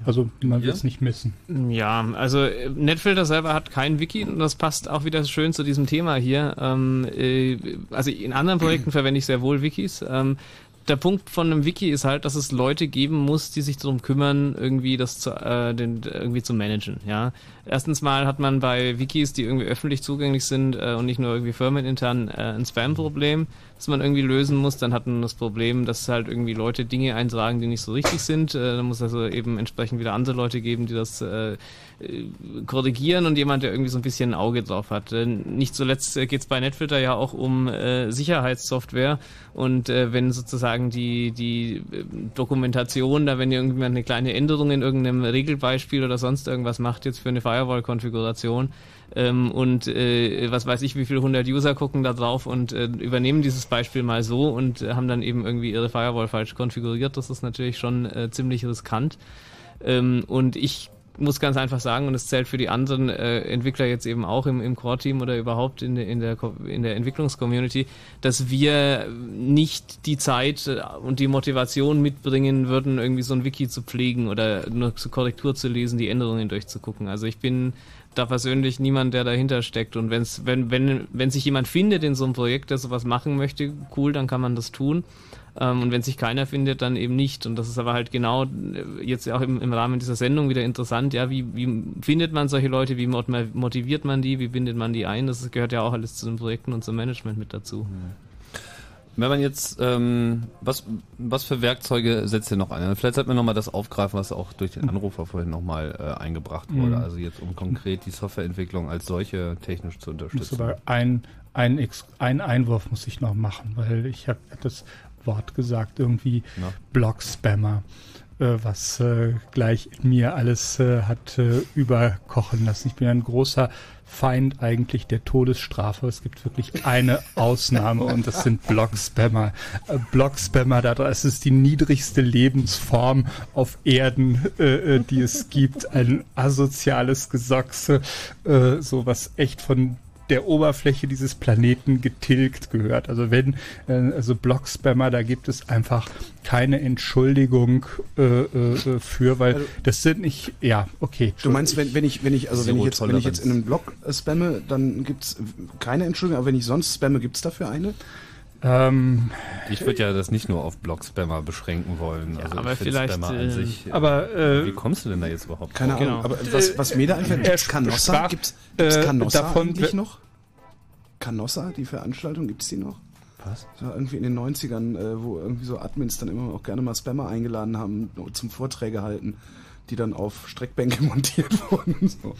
Also man wird es nicht missen. Ja, also äh, Netfilter selber hat kein Wiki und das passt auch wieder schön zu diesem Thema hier. Ähm, äh, also in anderen Projekten verwende ich sehr wohl Wikis. Ähm, der Punkt von einem Wiki ist halt, dass es Leute geben muss, die sich darum kümmern, irgendwie das zu, äh, den, irgendwie zu managen. Ja, erstens mal hat man bei Wikis, die irgendwie öffentlich zugänglich sind äh, und nicht nur irgendwie firmenintern, äh, ein Spam-Problem, das man irgendwie lösen muss. Dann hat man das Problem, dass halt irgendwie Leute Dinge eintragen, die nicht so richtig sind. Äh, dann muss also eben entsprechend wieder andere Leute geben, die das äh, äh, korrigieren und jemand, der irgendwie so ein bisschen ein Auge drauf hat. Äh, Nicht zuletzt äh, geht es bei Netfilter ja auch um äh, Sicherheitssoftware und äh, wenn sozusagen die, die Dokumentation, da wenn irgendjemand eine kleine Änderung in irgendeinem Regelbeispiel oder sonst irgendwas macht, jetzt für eine Firewall-Konfiguration, ähm, und äh, was weiß ich, wie viele hundert User gucken da drauf und äh, übernehmen dieses Beispiel mal so und äh, haben dann eben irgendwie ihre Firewall falsch konfiguriert. Das ist natürlich schon äh, ziemlich riskant. Ähm, und ich muss ganz einfach sagen, und es zählt für die anderen äh, Entwickler jetzt eben auch im, im Core-Team oder überhaupt in, der- in der, in der Entwicklungscommunity, dass wir nicht die Zeit äh, und die Motivation mitbringen würden, irgendwie so ein Wiki zu pflegen oder nur zur Korrektur zu lesen, die Änderungen durchzugucken. Also ich bin da persönlich niemand, der dahinter steckt. Und wenn's, wenn, wenn, wenn sich jemand findet in so einem Projekt, der sowas machen möchte, cool, dann kann man das tun. Ähm, und wenn sich keiner findet, dann eben nicht. Und das ist aber halt genau äh, jetzt auch im, im Rahmen dieser Sendung wieder interessant. Ja, wie, wie findet man solche Leute? Wie mot- motiviert man die? Wie bindet man die ein? Das gehört ja auch alles zu den Projekten und zum Management mit dazu. Wenn man jetzt, ähm, was, was für Werkzeuge setzt ihr noch ein? Vielleicht sollten wir nochmal das aufgreifen, was auch durch den Anrufer vorhin nochmal äh, eingebracht wurde. Mhm. Also jetzt um konkret die Softwareentwicklung als solche technisch zu unterstützen. aber ein, ein, Ex- ein Einwurf muss ich noch machen, weil ich habe das Wort gesagt, irgendwie? Blog-Spammer, was äh, gleich in mir alles äh, hat äh, überkochen lassen. Ich bin ein großer Feind eigentlich der Todesstrafe. Es gibt wirklich eine Ausnahme und das sind Blog-Spammer. Äh, Blog-Spammer, da das ist die niedrigste Lebensform auf Erden, äh, äh, die es gibt. Ein asoziales Gesochse, äh, so was echt von der Oberfläche dieses Planeten getilgt gehört. Also wenn, äh, also Blog-Spammer, da gibt es einfach keine Entschuldigung äh, äh, für, weil das sind nicht, ja, okay. Du meinst, wenn, wenn ich, wenn ich, also wenn ich jetzt, wenn ich jetzt in einem Blog spamme, dann gibt's keine Entschuldigung, aber wenn ich sonst spamme, gibt's dafür eine? Ähm, Ich würde ja das nicht nur auf Blog-Spammer beschränken wollen. also aber vielleicht, Spammer äh, an sich. aber, äh, wie kommst du denn da jetzt überhaupt? Keine? Ahnung, aber was, was mir da einfällt, Er gibt's Canossa? Gibt's, gibt's äh, Canossa davon- eigentlich noch? Canossa, die Veranstaltung, gibt's die noch? Was? Das war irgendwie in den 90ern, äh, wo irgendwie so Admins dann immer auch gerne mal Spammer eingeladen haben zum Vorträge halten, die dann auf Streckbänke montiert wurden. So.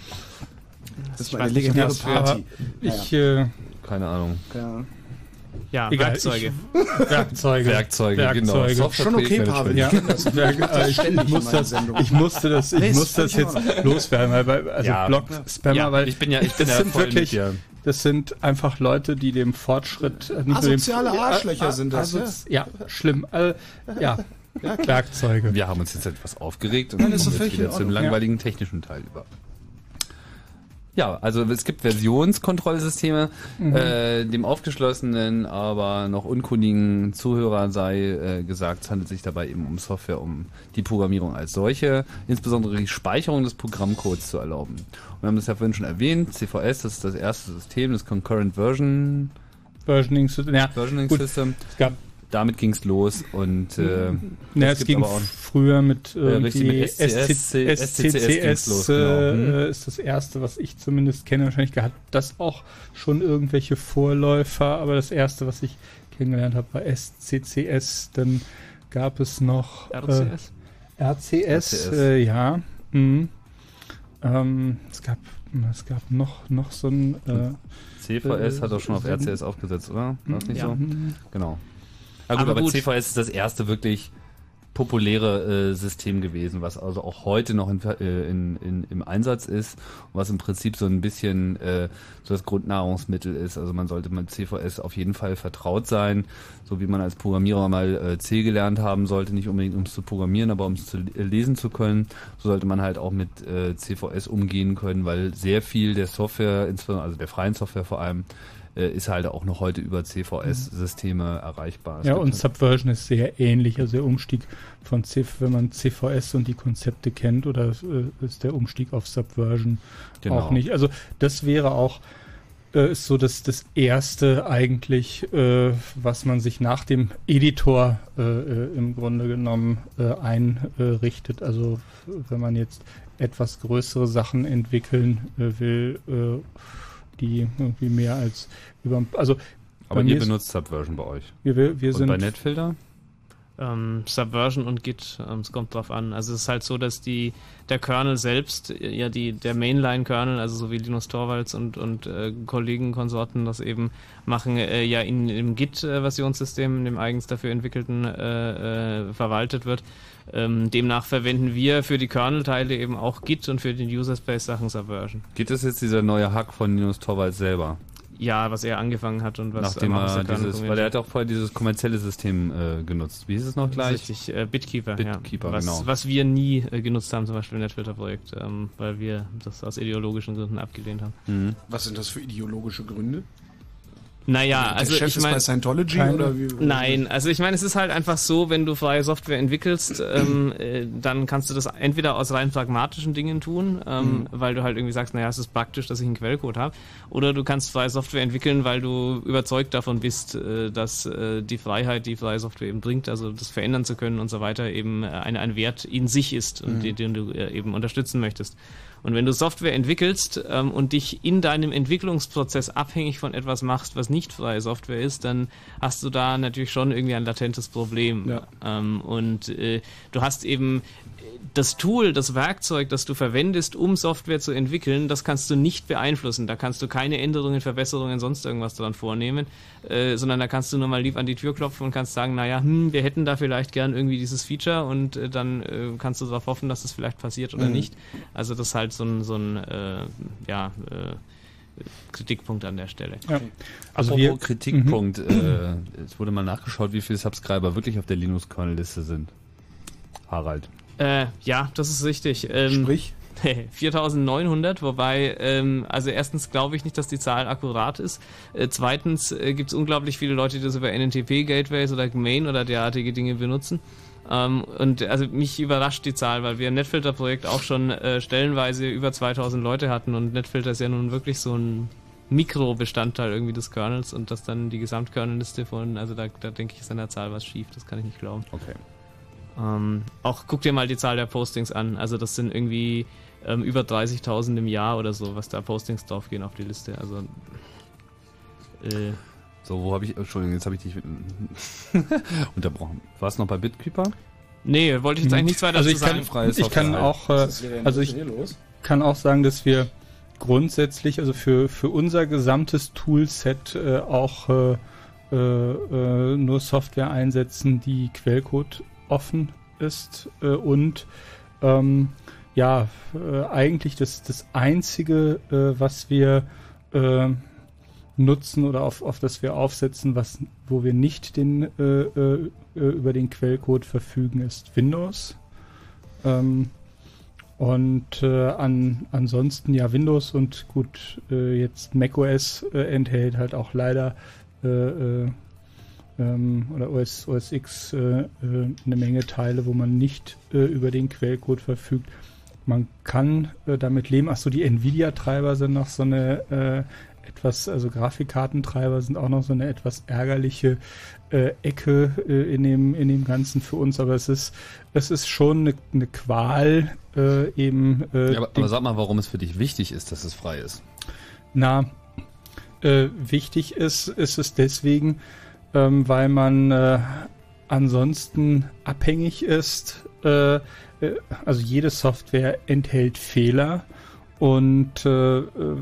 Das Ich war eine legendäre Party. ich, äh, Keine Ahnung. Ja. Ja, Egal, Werkzeuge. Ich, Werkzeuge. Werkzeuge, genau. Werkzeuge. Software- Schon okay. Pavel. Ja, äh, ich, muss das, ich musste das, ich muss das jetzt loswerden, weil, also Ja. Blog-Spammer, Ja, weil ich bin ja- ich bin das ja sind wirklich, das sind einfach Leute, die dem Fortschritt äh, nicht Asoziale dem, Arschlöcher sind das, asozi- ja, schlimm, äh, ja, Werkzeuge. Wir haben uns jetzt etwas aufgeregt und Nein, ist kommen jetzt wieder zum langweiligen technischen Teil über. Ja, also es gibt Versionskontrollsysteme. Mhm. Äh, dem aufgeschlossenen, aber noch unkundigen Zuhörer sei äh, gesagt, es handelt sich dabei eben um Software, um die Programmierung als solche, insbesondere die Speicherung des Programmcodes zu erlauben. Und wir haben das ja vorhin schon erwähnt, CVS, das ist das erste System, das Concurrent Version Versioning, System, ja, Versioning System. es gab, Damit ging's los und äh, ja, es es ging aber auch- früher mit richtig, SCCS, los, äh, genau. Mhm. äh, ist das erste, was ich zumindest kenne. Wahrscheinlich hat das auch schon irgendwelche Vorläufer, aber das erste, was ich kennengelernt habe, war SCCS. Dann gab es noch RCS? Äh, RCS, RCS. Äh, ja. Mhm. Ähm, es gab Es gab noch, noch so ein. Äh, CVS äh, hat auch schon auf so- RCS aufgesetzt, oder? War das nicht Ja. so? Mhm. Genau. Na gut, Aber aber, gut. CVS ist das erste wirklich populäre äh, System gewesen, was also auch heute noch in, äh, in, in, im Einsatz ist und was im Prinzip so ein bisschen äh, so das Grundnahrungsmittel ist. Also man sollte mit CVS auf jeden Fall vertraut sein, so wie man als Programmierer mal äh, C gelernt haben sollte, nicht unbedingt um es zu programmieren, aber um es zu äh, lesen zu können. So sollte man halt auch mit äh, CVS umgehen können, weil sehr viel der Software, insbesondere also der freien Software vor allem, äh, ist halt auch noch heute über CVS-Systeme erreichbar. Es Ja, und halt- Subversion ist sehr ähnlich. Also der Umstieg von C, wenn man CVS und die Konzepte kennt, oder äh, ist der Umstieg auf Subversion Genau. auch nicht. Also das wäre auch äh, ist so das, das erste eigentlich, äh, was man sich nach dem Editor äh, äh, im Grunde genommen einrichtet. Also wenn man jetzt etwas größere Sachen entwickeln will, die irgendwie mehr als über also Aber ihr ist- benutzt Subversion bei euch. Wir, wir, wir Und sind bei Netfilter? Ähm, Subversion und Git, ähm, es kommt drauf an. Also es ist halt so, dass die der Kernel selbst, ja die der Mainline-Kernel, also so wie Linus Torvalds und und äh, Kollegen, Konsorten das eben machen, äh, ja in im Git-Versionssystem, in dem eigens dafür entwickelten, äh, äh, verwaltet wird. Ähm, demnach verwenden wir für die Kernel-Teile eben auch Git und für den User-Space-Sachen Subversion. Geht das jetzt dieser neue Hack von Linus Torvalds selber? Ja, was er angefangen hat und was Nachdem er der dieses, weil er hat auch vorher dieses kommerzielle System äh, genutzt. Wie hieß es noch gleich? ist Richtig, äh, Bitkeeper, Bitkeeper, ja. was, genau. was wir nie äh, genutzt haben, zum Beispiel im Netfilter-Projekt, ähm, weil wir das aus ideologischen Gründen abgelehnt haben. Mhm. Was sind das für ideologische Gründe? Naja, Der also Chef ich meine, Scientology oder wie? Nein, also ich meine, es ist halt einfach so, wenn du freie Software entwickelst, ähm, äh, dann kannst du das entweder aus rein pragmatischen Dingen tun, ähm, Mhm. weil du halt irgendwie sagst, naja, es ist praktisch, dass ich einen Quellcode habe, oder du kannst freie Software entwickeln, weil du überzeugt davon bist, äh, dass äh, die Freiheit, die freie Software eben bringt, also das verändern zu können und so weiter, eben äh, ein, ein Wert in sich ist und Mhm. den, den du äh, eben unterstützen möchtest. Und wenn du Software entwickelst ähm, und dich in deinem Entwicklungsprozess abhängig von etwas machst, was nicht freie Software ist, dann hast du da natürlich schon irgendwie ein latentes Problem. Ähm, und äh, du hast eben das Tool, das Werkzeug, das du verwendest, um Software zu entwickeln, das kannst du nicht beeinflussen. Da kannst du keine Änderungen, Verbesserungen, sonst irgendwas dran vornehmen, äh, sondern da kannst du nur mal lieb an die Tür klopfen und kannst sagen, naja, hm, wir hätten da vielleicht gern irgendwie dieses Feature und äh, dann äh, kannst du darauf hoffen, dass das vielleicht passiert oder Mhm. nicht. Also das ist halt so ein, so ein äh, ja, äh, Kritikpunkt an der Stelle. Ja. Also Also wir- Kritikpunkt. Äh, es wurde mal nachgeschaut, wie viele Subscriber wirklich auf der Linux-Kernel-Liste sind. Harald. Äh, ja, das ist richtig. Ähm, Sprich? 4900, wobei, ähm, also erstens glaube ich nicht, dass die Zahl akkurat ist. Äh, zweitens äh, gibt es unglaublich viele Leute, die das über NNTP-Gateways oder Main oder derartige Dinge benutzen. Ähm, und also mich überrascht die Zahl, weil wir im Netfilter-Projekt auch schon äh, stellenweise über 2000 Leute hatten und Netfilter ist ja nun wirklich so ein Mikrobestandteil irgendwie des Kernels und das dann die Gesamtkernelliste von, also da, da denke ich, ist an der Zahl was schief, das kann ich nicht glauben. Okay. Ähm, auch guck dir mal die Zahl der Postings an. Also das sind irgendwie ähm, über 30.000 im Jahr oder so, was da Postings draufgehen auf die Liste. Also äh, So, wo habe ich, Entschuldigung, jetzt habe ich dich unterbrochen. War es noch bei Bitkeeper? nee, wollte ich jetzt eigentlich nichts weiter also zu ich sagen. kann, ich kann auch, äh, also ich kann auch sagen, dass wir grundsätzlich, also für, für unser gesamtes Toolset äh, auch äh, äh, äh, nur Software einsetzen, die Quellcode offen ist äh, und ähm, ja, äh, eigentlich das, das einzige, äh, was wir äh, nutzen oder auf, auf das wir aufsetzen, was, wo wir nicht den, äh, äh, über den Quellcode verfügen, ist Windows. Ähm, und an, ansonsten ja Windows und gut, jetzt macOS enthält halt auch leider ähm, oder OS, OS X äh, äh, eine Menge Teile, wo man nicht äh, über den Quellcode verfügt. Man kann äh, damit leben. Achso, die Nvidia-Treiber sind noch so eine etwas, also Grafikkartentreiber sind auch noch so eine etwas ärgerliche äh, Ecke äh, in dem in dem Ganzen für uns, aber es ist es ist schon eine, eine Qual äh, eben. Ja, aber, aber sag mal, warum es für dich wichtig ist, dass es frei ist. na, wichtig ist, ist es deswegen, ähm, weil man äh, ansonsten abhängig ist. Äh, äh, also jede Software enthält Fehler und äh, äh,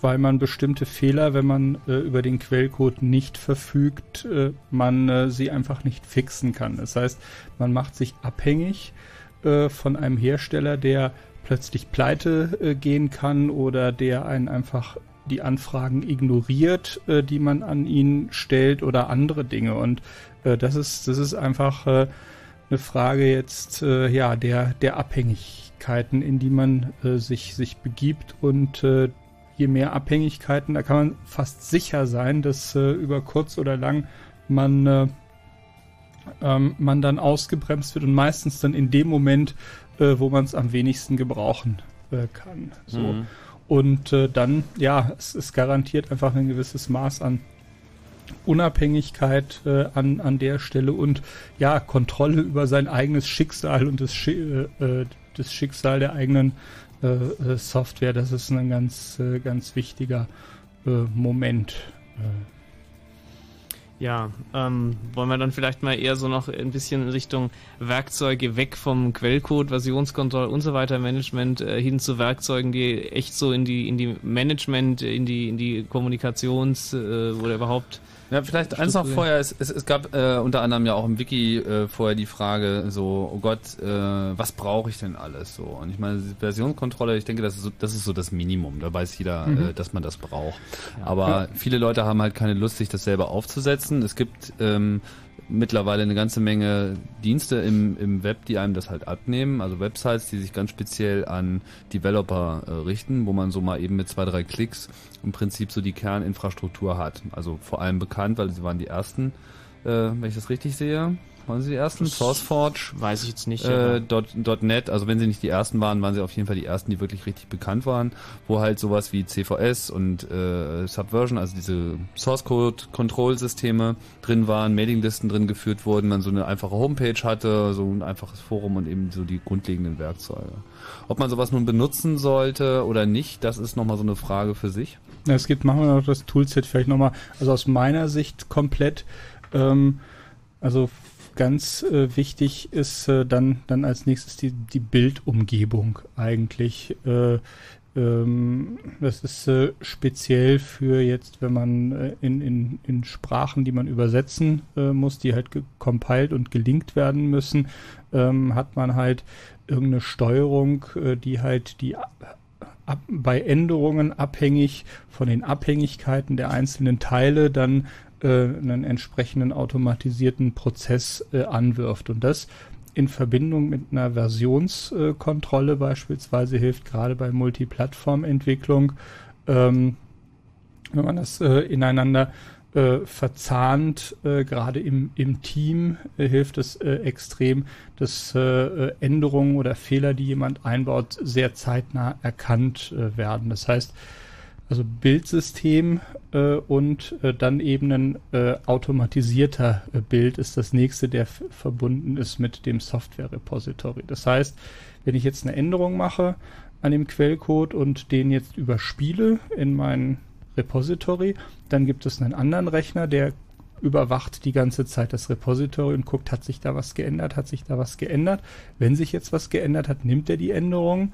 weil man bestimmte Fehler, wenn man äh, über den Quellcode nicht verfügt, man sie einfach nicht fixen kann. Das heißt, man macht sich abhängig von einem Hersteller, der plötzlich pleite gehen kann oder der einen einfach die Anfragen ignoriert, äh, die man an ihn stellt oder andere Dinge. Und äh, das ist das ist einfach äh, eine Frage jetzt äh, ja der der Abhängigkeiten, in die man äh, sich sich begibt und äh, je mehr Abhängigkeiten, da kann man fast sicher sein, dass äh, über kurz oder lang man äh, ähm, man dann ausgebremst wird und meistens dann in dem Moment, äh, wo man es am wenigsten gebrauchen äh, kann. So. Mhm. Und äh, dann, ja, es ist garantiert einfach ein gewisses Maß an Unabhängigkeit äh, an, an der Stelle und ja, Kontrolle über sein eigenes Schicksal und das, Schi äh, äh, das Schicksal der eigenen äh, äh, Software. Das ist ein ganz, äh, ganz wichtiger Moment. Ja, ähm, wollen wir dann vielleicht mal eher so noch ein bisschen in Richtung Werkzeuge weg vom Quellcode, Versionskontrolle und so weiter Management äh, hin zu Werkzeugen, die echt so in die in die Management, in die in die Kommunikations äh, oder überhaupt Ja, vielleicht eins noch vorher. Es, es, es gab äh, unter anderem ja auch im Wiki äh, vorher die Frage so, oh Gott, äh, was brauche ich denn alles so? Und ich meine, Versionskontrolle, ich denke, das ist so, das ist so das Minimum. Da weiß jeder, Mhm. äh, dass man das braucht. Aber viele Leute haben halt keine Lust, sich das selber aufzusetzen. Es gibt ähm, mittlerweile eine ganze Menge Dienste im, im Web, die einem das halt abnehmen. Also Websites, die sich ganz speziell an Developer äh, richten, wo man so mal eben mit zwei, drei Klicks im Prinzip so die Kerninfrastruktur hat. Also vor allem bekannt, weil sie waren die ersten, äh, wenn ich das richtig sehe. Waren sie die ersten? SourceForge? weiß ich jetzt nicht. Äh, dot, dot .NET, also wenn sie nicht die ersten waren, waren sie auf jeden Fall die ersten, die wirklich richtig bekannt waren, wo halt sowas wie CVS und äh, Subversion, also diese Source Code Kontrollsysteme drin waren, Mailinglisten drin geführt wurden, man so eine einfache Homepage hatte, so ein einfaches Forum und eben so die grundlegenden Werkzeuge. Ob man sowas nun benutzen sollte oder nicht, das ist nochmal so eine Frage für sich. Es gibt, machen wir noch das Toolset vielleicht nochmal, also aus meiner Sicht komplett, ähm, also ganz äh, wichtig ist äh, dann, dann als nächstes die, die Bildumgebung eigentlich. Äh, ähm, das ist äh, speziell für jetzt, wenn man äh, in, in, in Sprachen, die man übersetzen äh, muss, die halt compiled und gelinkt werden müssen, ähm, hat man halt irgendeine Steuerung, die halt die ab, bei Änderungen abhängig von den Abhängigkeiten der einzelnen Teile dann äh, einen entsprechenden automatisierten Prozess äh, anwirft. Und das in Verbindung mit einer Versionskontrolle beispielsweise hilft gerade bei Multiplattform-Entwicklung, ähm, wenn man das äh, ineinander äh, verzahnt, äh, gerade im, im Team, äh, hilft es äh, extrem, dass äh, äh, Änderungen oder Fehler, die jemand einbaut, sehr zeitnah erkannt äh, werden. Das heißt, also Bildsystem äh, und äh, dann eben ein äh, automatisierter äh, Bild ist das nächste, der verbunden ist mit dem Software-Repository. Das heißt, wenn ich jetzt eine Änderung mache an dem Quellcode und den jetzt überspiele in mein Repository, dann gibt es einen anderen Rechner, der überwacht die ganze Zeit das Repository und guckt, hat sich da was geändert, hat sich da was geändert. Wenn sich jetzt was geändert hat, nimmt er die Änderung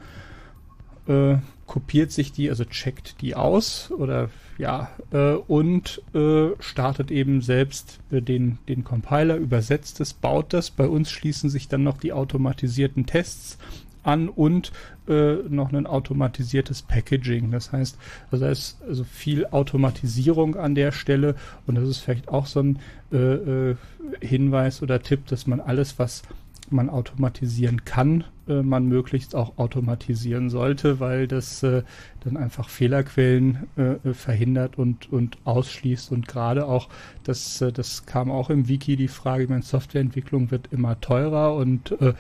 äh, kopiert sich die, also checkt die aus oder ja, äh, und äh, startet eben selbst äh, den, den Compiler, übersetzt es, baut das. Bei uns schließen sich dann noch die automatisierten Tests an und äh, noch ein automatisiertes Packaging. Das heißt, also da ist also viel Automatisierung an der Stelle und das ist vielleicht auch so ein äh, Hinweis oder Tipp, dass man alles, was man automatisieren kann, äh, man möglichst auch automatisieren sollte, weil das äh, dann einfach Fehlerquellen äh, äh, verhindert und, und ausschließt. Und gerade auch, das, äh, das kam auch im Wiki die Frage, ich meine, Softwareentwicklung wird immer teurer und äh,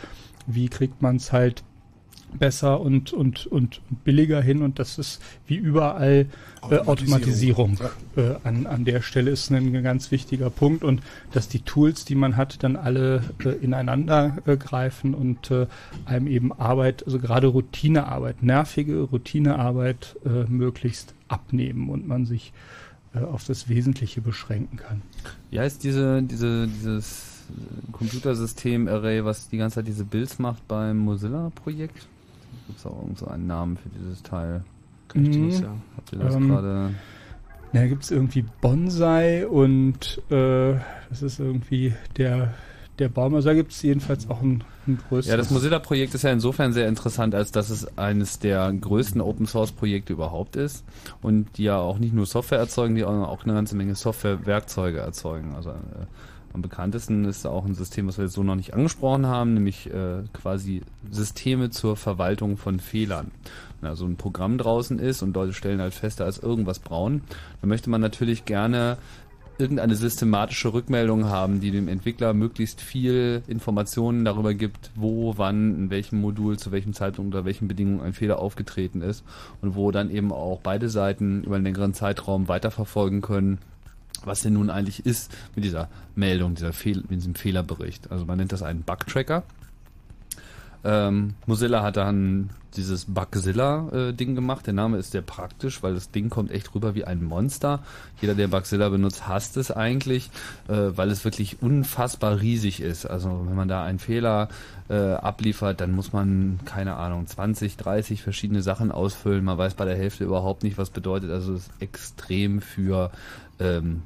wie kriegt man es halt besser und, und, und billiger hin und das ist wie überall äh, Automatisierung äh, an, an der Stelle ist ein ganz wichtiger Punkt und dass die Tools, die man hat, dann alle äh, ineinander äh, greifen und äh, einem eben Arbeit, also gerade Routinearbeit, nervige Routinearbeit äh, möglichst abnehmen und man sich äh, auf das Wesentliche beschränken kann. Wie heißt diese, diese, dieses Computersystem-Array, was die ganze Zeit diese Builds macht beim Mozilla-Projekt? Gibt es auch irgend so einen Namen für dieses Teil? Kann ich dir Mhm. nicht sagen. Habt ihr das Ähm, gerade? Da gibt es irgendwie Bonsai und äh, das ist irgendwie der, der Baum. Also da gibt es jedenfalls auch ein, ein größeres. Ja, das Mozilla-Projekt ist ja insofern sehr interessant, als dass es eines der größten Open-Source-Projekte überhaupt ist und die ja auch nicht nur Software erzeugen, die auch auch eine ganze Menge Software-Werkzeuge erzeugen. Also äh, am bekanntesten ist auch ein System, was wir jetzt so noch nicht angesprochen haben, nämlich äh, quasi Systeme zur Verwaltung von Fehlern. Wenn also ein Programm draußen ist und Leute stellen halt fest, da ist irgendwas braun, dann möchte man natürlich gerne irgendeine systematische Rückmeldung haben, die dem Entwickler möglichst viel Informationen darüber gibt, wo, wann, in welchem Modul, zu welchem Zeitpunkt, unter welchen Bedingungen ein Fehler aufgetreten ist und wo dann eben auch beide Seiten über einen längeren Zeitraum weiterverfolgen können, was denn nun eigentlich ist mit dieser Meldung, dieser Fehl mit diesem Fehlerbericht. Also man nennt das einen Bug-Tracker. Ähm, Mozilla hat dann dieses Bugzilla-Ding gemacht. Der Name ist sehr praktisch, weil das Ding kommt echt rüber wie ein Monster. Jeder, der Bugzilla benutzt, hasst es eigentlich, äh, weil es wirklich unfassbar riesig ist. Also wenn man da einen Fehler äh, abliefert, dann muss man, keine Ahnung, 20, 30 verschiedene Sachen ausfüllen. Man weiß bei der Hälfte überhaupt nicht, was bedeutet. Also es ist extrem für ähm,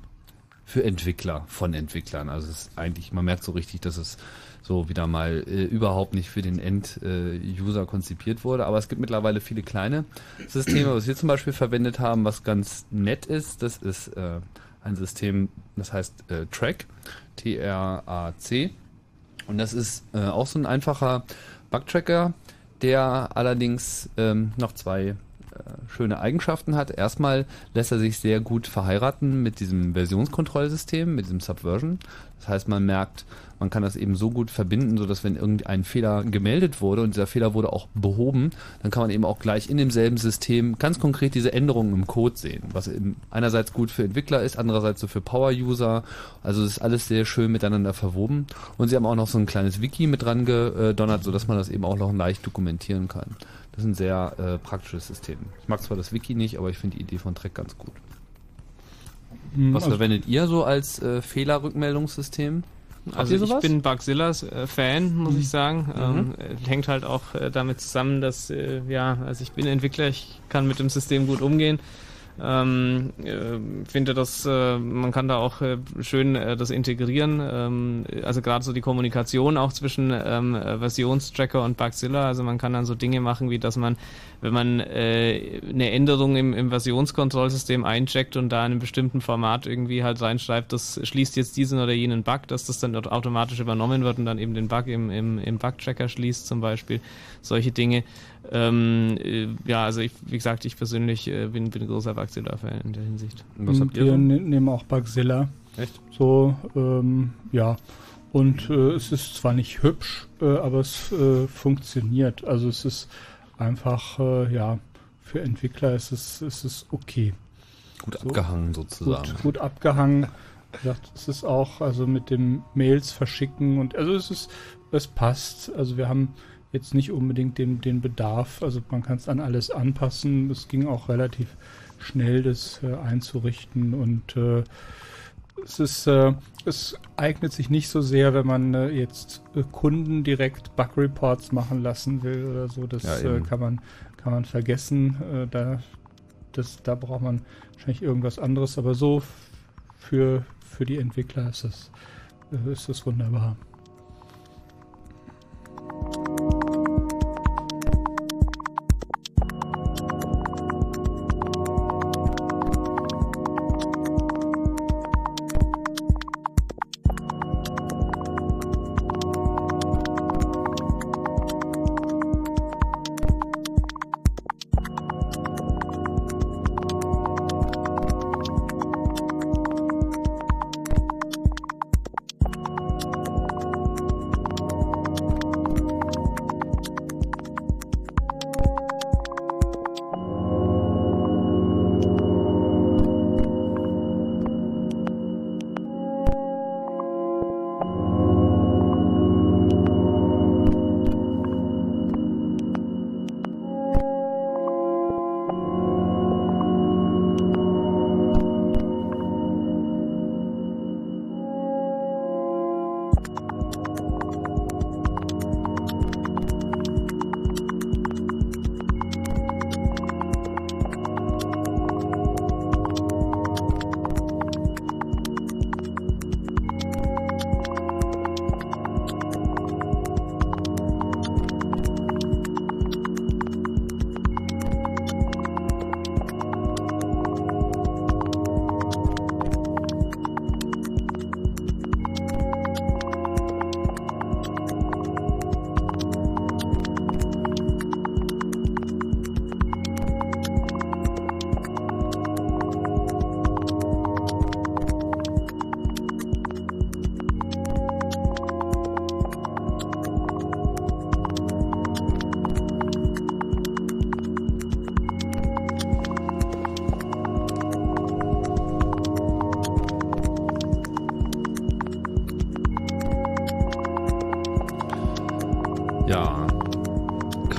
für Entwickler von Entwicklern. Also es ist eigentlich, man merkt so richtig, dass es so wieder mal äh, überhaupt nicht für den End-User konzipiert wurde. Aber es gibt mittlerweile viele kleine Systeme, was wir zum Beispiel verwendet haben, was ganz nett ist. Das ist äh, ein System, das heißt äh, Track, T-R-A-C. Und das ist äh, auch so ein einfacher Bugtracker, der allerdings ähm, noch zwei äh, schöne Eigenschaften hat. Erstmal lässt er sich sehr gut verheiraten mit diesem Versionskontrollsystem, mit diesem Subversion. Das heißt, man merkt, man kann das eben so gut verbinden, so dass wenn irgendein Fehler gemeldet wurde und dieser Fehler wurde auch behoben, dann kann man eben auch gleich in demselben System ganz konkret diese Änderungen im Code sehen, was einerseits gut für Entwickler ist, andererseits so für Power-User. Also ist alles sehr schön miteinander verwoben und sie haben auch noch so ein kleines Wiki mit dran gedonnert, so dass man das eben auch noch leicht dokumentieren kann. Das ist ein sehr äh, praktisches System. Ich mag zwar das Wiki nicht, aber ich finde die Idee von Track ganz gut. Hm, Was also- verwendet ihr so als äh, Fehlerrückmeldungssystem? Also ich bin Bugzillas äh, Fan, muss ich sagen. Mhm. Ähm, äh, hängt halt auch äh, damit zusammen, dass äh, ja, also ich bin Entwickler, ich kann mit dem System gut umgehen. Ähm, äh, finde, dass äh, man kann da auch äh, schön äh, das integrieren. Ähm, also gerade so die Kommunikation auch zwischen ähm, äh, Versionstracker und Bugzilla. Also man kann dann so Dinge machen, wie dass man, wenn man äh, eine Änderung im, im Versionskontrollsystem eincheckt und da in einem bestimmten Format irgendwie halt reinschreibt, das schließt jetzt diesen oder jenen Bug, dass das dann automatisch übernommen wird und dann eben den Bug im, im, im Bug-Tracker schließt zum Beispiel. Solche Dinge. Ähm, äh, ja, also ich, wie gesagt, ich persönlich äh, bin, bin ein großer Bugzilla-Fan in der Hinsicht. Und wir ne nehmen auch Bugzilla. Echt? So, ähm, ja. Und äh, es ist zwar nicht hübsch, äh, aber es äh, funktioniert. Also es ist einfach, äh, ja, für Entwickler ist es, ist es okay. Gut abgehangen sozusagen. Gut, gut abgehangen. Gesagt, es ist auch, also mit dem Mails verschicken und also es ist, es passt. Also wir haben jetzt nicht unbedingt den, den Bedarf. Also man kann es an alles anpassen. Es ging auch relativ schnell, das äh, einzurichten und äh, es ist, äh, es eignet sich nicht so sehr, wenn man äh, jetzt äh, Kunden direkt Bug Reports machen lassen will oder so. Das Ja, äh, kann man kann man vergessen. Äh, da das, da braucht man wahrscheinlich irgendwas anderes. Aber so für für die Entwickler ist es äh, ist es wunderbar.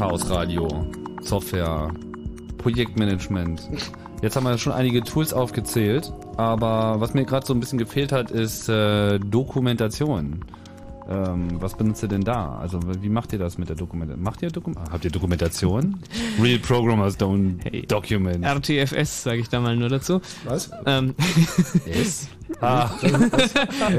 Chaos Radio, Software, Projektmanagement. Jetzt haben wir schon einige Tools aufgezählt, aber was mir gerade so ein bisschen gefehlt hat, ist äh, Dokumentation. Ähm, was benutzt ihr denn da? Also wie macht ihr das mit der Dokumentation? Macht ihr Dokum Habt ihr Dokumentation? Real Programmers don't document. RTFS, sage ich da mal nur dazu. Was? Ähm, Yes. Ah.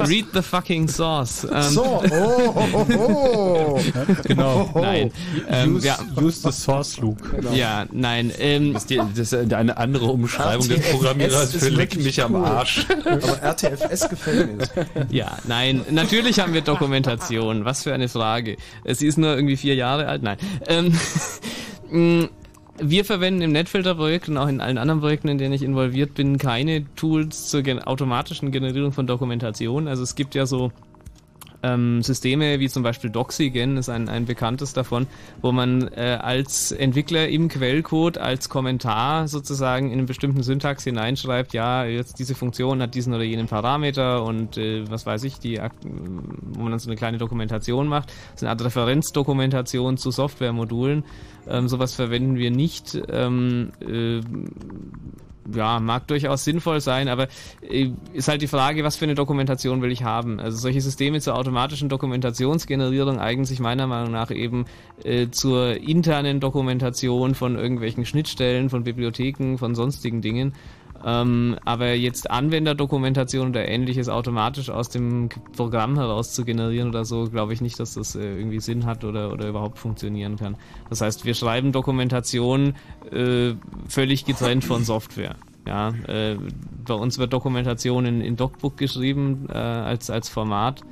Read the fucking source. Ähm, So, oh, oh, oh, oh. Genau. Nein. Ähm, use, ja. use the source loop. Ja, nein. Ähm, Das ist, die, das ist eine andere Umschreibung des Programmierers für Leck mich am cool. Arsch. Aber RTFS gefällt mir. Ja, nein, natürlich haben wir Dokumentation. Was für eine Frage. Sie ist nur irgendwie vier Jahre alt. Nein. Ähm, mh, wir verwenden im Netfilter-Projekt und auch in allen anderen Projekten, in denen ich involviert bin, keine Tools zur gen automatischen Generierung von Dokumentation. Also es gibt ja so ähm, Systeme wie zum Beispiel Doxigen ist ein, ein bekanntes davon, wo man äh, als Entwickler im Quellcode als Kommentar sozusagen in einen bestimmten Syntax hineinschreibt, ja, jetzt diese Funktion hat diesen oder jenen Parameter und äh, was weiß ich, die, wo man dann so eine kleine Dokumentation macht. Das ist eine Art Referenzdokumentation zu Softwaremodulen. Ähm, sowas verwenden wir nicht. Ähm, äh, ja, mag durchaus sinnvoll sein, aber äh, ist halt die Frage, was für eine Dokumentation will ich haben. Also solche Systeme zur automatischen Dokumentationsgenerierung eignen sich meiner Meinung nach eben äh, zur internen Dokumentation von irgendwelchen Schnittstellen, von Bibliotheken, von sonstigen Dingen. Ähm, aber jetzt Anwenderdokumentation oder ähnliches automatisch aus dem Programm heraus zu generieren oder so, glaube ich nicht, dass das äh, irgendwie Sinn hat oder, oder überhaupt funktionieren kann. Das heißt, wir schreiben Dokumentation äh, völlig getrennt von Software. Ja, äh, bei uns wird Dokumentation in, in DocBook geschrieben äh, als, als Format.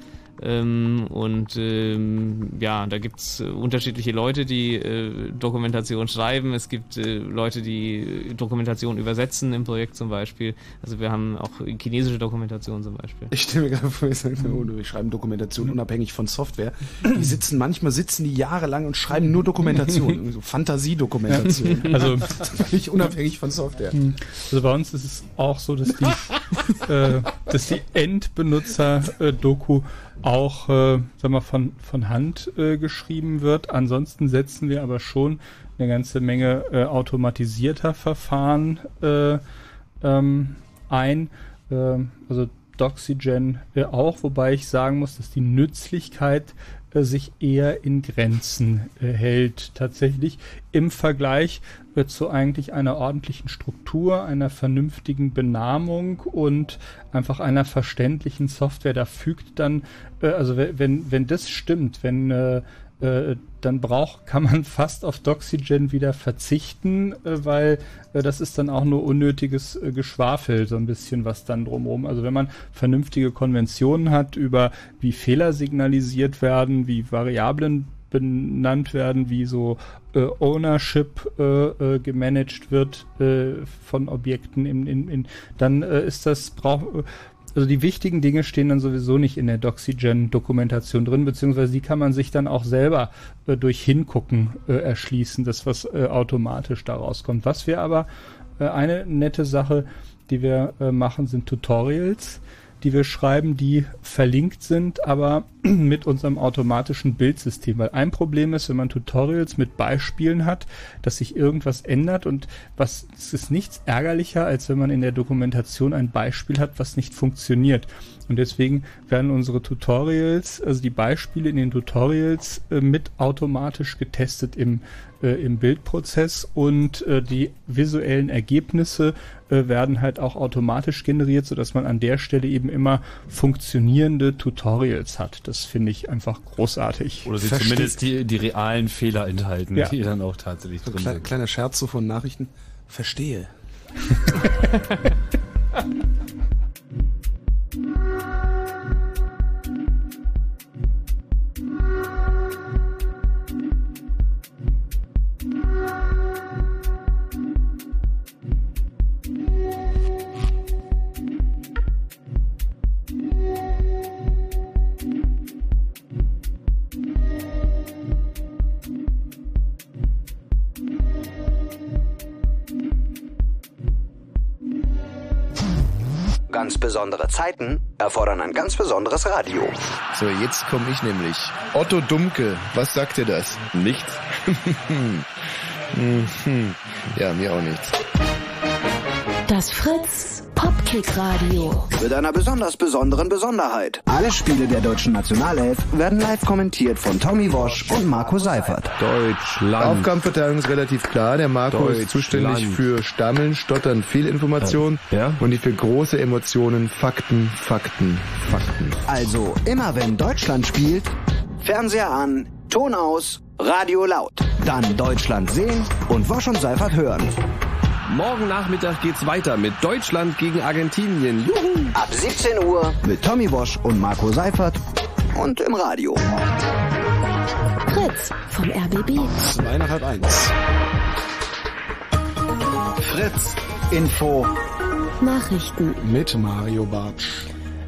Ähm, und ähm, ja, da gibt's äh, unterschiedliche Leute, die äh, Dokumentation schreiben. Es gibt äh, Leute, die äh, Dokumentation übersetzen im Projekt zum Beispiel. Also wir haben auch chinesische Dokumentation zum Beispiel. Ich stelle mir gerade vor, ich sage, oh, wir schreiben Dokumentation unabhängig von Software. Die sitzen, manchmal sitzen die jahrelang und schreiben nur Dokumentation, so Fantasiedokumentation. Also- völlig unabhängig von Software. Also bei uns ist es auch so, dass die, äh, dass die Endbenutzer-Doku auch, äh, sag mal, von, von Hand äh, geschrieben wird. Ansonsten setzen wir aber schon eine ganze Menge äh, automatisierter Verfahren äh, ähm, ein. Ähm, also Doxygen äh, auch, wobei ich sagen muss, dass die Nützlichkeit äh, sich eher in Grenzen äh, hält. Tatsächlich im Vergleich äh, zu eigentlich einer ordentlichen Struktur, einer vernünftigen Benamung und einfach einer verständlichen Software. Da fügt dann, äh, also we- wenn, wenn das stimmt, wenn äh, äh, dann braucht, kann man fast auf Doxygen wieder verzichten, äh, weil äh, das ist dann auch nur unnötiges äh, Geschwafel, so ein bisschen was dann drumherum. Also wenn man vernünftige Konventionen hat über wie Fehler signalisiert werden, wie Variablen benannt werden, wie so äh, Ownership äh, äh, gemanagt wird äh, von Objekten, in, in, in, dann äh, ist das braucht also die wichtigen Dinge stehen dann sowieso nicht in der Doxygen-Dokumentation drin, beziehungsweise die kann man sich dann auch selber äh, durch Hingucken äh, erschließen, das was äh, automatisch daraus kommt. Was wir aber, äh, eine nette Sache, die wir äh, machen, sind Tutorials, die wir schreiben, die verlinkt sind, aber mit unserem automatischen Bildsystem. Weil ein Problem ist, wenn man Tutorials mit Beispielen hat, dass sich irgendwas ändert und was es ist nichts ärgerlicher, als wenn man in der Dokumentation ein Beispiel hat, was nicht funktioniert. Und deswegen werden unsere Tutorials, also die Beispiele in den Tutorials äh, mit automatisch getestet im, äh, im Bildprozess und äh, die visuellen Ergebnisse äh, werden halt auch automatisch generiert, sodass man an der Stelle eben immer funktionierende Tutorials hat. Das finde ich einfach großartig. Oder sie Versteht- zumindest die, die realen Fehler enthalten, Ja. die dann auch tatsächlich So drin kle sind. kleiner Scherz so von Nachrichten. Verstehe. Ganz besondere Zeiten erfordern ein ganz besonderes Radio. So, jetzt komme ich nämlich. Otto Dumke, was sagt dir das? Nichts? Mhm. ja, mir auch nichts. Das Fritz Popkick Radio. Mit einer besonders besonderen Besonderheit. Alle Spiele der deutschen Nationalelf werden live kommentiert von Tommy Wosch und Marco Seifert. Deutschland. Aufgabenverteilung ist relativ klar. Der Marco ist zuständig für Stammeln, Stottern, Fehlinformationen Ja. und die für große Emotionen, Fakten, Fakten, Fakten. Also immer wenn Deutschland spielt, Fernseher an, Ton aus, Radio laut. Dann Deutschland sehen und Wosch und Seifert hören. Morgen Nachmittag geht's weiter mit Deutschland gegen Argentinien. Juhu! Ab 17 Uhr mit Tommy Wosch und Marco Seifert und im Radio. Fritz vom RBB. Zwei nach halb eins. Fritz Info. Nachrichten. Mit Mario Bartsch.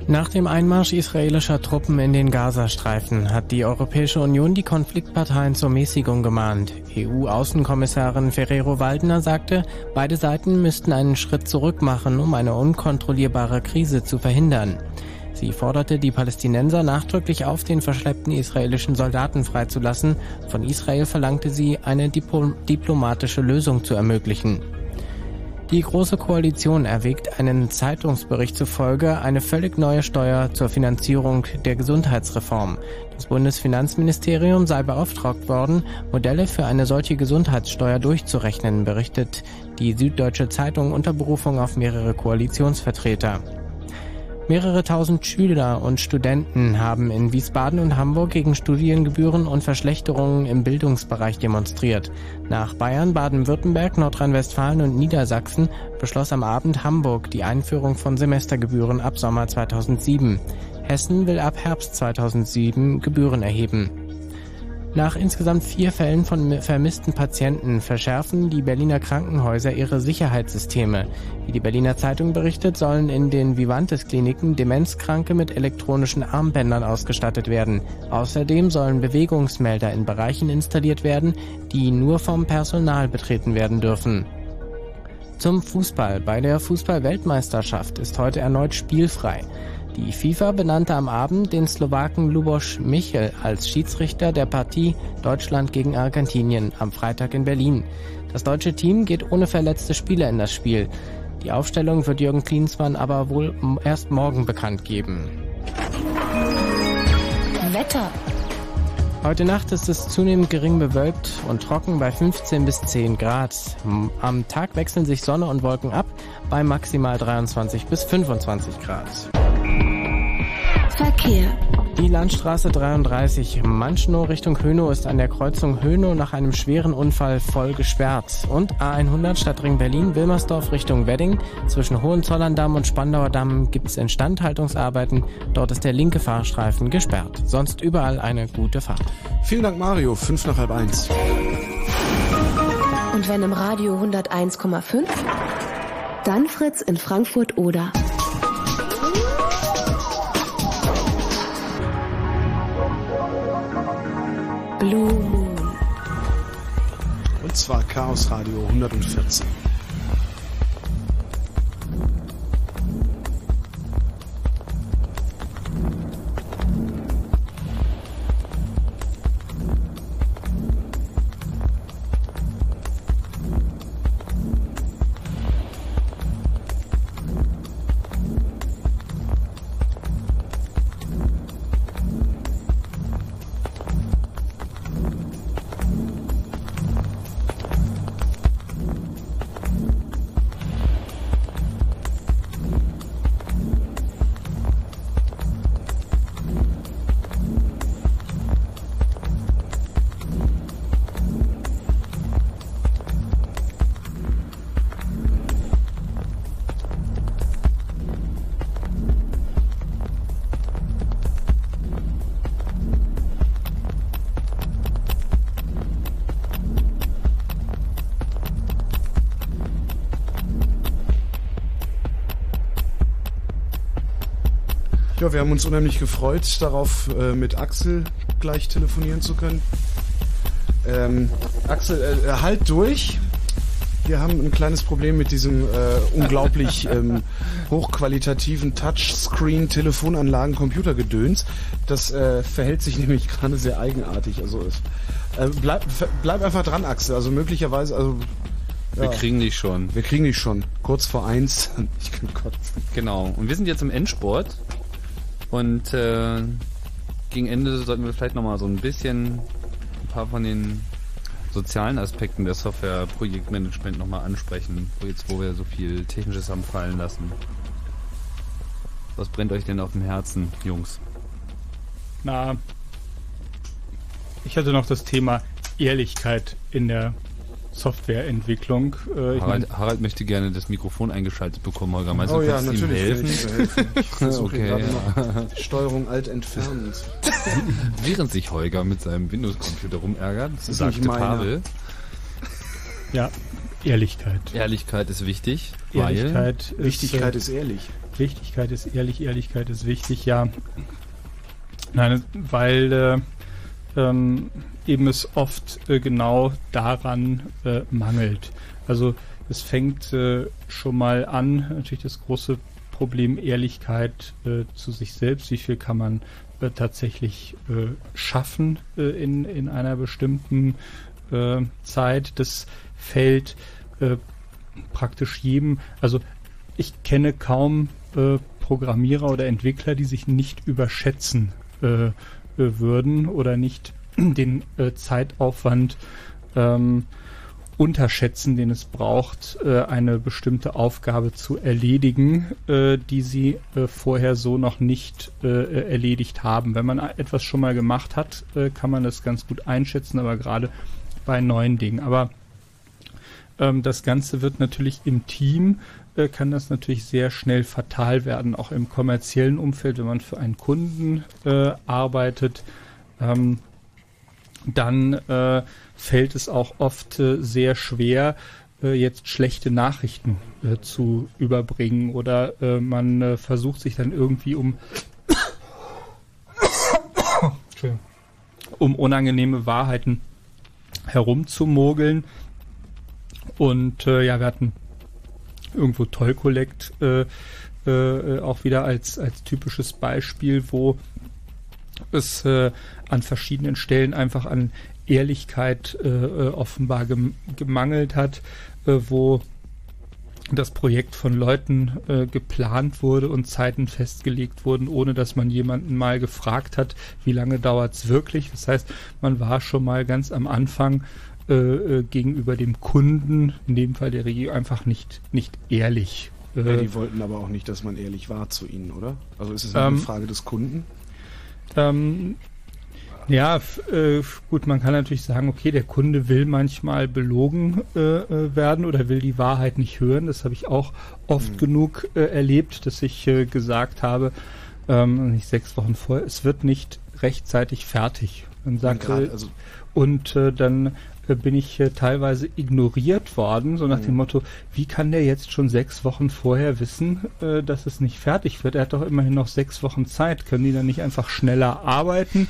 Nach dem Einmarsch israelischer Truppen in den Gazastreifen hat die Europäische Union die Konfliktparteien zur Mäßigung gemahnt. EU-Außenkommissarin Ferrero Waldner sagte, beide Seiten müssten einen Schritt zurück machen, um eine unkontrollierbare Krise zu verhindern. Sie forderte die Palästinenser nachdrücklich auf, den verschleppten israelischen Soldaten freizulassen. Von Israel verlangte sie, eine diplo diplomatische Lösung zu ermöglichen. Die Große Koalition erwägt einen Zeitungsbericht zufolge eine völlig neue Steuer zur Finanzierung der Gesundheitsreform. Das Bundesfinanzministerium sei beauftragt worden, Modelle für eine solche Gesundheitssteuer durchzurechnen, berichtet die Süddeutsche Zeitung unter Berufung auf mehrere Koalitionsvertreter. Mehrere tausend Schüler und Studenten haben in Wiesbaden und Hamburg gegen Studiengebühren und Verschlechterungen im Bildungsbereich demonstriert. Nach Bayern, Baden-Württemberg, Nordrhein-Westfalen und Niedersachsen beschloss am Abend Hamburg die Einführung von Semestergebühren ab Sommer 2007. Hessen will ab Herbst 2007 Gebühren erheben. Nach insgesamt vier Fällen von vermissten Patienten verschärfen die Berliner Krankenhäuser ihre Sicherheitssysteme. Wie die Berliner Zeitung berichtet, sollen in den Vivantes-Kliniken Demenzkranke mit elektronischen Armbändern ausgestattet werden. Außerdem sollen Bewegungsmelder in Bereichen installiert werden, die nur vom Personal betreten werden dürfen. Zum Fußball. Bei der Fußball-Weltmeisterschaft ist heute erneut spielfrei. Die FIFA benannte am Abend den Slowaken Luboš Michel als Schiedsrichter der Partie Deutschland gegen Argentinien am Freitag in Berlin. Das deutsche Team geht ohne verletzte Spieler in das Spiel. Die Aufstellung wird Jürgen Klinsmann aber wohl erst morgen bekannt geben. Wetter. Heute Nacht ist es zunehmend gering bewölkt und trocken bei 15 bis 10 Grad. Am Tag wechseln sich Sonne und Wolken ab bei maximal 23 bis 25 Grad. Verkehr. Die Landstraße 33 Manschnow Richtung Hönow ist an der Kreuzung Hönow nach einem schweren Unfall voll gesperrt. Und A100 Stadtring Berlin Wilmersdorf Richtung Wedding zwischen Hohenzollern-Damm und Spandauer Damm gibt es Instandhaltungsarbeiten. Dort ist der linke Fahrstreifen gesperrt. Sonst überall eine gute Fahrt. Vielen Dank, Mario. Fünf nach halb eins. Und wenn im Radio 101,5, dann Fritz in Frankfurt oder. Blue Moon. Und zwar Chaos Radio 114. Ja, wir haben uns unheimlich gefreut, darauf äh, mit Axel gleich telefonieren zu können. Ähm, Axel, äh, halt durch. Wir haben ein kleines Problem mit diesem äh, unglaublich ähm, hochqualitativen Touchscreen, Telefonanlagen, Computergedöns. Das äh, verhält sich nämlich gerade sehr eigenartig. Also äh, bleib, bleib einfach dran, Axel. Also möglicherweise, also Wir kriegen dich schon. Wir kriegen dich schon. Kurz vor eins. Ich kann kotzen. Genau. Und wir sind jetzt im Endsport. Und äh, gegen Ende sollten wir vielleicht nochmal so ein bisschen ein paar von den sozialen Aspekten der Software-Projektmanagement nochmal ansprechen, wo jetzt wo wir so viel Technisches haben fallen lassen. Was brennt euch denn auf dem Herzen, Jungs? Na, ich hatte noch das Thema Ehrlichkeit in der Softwareentwicklung. Äh, ich Harald, mein, Harald möchte gerne das Mikrofon eingeschaltet bekommen, Holger. Meinst Oh du, ja, kannst ihm natürlich helfen? helfen. Ich versuche okay, gerade ja. noch Steuerung Alt entfernen. Während sich Holger mit seinem Windows-Computer rumärgert, Das ist sagte. Pavel, ja, Ehrlichkeit. Ehrlichkeit ist wichtig, weil Ehrlichkeit ist, Wichtigkeit äh, ist ehrlich. Wichtigkeit ist ehrlich, Ehrlichkeit ist wichtig, ja. Nein, weil äh, ähm, eben es oft äh, genau daran äh, mangelt. Also es fängt äh, schon mal an, natürlich das große Problem Ehrlichkeit äh, zu sich selbst. Wie viel kann man äh, tatsächlich äh, schaffen in, in einer bestimmten Zeit? Das fällt praktisch jedem, also ich kenne kaum Programmierer oder Entwickler, die sich nicht überschätzen würden oder nicht den äh, Zeitaufwand ähm, unterschätzen, den es braucht, äh, eine bestimmte Aufgabe zu erledigen, äh, die sie äh, vorher so noch nicht äh, erledigt haben. Wenn man etwas schon mal gemacht hat, äh, kann man das ganz gut einschätzen, aber gerade bei neuen Dingen. Aber ähm, das Ganze wird natürlich im Team, kann das natürlich sehr schnell fatal werden, auch im kommerziellen Umfeld, wenn man für einen Kunden arbeitet. Ähm, dann äh, fällt es auch oft äh, sehr schwer, äh, jetzt schlechte Nachrichten äh, zu überbringen oder äh, man äh, versucht sich dann irgendwie um um unangenehme Wahrheiten herumzumogeln. Und äh, ja, wir hatten irgendwo Toll Collect äh, äh, auch wieder als, als typisches Beispiel, wo es äh, an verschiedenen Stellen einfach an Ehrlichkeit äh, äh, offenbar gem gemangelt hat, äh, wo das Projekt von Leuten äh, geplant wurde und Zeiten festgelegt wurden, ohne dass man jemanden mal gefragt hat, wie lange dauert's wirklich. Das heißt, man war schon mal ganz am Anfang äh, äh, gegenüber dem Kunden, in dem Fall der Regierung, einfach nicht, nicht ehrlich. Ja, Äh, die wollten aber auch nicht, dass man ehrlich war zu ihnen, oder? Also ist es eine Ähm, Frage des Kunden? Ähm, ja, äh, gut, man kann natürlich sagen, okay, der Kunde will manchmal belogen äh, äh, werden oder will die Wahrheit nicht hören. Das habe ich auch oft genug äh, erlebt, dass ich äh, gesagt habe, ähm, nicht sechs Wochen vorher, es wird nicht rechtzeitig fertig. Dann sagt gerade, er, also- und äh, dann äh, bin ich äh, teilweise ignoriert worden, so nach dem Motto, wie kann der jetzt schon sechs Wochen vorher wissen, äh, dass es nicht fertig wird? Er hat doch immerhin noch sechs Wochen Zeit. Können die dann nicht einfach schneller arbeiten?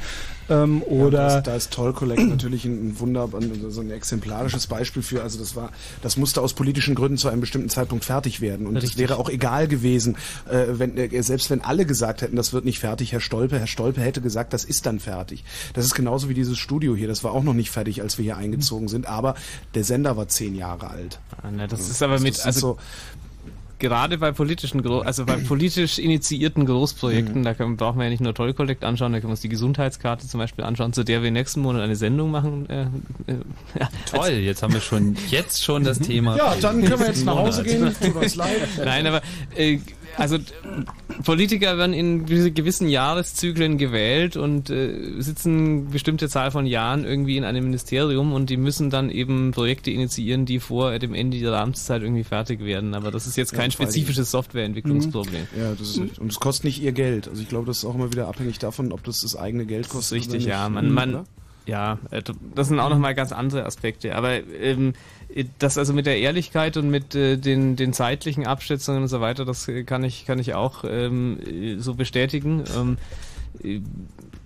Ähm, Ja, oder da ist, da ist Toll Collect natürlich ein, wunderbar, so ein exemplarisches Beispiel für, also das war, das musste aus politischen Gründen zu einem bestimmten Zeitpunkt fertig werden. Und es wäre auch egal gewesen, äh, wenn, äh, selbst wenn alle gesagt hätten, das wird nicht fertig, Herr Stolpe, Herr Stolpe hätte gesagt, das ist dann fertig. Das ist genauso wie dieses Studio hier, das war auch noch nicht fertig, als wir hier eingezogen sind, aber der Sender war zehn Jahre alt. Ah, ne, das ist aber mit, ist also so, gerade bei politischen, Gro also bei politisch initiierten Großprojekten, da können, brauchen wir ja nicht nur Toll Collect anschauen, da können wir uns die Gesundheitskarte zum Beispiel anschauen, zu der wir nächsten Monat eine Sendung machen. Äh, äh, ja, Toll, jetzt haben wir schon jetzt schon das Thema. ja, dann können wir jetzt nach Hause Monat. gehen, tut uns leid. Nein, aber äh, also Politiker werden in gewisse- gewissen Jahreszyklen gewählt und äh, sitzen bestimmte Zahl von Jahren irgendwie in einem Ministerium und die müssen dann eben Projekte initiieren, die vor dem Ende ihrer Amtszeit irgendwie fertig werden. Aber das ist jetzt Ja, kein allen spezifisches Softwareentwicklungsproblem. Ja, das ist richtig. Und es kostet nicht ihr Geld. Also ich glaube, das ist auch immer wieder abhängig davon, ob das das eigene Geld Das ist kostet. richtig, oder ja. Man, man, Oder? Ja, äh, das sind auch nochmal ganz andere Aspekte. Aber ähm, das also mit der Ehrlichkeit und mit äh, den, den zeitlichen Abschätzungen und so weiter, das äh, kann ich, kann ich auch ähm, äh, so bestätigen. Ähm, äh,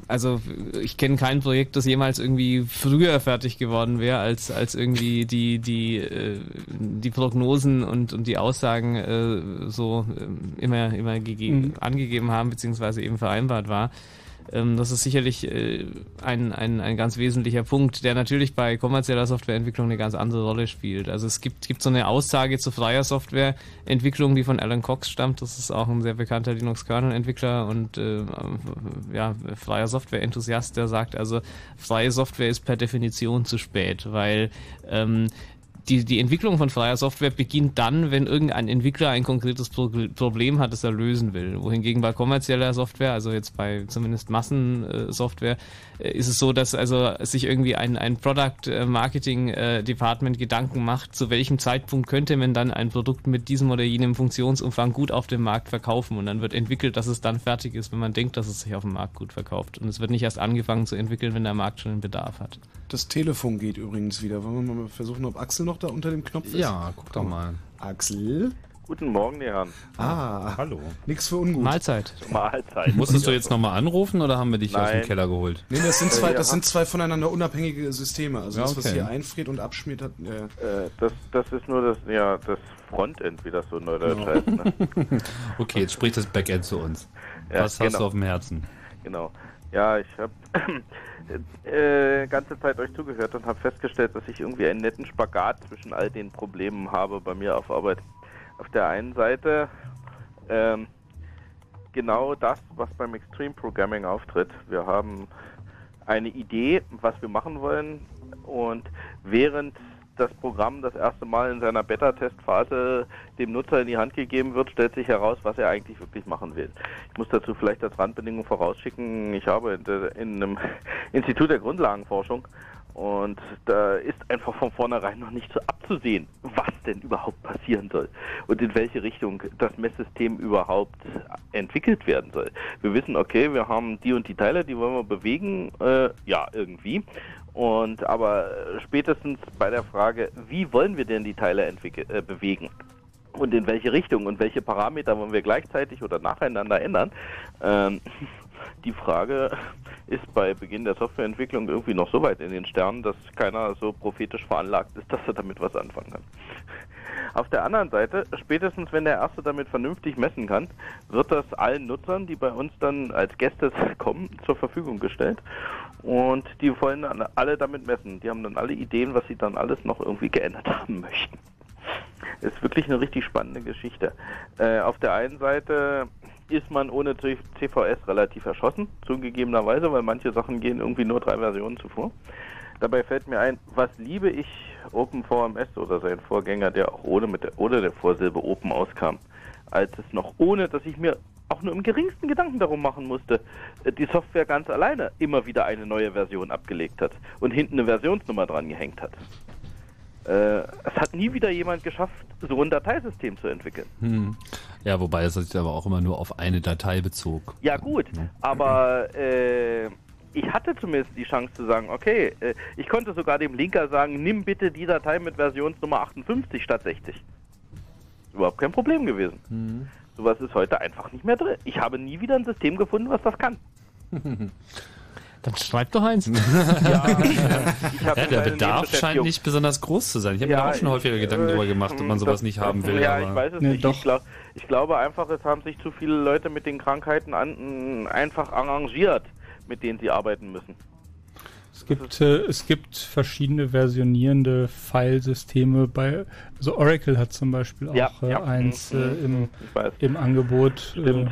also ich kenne kein Projekt, das jemals irgendwie früher fertig geworden wäre, als, als irgendwie die, die, äh, die Prognosen und, und die Aussagen äh, so äh, immer, immer Mhm. angegeben haben, beziehungsweise eben vereinbart war. Ähm, das ist sicherlich äh, ein, ein, ein ganz wesentlicher Punkt, der natürlich bei kommerzieller Softwareentwicklung eine ganz andere Rolle spielt. Also es gibt, gibt so eine Aussage zu freier Softwareentwicklung, die von Alan Cox stammt. Das ist auch ein sehr bekannter Linux-Kernel-Entwickler und äh, ja, freier Software-Enthusiast, der sagt also, freie Software ist per Definition zu spät, weil ähm, die, die Entwicklung von freier Software beginnt dann, wenn irgendein Entwickler ein konkretes Pro Problem hat, das er lösen will. Wohingegen bei kommerzieller Software, also jetzt bei zumindest Massensoftware, ist es so, dass also sich irgendwie ein, ein Product äh, Marketing äh, Department Gedanken macht, zu welchem Zeitpunkt könnte man dann ein Produkt mit diesem oder jenem Funktionsumfang gut auf dem Markt verkaufen und dann wird entwickelt, dass es dann fertig ist, wenn man denkt, dass es sich auf dem Markt gut verkauft. Und es wird nicht erst angefangen zu entwickeln, wenn der Markt schon einen Bedarf hat. Das Telefon geht übrigens wieder. Wollen wir mal versuchen, ob Axel noch da unter dem Knopf ist? Ja, guck doch mal. Axel? Guten Morgen, die Herren. Ah, hallo. Nix für ungut. Mahlzeit. Mahlzeit. Musstest du jetzt nochmal anrufen oder haben wir dich aus dem Nein. Keller geholt? Nee, das sind Äh, zwei, ja. das sind zwei voneinander unabhängige Systeme. Also Ja, das, was okay. hier einfriert und abschmiert hat. Äh, Äh, das, das ist nur das, ja, das Frontend, wie das so neudeutsch heißt. Ne? Okay, jetzt spricht das Backend zu uns. Ja, Was hast genau. du auf dem Herzen? Genau. Ja, ich habe äh, ganze Zeit euch zugehört und habe festgestellt, dass ich irgendwie einen netten Spagat zwischen all den Problemen habe bei mir auf Arbeit. Auf der einen Seite ähm, genau das, was beim Extreme Programming auftritt. Wir haben eine Idee, was wir machen wollen und während das Programm das erste Mal in seiner Beta-Testphase dem Nutzer in die Hand gegeben wird, stellt sich heraus, was er eigentlich wirklich machen will. Ich muss dazu vielleicht als Randbedingung vorausschicken, ich habe in, einem Institut der Grundlagenforschung und da ist einfach von vornherein noch nicht so abzusehen, was denn überhaupt passieren soll und in welche Richtung das Messsystem überhaupt entwickelt werden soll. Wir wissen, okay, wir haben die und die Teile, die wollen wir bewegen, äh, ja, irgendwie. Und aber spätestens bei der Frage, wie wollen wir denn die Teile äh, bewegen? Und in welche Richtung und welche Parameter wollen wir gleichzeitig oder nacheinander ändern? Ähm, die Frage ist bei Beginn der Softwareentwicklung irgendwie noch so weit in den Sternen, dass keiner so prophetisch veranlagt ist, dass er damit was anfangen kann. Auf der anderen Seite, spätestens wenn der Erste damit vernünftig messen kann, wird das allen Nutzern, die bei uns dann als Gäste kommen, zur Verfügung gestellt. Und die wollen dann alle damit messen. Die haben dann alle Ideen, was sie dann alles noch irgendwie geändert haben möchten. Ist wirklich eine richtig spannende Geschichte. Äh, auf der einen Seite ist man ohne CVS relativ erschossen, zugegebenerweise, weil manche Sachen gehen irgendwie nur drei Versionen zuvor. Dabei fällt mir ein, was liebe ich OpenVMS oder sein Vorgänger, der auch ohne, mit der, ohne der Vorsilbe Open auskam, als es noch ohne, dass ich mir auch nur im geringsten Gedanken darum machen musste, äh, die Software ganz alleine immer wieder eine neue Version abgelegt hat und hinten eine Versionsnummer dran gehängt hat. Äh, es hat nie wieder jemand geschafft, so ein Dateisystem zu entwickeln. Hm. Ja, wobei es sich aber auch immer nur auf eine Datei bezog. Ja gut, aber äh, ich hatte zumindest die Chance zu sagen, okay, äh, ich konnte sogar dem Linker sagen, nimm bitte die Datei mit Versionsnummer 58 statt 60. Überhaupt kein Problem gewesen. Hm. Sowas ist heute einfach nicht mehr drin. Ich habe nie wieder ein System gefunden, was das kann. Dann schreib doch eins. ja, Ja, der Bedarf scheint nicht besonders groß zu sein. Ich habe Ja, mir auch schon häufiger ich, Gedanken äh, darüber gemacht, ob man sowas das- nicht haben will. Ja, aber ich weiß es Nee, nicht. doch. Ich, glaub, ich glaube einfach, es haben sich zu viele Leute mit den Krankheiten an, einfach arrangiert, mit denen sie arbeiten müssen. Es gibt, äh, es gibt verschiedene versionierende Filesysteme bei, also Oracle hat zum Beispiel auch Ja, äh, ja. eins äh, im, ich weiß. im Angebot. Stimmt.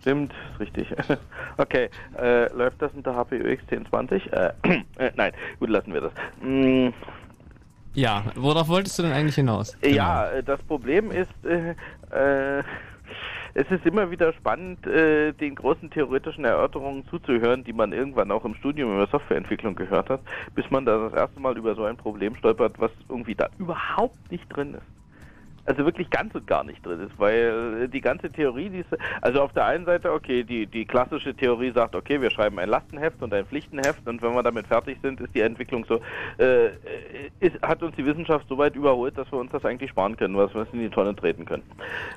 Äh, Stimmt, ist richtig. okay, äh, läuft das unter HPUX 1020? Äh, äh, nein, gut, lassen wir das. Mm, Ja, worauf wolltest du denn eigentlich hinaus? Ja, äh, das Problem ist, äh, äh, es ist immer wieder spannend, äh, den großen theoretischen Erörterungen zuzuhören, die man irgendwann auch im Studium über Softwareentwicklung gehört hat, bis man da das erste Mal über so ein Problem stolpert, was irgendwie da überhaupt nicht drin ist. Also wirklich ganz und gar nicht drin ist, weil die ganze Theorie, die ist, also auf der einen Seite, okay, die, die klassische Theorie sagt, okay, wir schreiben ein Lastenheft und ein Pflichtenheft und wenn wir damit fertig sind, ist die Entwicklung so, äh, ist, hat uns die Wissenschaft so weit überholt, dass wir uns das eigentlich sparen können, was wir in die Tonne treten können.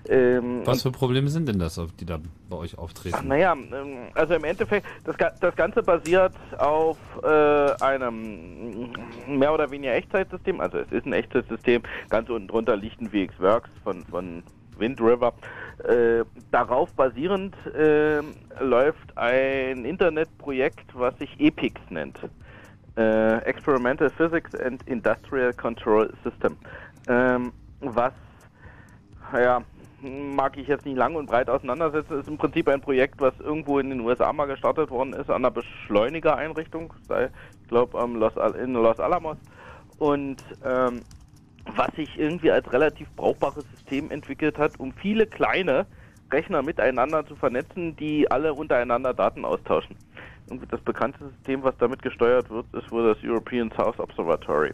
Ähm, Was für Probleme sind denn das, die da bei euch auftreten? Naja, ähm, also im Endeffekt, das, das Ganze basiert auf äh, einem mehr oder weniger Echtzeitsystem. Also es ist ein Echtzeitsystem. Ganz unten drunter liegt ein VxWorks von, von Wind River. Äh, darauf basierend äh, läuft ein Internetprojekt, was sich EPIX nennt. Äh, Experimental Physics and Industrial Control System. Ähm, was ja, mag ich jetzt nicht lang und breit auseinandersetzen. Ist im Prinzip ein Projekt, was irgendwo in den USA mal gestartet worden ist, an einer Beschleunigereinrichtung, sei, ich glaube in Los Alamos. Und ähm, was sich irgendwie als relativ brauchbares System entwickelt hat, um viele kleine Rechner miteinander zu vernetzen, die alle untereinander Daten austauschen. Irgendwie das bekannteste System, was damit gesteuert wird, ist wohl das European South Observatory,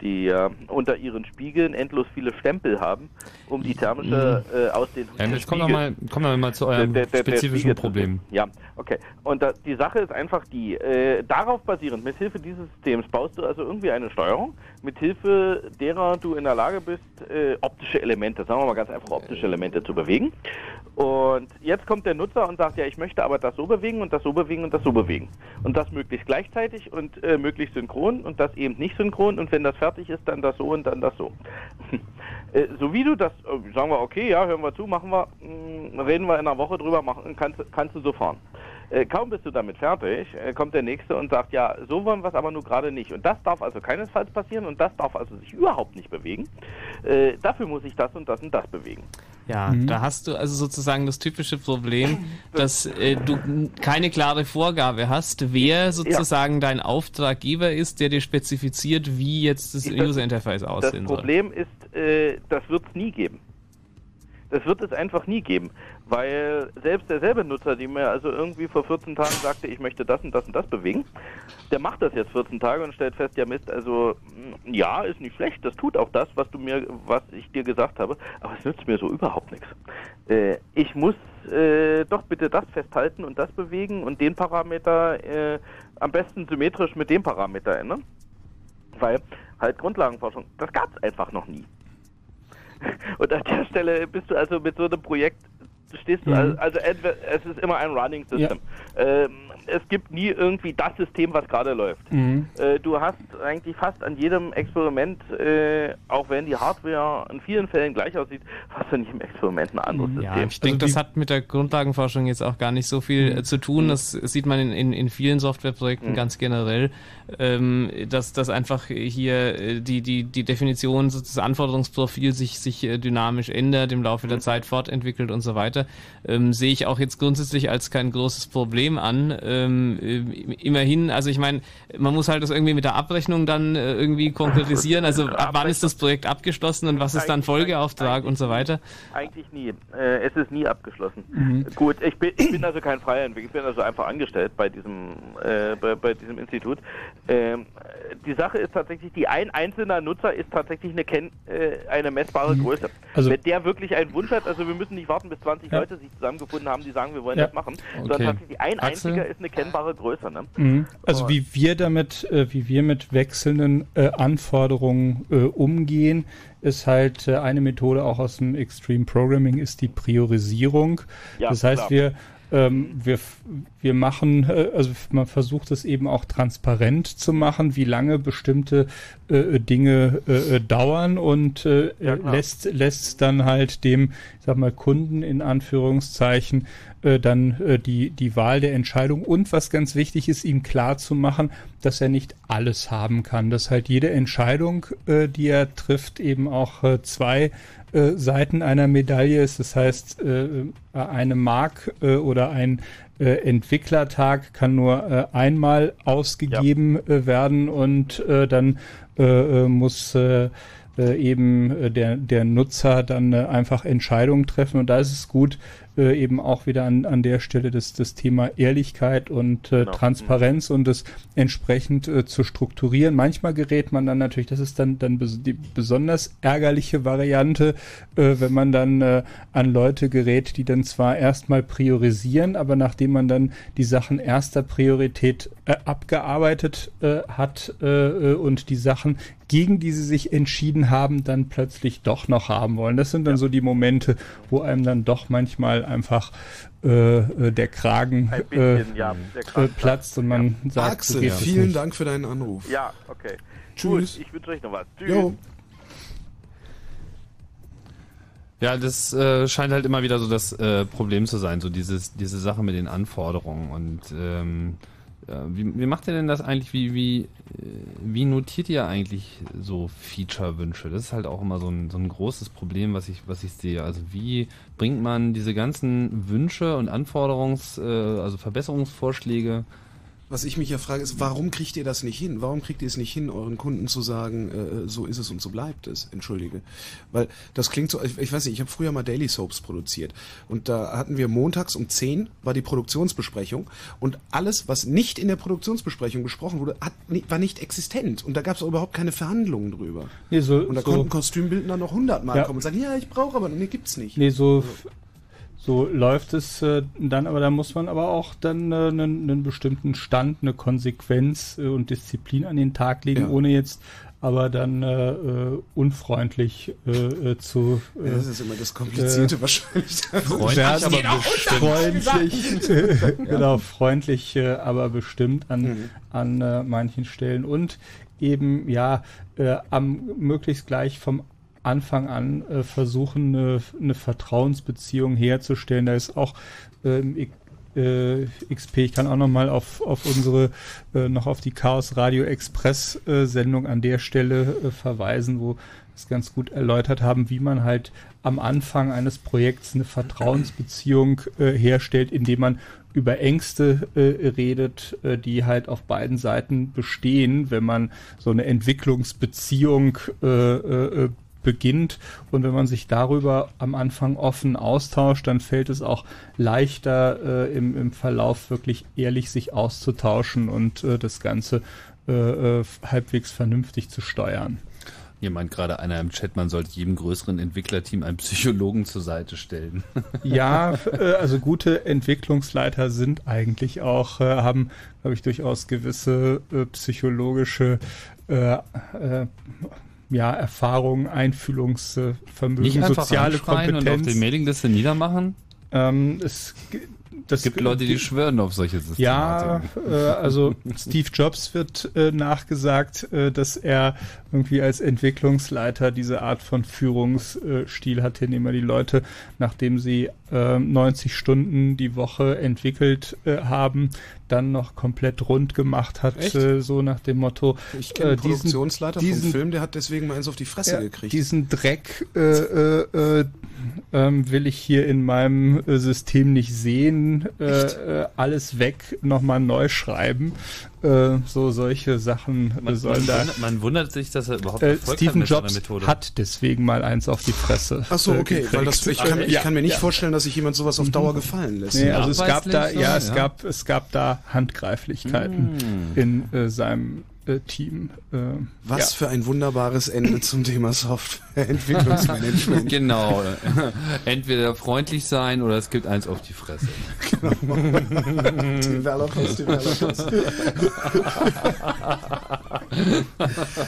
die äh, unter ihren Spiegeln endlos viele Stempel haben, um die thermische äh, Ausdehnung Ja, der jetzt kommen wir mal, kommen wir mal zu eurem der- der- der spezifischen Spiegel- Problem. Ja, okay. Und da, die Sache ist einfach die, äh, darauf basierend, mit Hilfe dieses Systems baust du also irgendwie eine Steuerung, mit Hilfe derer du in der Lage bist, äh, optische Elemente, sagen wir mal ganz einfach optische Elemente zu bewegen. Und jetzt kommt der Nutzer und sagt, ja, ich möchte aber das so bewegen und das so bewegen und das so bewegen. Und das möglichst gleichzeitig und äh, möglichst synchron und das eben nicht synchron. Und wenn das fertig ist, dann das so und dann das so. Äh, so wie du das, äh, sagen wir, okay, ja, hören wir zu, machen wir, mh, reden wir in einer Woche drüber, machen, kannst, kannst du so fahren. Äh, kaum bist du damit fertig, kommt der Nächste und sagt, ja, so wollen wir es aber nur gerade nicht. Und das darf also keinesfalls passieren und das darf also sich überhaupt nicht bewegen. Dafür muss ich das und das und das bewegen. Ja, Mhm. da hast du also sozusagen das typische Problem, dass äh, du keine klare Vorgabe hast, wer sozusagen dein Auftraggeber ist, der dir spezifiziert, wie jetzt das, Das- User Interface Das aussehen soll. Problem ist, äh, das wird es nie geben. Das wird es einfach nie geben, weil selbst derselbe Nutzer, die mir also irgendwie vor 14 Tagen sagte, ich möchte das und das und das bewegen, der macht das jetzt 14 Tage und stellt fest, ja Mist, also mh, ja, ist nicht schlecht, das tut auch das, was du mir, was ich dir gesagt habe, aber es nützt mir so überhaupt nichts. Äh, ich muss äh, doch bitte das festhalten und das bewegen und den Parameter äh, am besten symmetrisch mit dem Parameter ändern. Weil halt Grundlagenforschung, das gab es einfach noch nie. Und an der Stelle bist du also mit so einem Projekt, stehst du, Mhm. also, also es ist immer ein Running System. Ähm, es gibt nie irgendwie das System, was gerade läuft. Mhm. Äh, du hast eigentlich fast an jedem Experiment, äh, auch wenn die Hardware in vielen Fällen gleich aussieht, hast du nicht im Experiment ein anderes System. Ja, ich denke, das hat mit der Grundlagenforschung jetzt auch gar nicht so viel äh, zu tun. Das sieht man in, in, in vielen Softwareprojekten Mhm. ganz generell, ähm, dass, dass einfach hier äh, die, die, die Definition, so das Anforderungsprofil sich, sich äh, dynamisch ändert, im Laufe der Zeit fortentwickelt und so weiter. Ähm, sehe ich auch jetzt grundsätzlich als kein großes Problem an. Ähm, äh, immerhin, also ich meine, man muss halt das irgendwie mit der Abrechnung dann äh, irgendwie konkretisieren. Also ab wann ist das Projekt abgeschlossen und was ist dann Folgeauftrag und so weiter. Eigentlich nie. Äh, es ist nie abgeschlossen. Mhm. Gut, ich bin, ich bin also kein freier Entwickler, ich bin also einfach angestellt bei diesem, äh, bei, bei diesem Institut. Ähm, die Sache ist tatsächlich, die ein einzelner Nutzer ist tatsächlich eine, Ken äh, eine messbare Größe. Also- Wenn der wirklich einen Wunsch hat, also wir müssen nicht warten, bis 20 Ja. Leute sich zusammengefunden haben, die sagen, wir wollen Ja. das machen, Okay. sondern tatsächlich ein Axel? einziger ist eine kennbare Größe. Ne? Mhm. Also wie wir damit, äh, wie wir mit wechselnden äh, Anforderungen äh, umgehen, ist halt äh, eine Methode auch aus dem Extreme Programming ist die Priorisierung. Ja, das heißt, klar. wir ähm, wir, wir machen, äh, also man versucht es eben auch transparent zu machen, wie lange bestimmte äh, Dinge äh, äh, dauern und äh, Ja, lässt, lässt dann halt dem, ich sag mal, Kunden in Anführungszeichen äh, dann äh, die, die Wahl der Entscheidung und was ganz wichtig ist, ihm klar zu machen, dass er nicht alles haben kann, dass halt jede Entscheidung, äh, die er trifft, eben auch äh, zwei äh, Seiten einer Medaille ist. Das heißt, äh, eine Mark äh, oder ein äh, Entwicklertag kann nur äh, einmal ausgegeben äh, werden und äh, dann äh, äh, muss äh, äh, eben äh, der, der Nutzer dann äh, einfach Entscheidungen treffen. Und da ist es gut, äh, eben auch wieder an, an der Stelle das, das Thema Ehrlichkeit und äh, Transparenz und das entsprechend äh, zu strukturieren. Manchmal gerät man dann natürlich, das ist dann, dann bes die besonders ärgerliche Variante, äh, wenn man dann äh, an Leute gerät, die dann zwar erstmal priorisieren, aber nachdem man dann die Sachen erster Priorität äh, abgearbeitet hat und die Sachen, gegen die sie sich entschieden haben, dann plötzlich doch noch haben wollen. Das sind dann so die Momente, wo einem dann doch manchmal einfach äh, äh, der Kragen Ein äh, bisschen, ja, der Kragen äh, platzt und man sagt, Axel, so vielen nicht. Dank für deinen Anruf. Ja, okay. Tschüss. Gut, ich wünsche euch noch was. Tschüss. Jo. Ja, das äh, scheint halt immer wieder so das äh, Problem zu sein, so dieses, diese Sache mit den Anforderungen. Und ähm, ja, wie, wie macht ihr denn das eigentlich? Wie, wie, äh, wie notiert ihr eigentlich so Feature-Wünsche? Das ist halt auch immer so ein, so ein großes Problem, was ich, was ich sehe. Also wie bringt man diese ganzen Wünsche und Anforderungs-, äh, also Verbesserungsvorschläge Was ich mich ja frage, ist, warum kriegt ihr das nicht hin? Warum kriegt ihr es nicht hin, euren Kunden zu sagen, äh, so ist es und so bleibt es? Entschuldige. Weil das klingt so, ich, ich weiß nicht, ich habe früher mal Daily Soaps produziert und da hatten wir montags um 10 war die Produktionsbesprechung und alles, was nicht in der Produktionsbesprechung besprochen wurde, hat, war nicht existent und da gab es auch überhaupt keine Verhandlungen drüber. Nee, so, und da so, konnten Kostümbildner noch hundertmal Ja. kommen und sagen, ja, ich brauche aber, nee, gibt's nicht. Nee, so, so läuft es äh, dann, aber da muss man aber auch dann äh, einen, einen bestimmten Stand, eine Konsequenz äh, und Disziplin an den Tag legen, Ja. ohne jetzt aber dann äh, äh, unfreundlich äh, äh, zu äh, das ist immer das Komplizierte äh, wahrscheinlich. Freundlich, aber bestimmt. freundlich, genau, freundlich, äh, aber bestimmt an, Mhm. an äh, manchen Stellen und eben ja äh, am möglichst gleich vom Anfang an äh, versuchen, eine, eine Vertrauensbeziehung herzustellen. Da ist auch ähm, äh, XP, ich kann auch noch mal auf, auf unsere, äh, noch auf die Chaos Radio Express äh, Sendung an der Stelle äh, verweisen, wo es ganz gut erläutert haben, wie man halt am Anfang eines Projekts eine Vertrauensbeziehung äh, herstellt, indem man über Ängste äh, redet, äh, die halt auf beiden Seiten bestehen, wenn man so eine Entwicklungsbeziehung äh, äh, beginnt und wenn man sich darüber am Anfang offen austauscht, dann fällt es auch leichter äh, im, im Verlauf wirklich ehrlich sich auszutauschen und äh, das Ganze äh, äh, halbwegs vernünftig zu steuern. Hier meint gerade einer im Chat, man sollte jedem größeren Entwicklerteam einen Psychologen zur Seite stellen. Ja, äh, also gute Entwicklungsleiter sind eigentlich auch, äh, haben, glaube ich, durchaus gewisse psychologische äh, äh, ja, Erfahrungen, Einfühlungsvermögen, einfach soziale Kompetenz. und auf die Mailingliste niedermachen? Ähm, es das gibt Leute, die schwören auf solche Systeme. Ja, äh, also Steve Jobs wird äh, nachgesagt, äh, dass er irgendwie als Entwicklungsleiter diese Art von Führungsstil hatte, indem er die Leute, nachdem sie äh, 90 Stunden die Woche entwickelt äh, haben, dann noch komplett rund gemacht hat, äh, so nach dem Motto. Ich kenne äh, einen Produktionsleiter diesen, vom Film, der hat deswegen mal eins auf die Fresse ja, gekriegt. Diesen Dreck äh, äh, äh, ähm, will ich hier in meinem System nicht sehen. Alles weg, nochmal neu schreiben. Äh, so solche Sachen äh, Man, sollen man, da. wundert, man wundert sich, dass er überhaupt Äh, Stephen hat mit Jobs seiner Methode. hat deswegen mal eins auf die Fresse. Ach so, äh, okay, weil das, ich, kann, ich Ja, kann mir nicht ja. vorstellen, dass sich jemand sowas auf Dauer gefallen lässt. Nee, also es gab da, ja, es ja. gab, es gab da Handgreiflichkeiten Mm. in äh, seinem Team. Äh, Was ja. für ein wunderbares Ende zum Thema Softwareentwicklungsmanagement. Genau. Entweder freundlich sein oder es gibt eins auf die Fresse. Developers, Developers.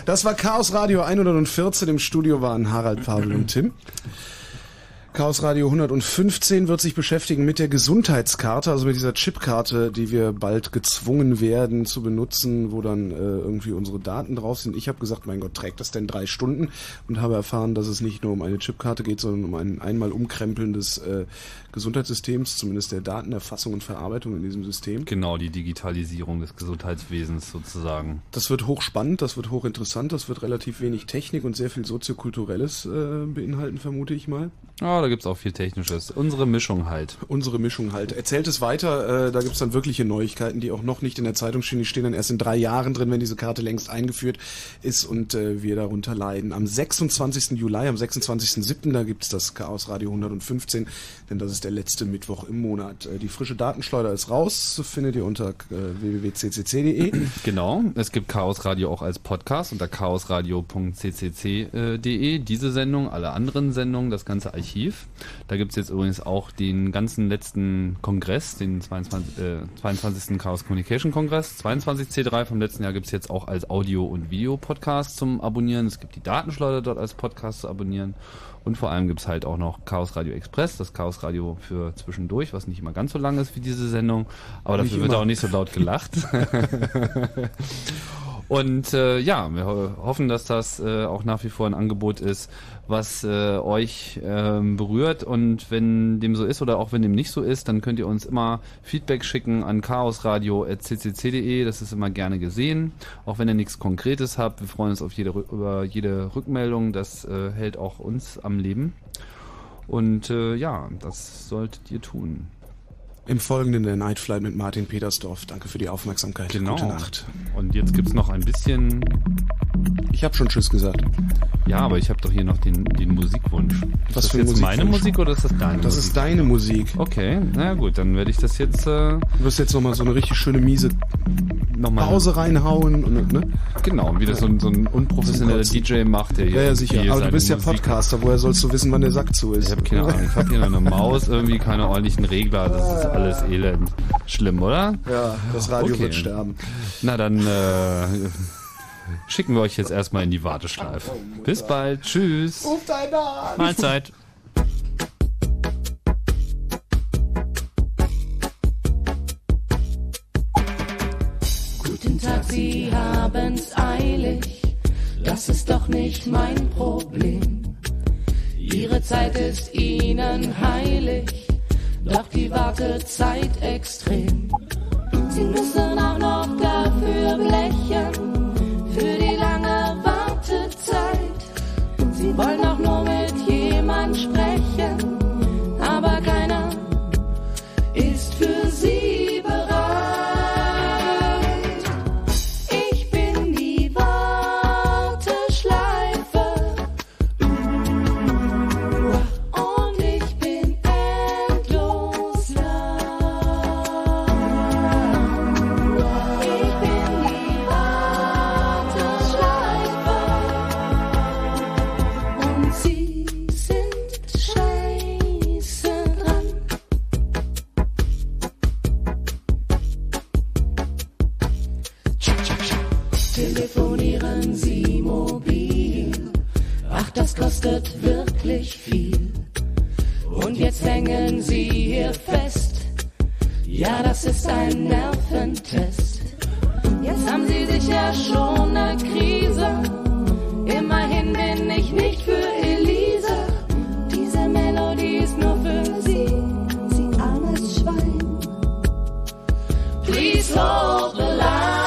Das war Chaos Radio 114. Im Studio waren Harald, Pavel und Tim. Chaos Radio 115 wird sich beschäftigen mit der Gesundheitskarte, also mit dieser Chipkarte, die wir bald gezwungen werden zu benutzen, wo dann äh, irgendwie unsere Daten drauf sind. Ich habe gesagt, mein Gott, trägt das denn drei Stunden? Und habe erfahren, dass es nicht nur um eine Chipkarte geht, sondern um ein einmal Umkrempeln des äh, Gesundheitssystems, zumindest der Datenerfassung und Verarbeitung in diesem System. Genau, die Digitalisierung des Gesundheitswesens sozusagen. Das wird hochspannend, das wird hochinteressant, das wird relativ wenig Technik und sehr viel soziokulturelles äh, beinhalten, vermute ich mal. Ja, da da gibt's auch viel Technisches. Unsere Mischung halt. Unsere Mischung halt. Erzählt es weiter, äh, da gibt's dann wirkliche Neuigkeiten, die auch noch nicht in der Zeitung stehen. Die stehen dann erst in drei Jahren drin, wenn diese Karte längst eingeführt ist und äh, wir darunter leiden. Am 26. Juli, am 26.07. da gibt's das Chaos Radio 115, denn das ist der letzte Mittwoch im Monat. Äh, die frische Datenschleuder ist raus, findet ihr unter äh, www.ccc.de. Genau, es gibt Chaos Radio auch als Podcast unter chaosradio.ccc.de. Diese Sendung, alle anderen Sendungen, das ganze Archiv. Da gibt's jetzt übrigens auch den ganzen letzten Kongress, den 22, äh, 22. Chaos Communication Kongress. 22 C3 vom letzten Jahr gibt's jetzt auch als Audio- und Video-Podcast zum Abonnieren. Es gibt die Datenschleuder dort als Podcast zu abonnieren. Und vor allem gibt's halt auch noch Chaos Radio Express, das Chaos Radio für zwischendurch, was nicht immer ganz so lang ist wie diese Sendung, aber Nicht dafür wird immer. auch nicht so laut gelacht. Und äh, ja, wir ho hoffen, dass das äh, auch nach wie vor ein Angebot ist, was äh, euch ähm, berührt. Und wenn dem so ist oder auch wenn dem nicht so ist, dann könnt ihr uns immer Feedback schicken an chaosradio.ccc.de. Das ist immer gerne gesehen. Auch wenn ihr nichts Konkretes habt, wir freuen uns auf jede, über jede Rückmeldung. Das äh, hält auch uns am Leben. Und äh, ja, das solltet ihr tun. Im Folgenden der Night Flight mit Martin Petersdorf. Danke für die Aufmerksamkeit. Genau. Gute Nacht. Und jetzt gibt's noch ein bisschen. Ich habe schon Tschüss gesagt. Ja, aber ich habe doch hier noch den, den Musikwunsch. Ist Was das für jetzt meine Musikwunsch? Musik oder ist das deine Das Musik? ist deine Musik. Okay, na gut, dann werde ich das jetzt äh, Du wirst jetzt nochmal so eine richtig schöne miese nochmal Pause reinhauen. Und, ne? Genau, wie das so ein, so ein unprofessioneller DJ macht, der hier Ja, ja, sicher. Aber du bist ja Musik- Podcaster. Woher sollst du wissen, wann der Sack zu ist? Ich habe keine Ahnung. Ich habe hier noch eine Maus, irgendwie keine ordentlichen Regler. Das ist alles elend. Schlimm, oder? Ja, das Radio wird sterben. Na dann äh, schicken wir euch jetzt erstmal in die Warteschleife. Bis bald. Tschüss. Ruf deinen an. Mahlzeit. Guten Tag, Sie haben's eilig, das ist doch nicht mein Problem. Ihre Zeit ist Ihnen heilig, doch die Wartezeit extrem. Sie müssen auch noch dafür blechen, für die lange Wartezeit. Sie wollen auch nur mit jemand sprechen, kostet wirklich viel. Und jetzt hängen sie hier fest. Ja, das ist ein Nerventest. Jetzt haben sie sicher schon eine Krise. Immerhin bin ich nicht für Elise. Diese Melodie ist nur für sie, sie armes Schwein. Please hold the line.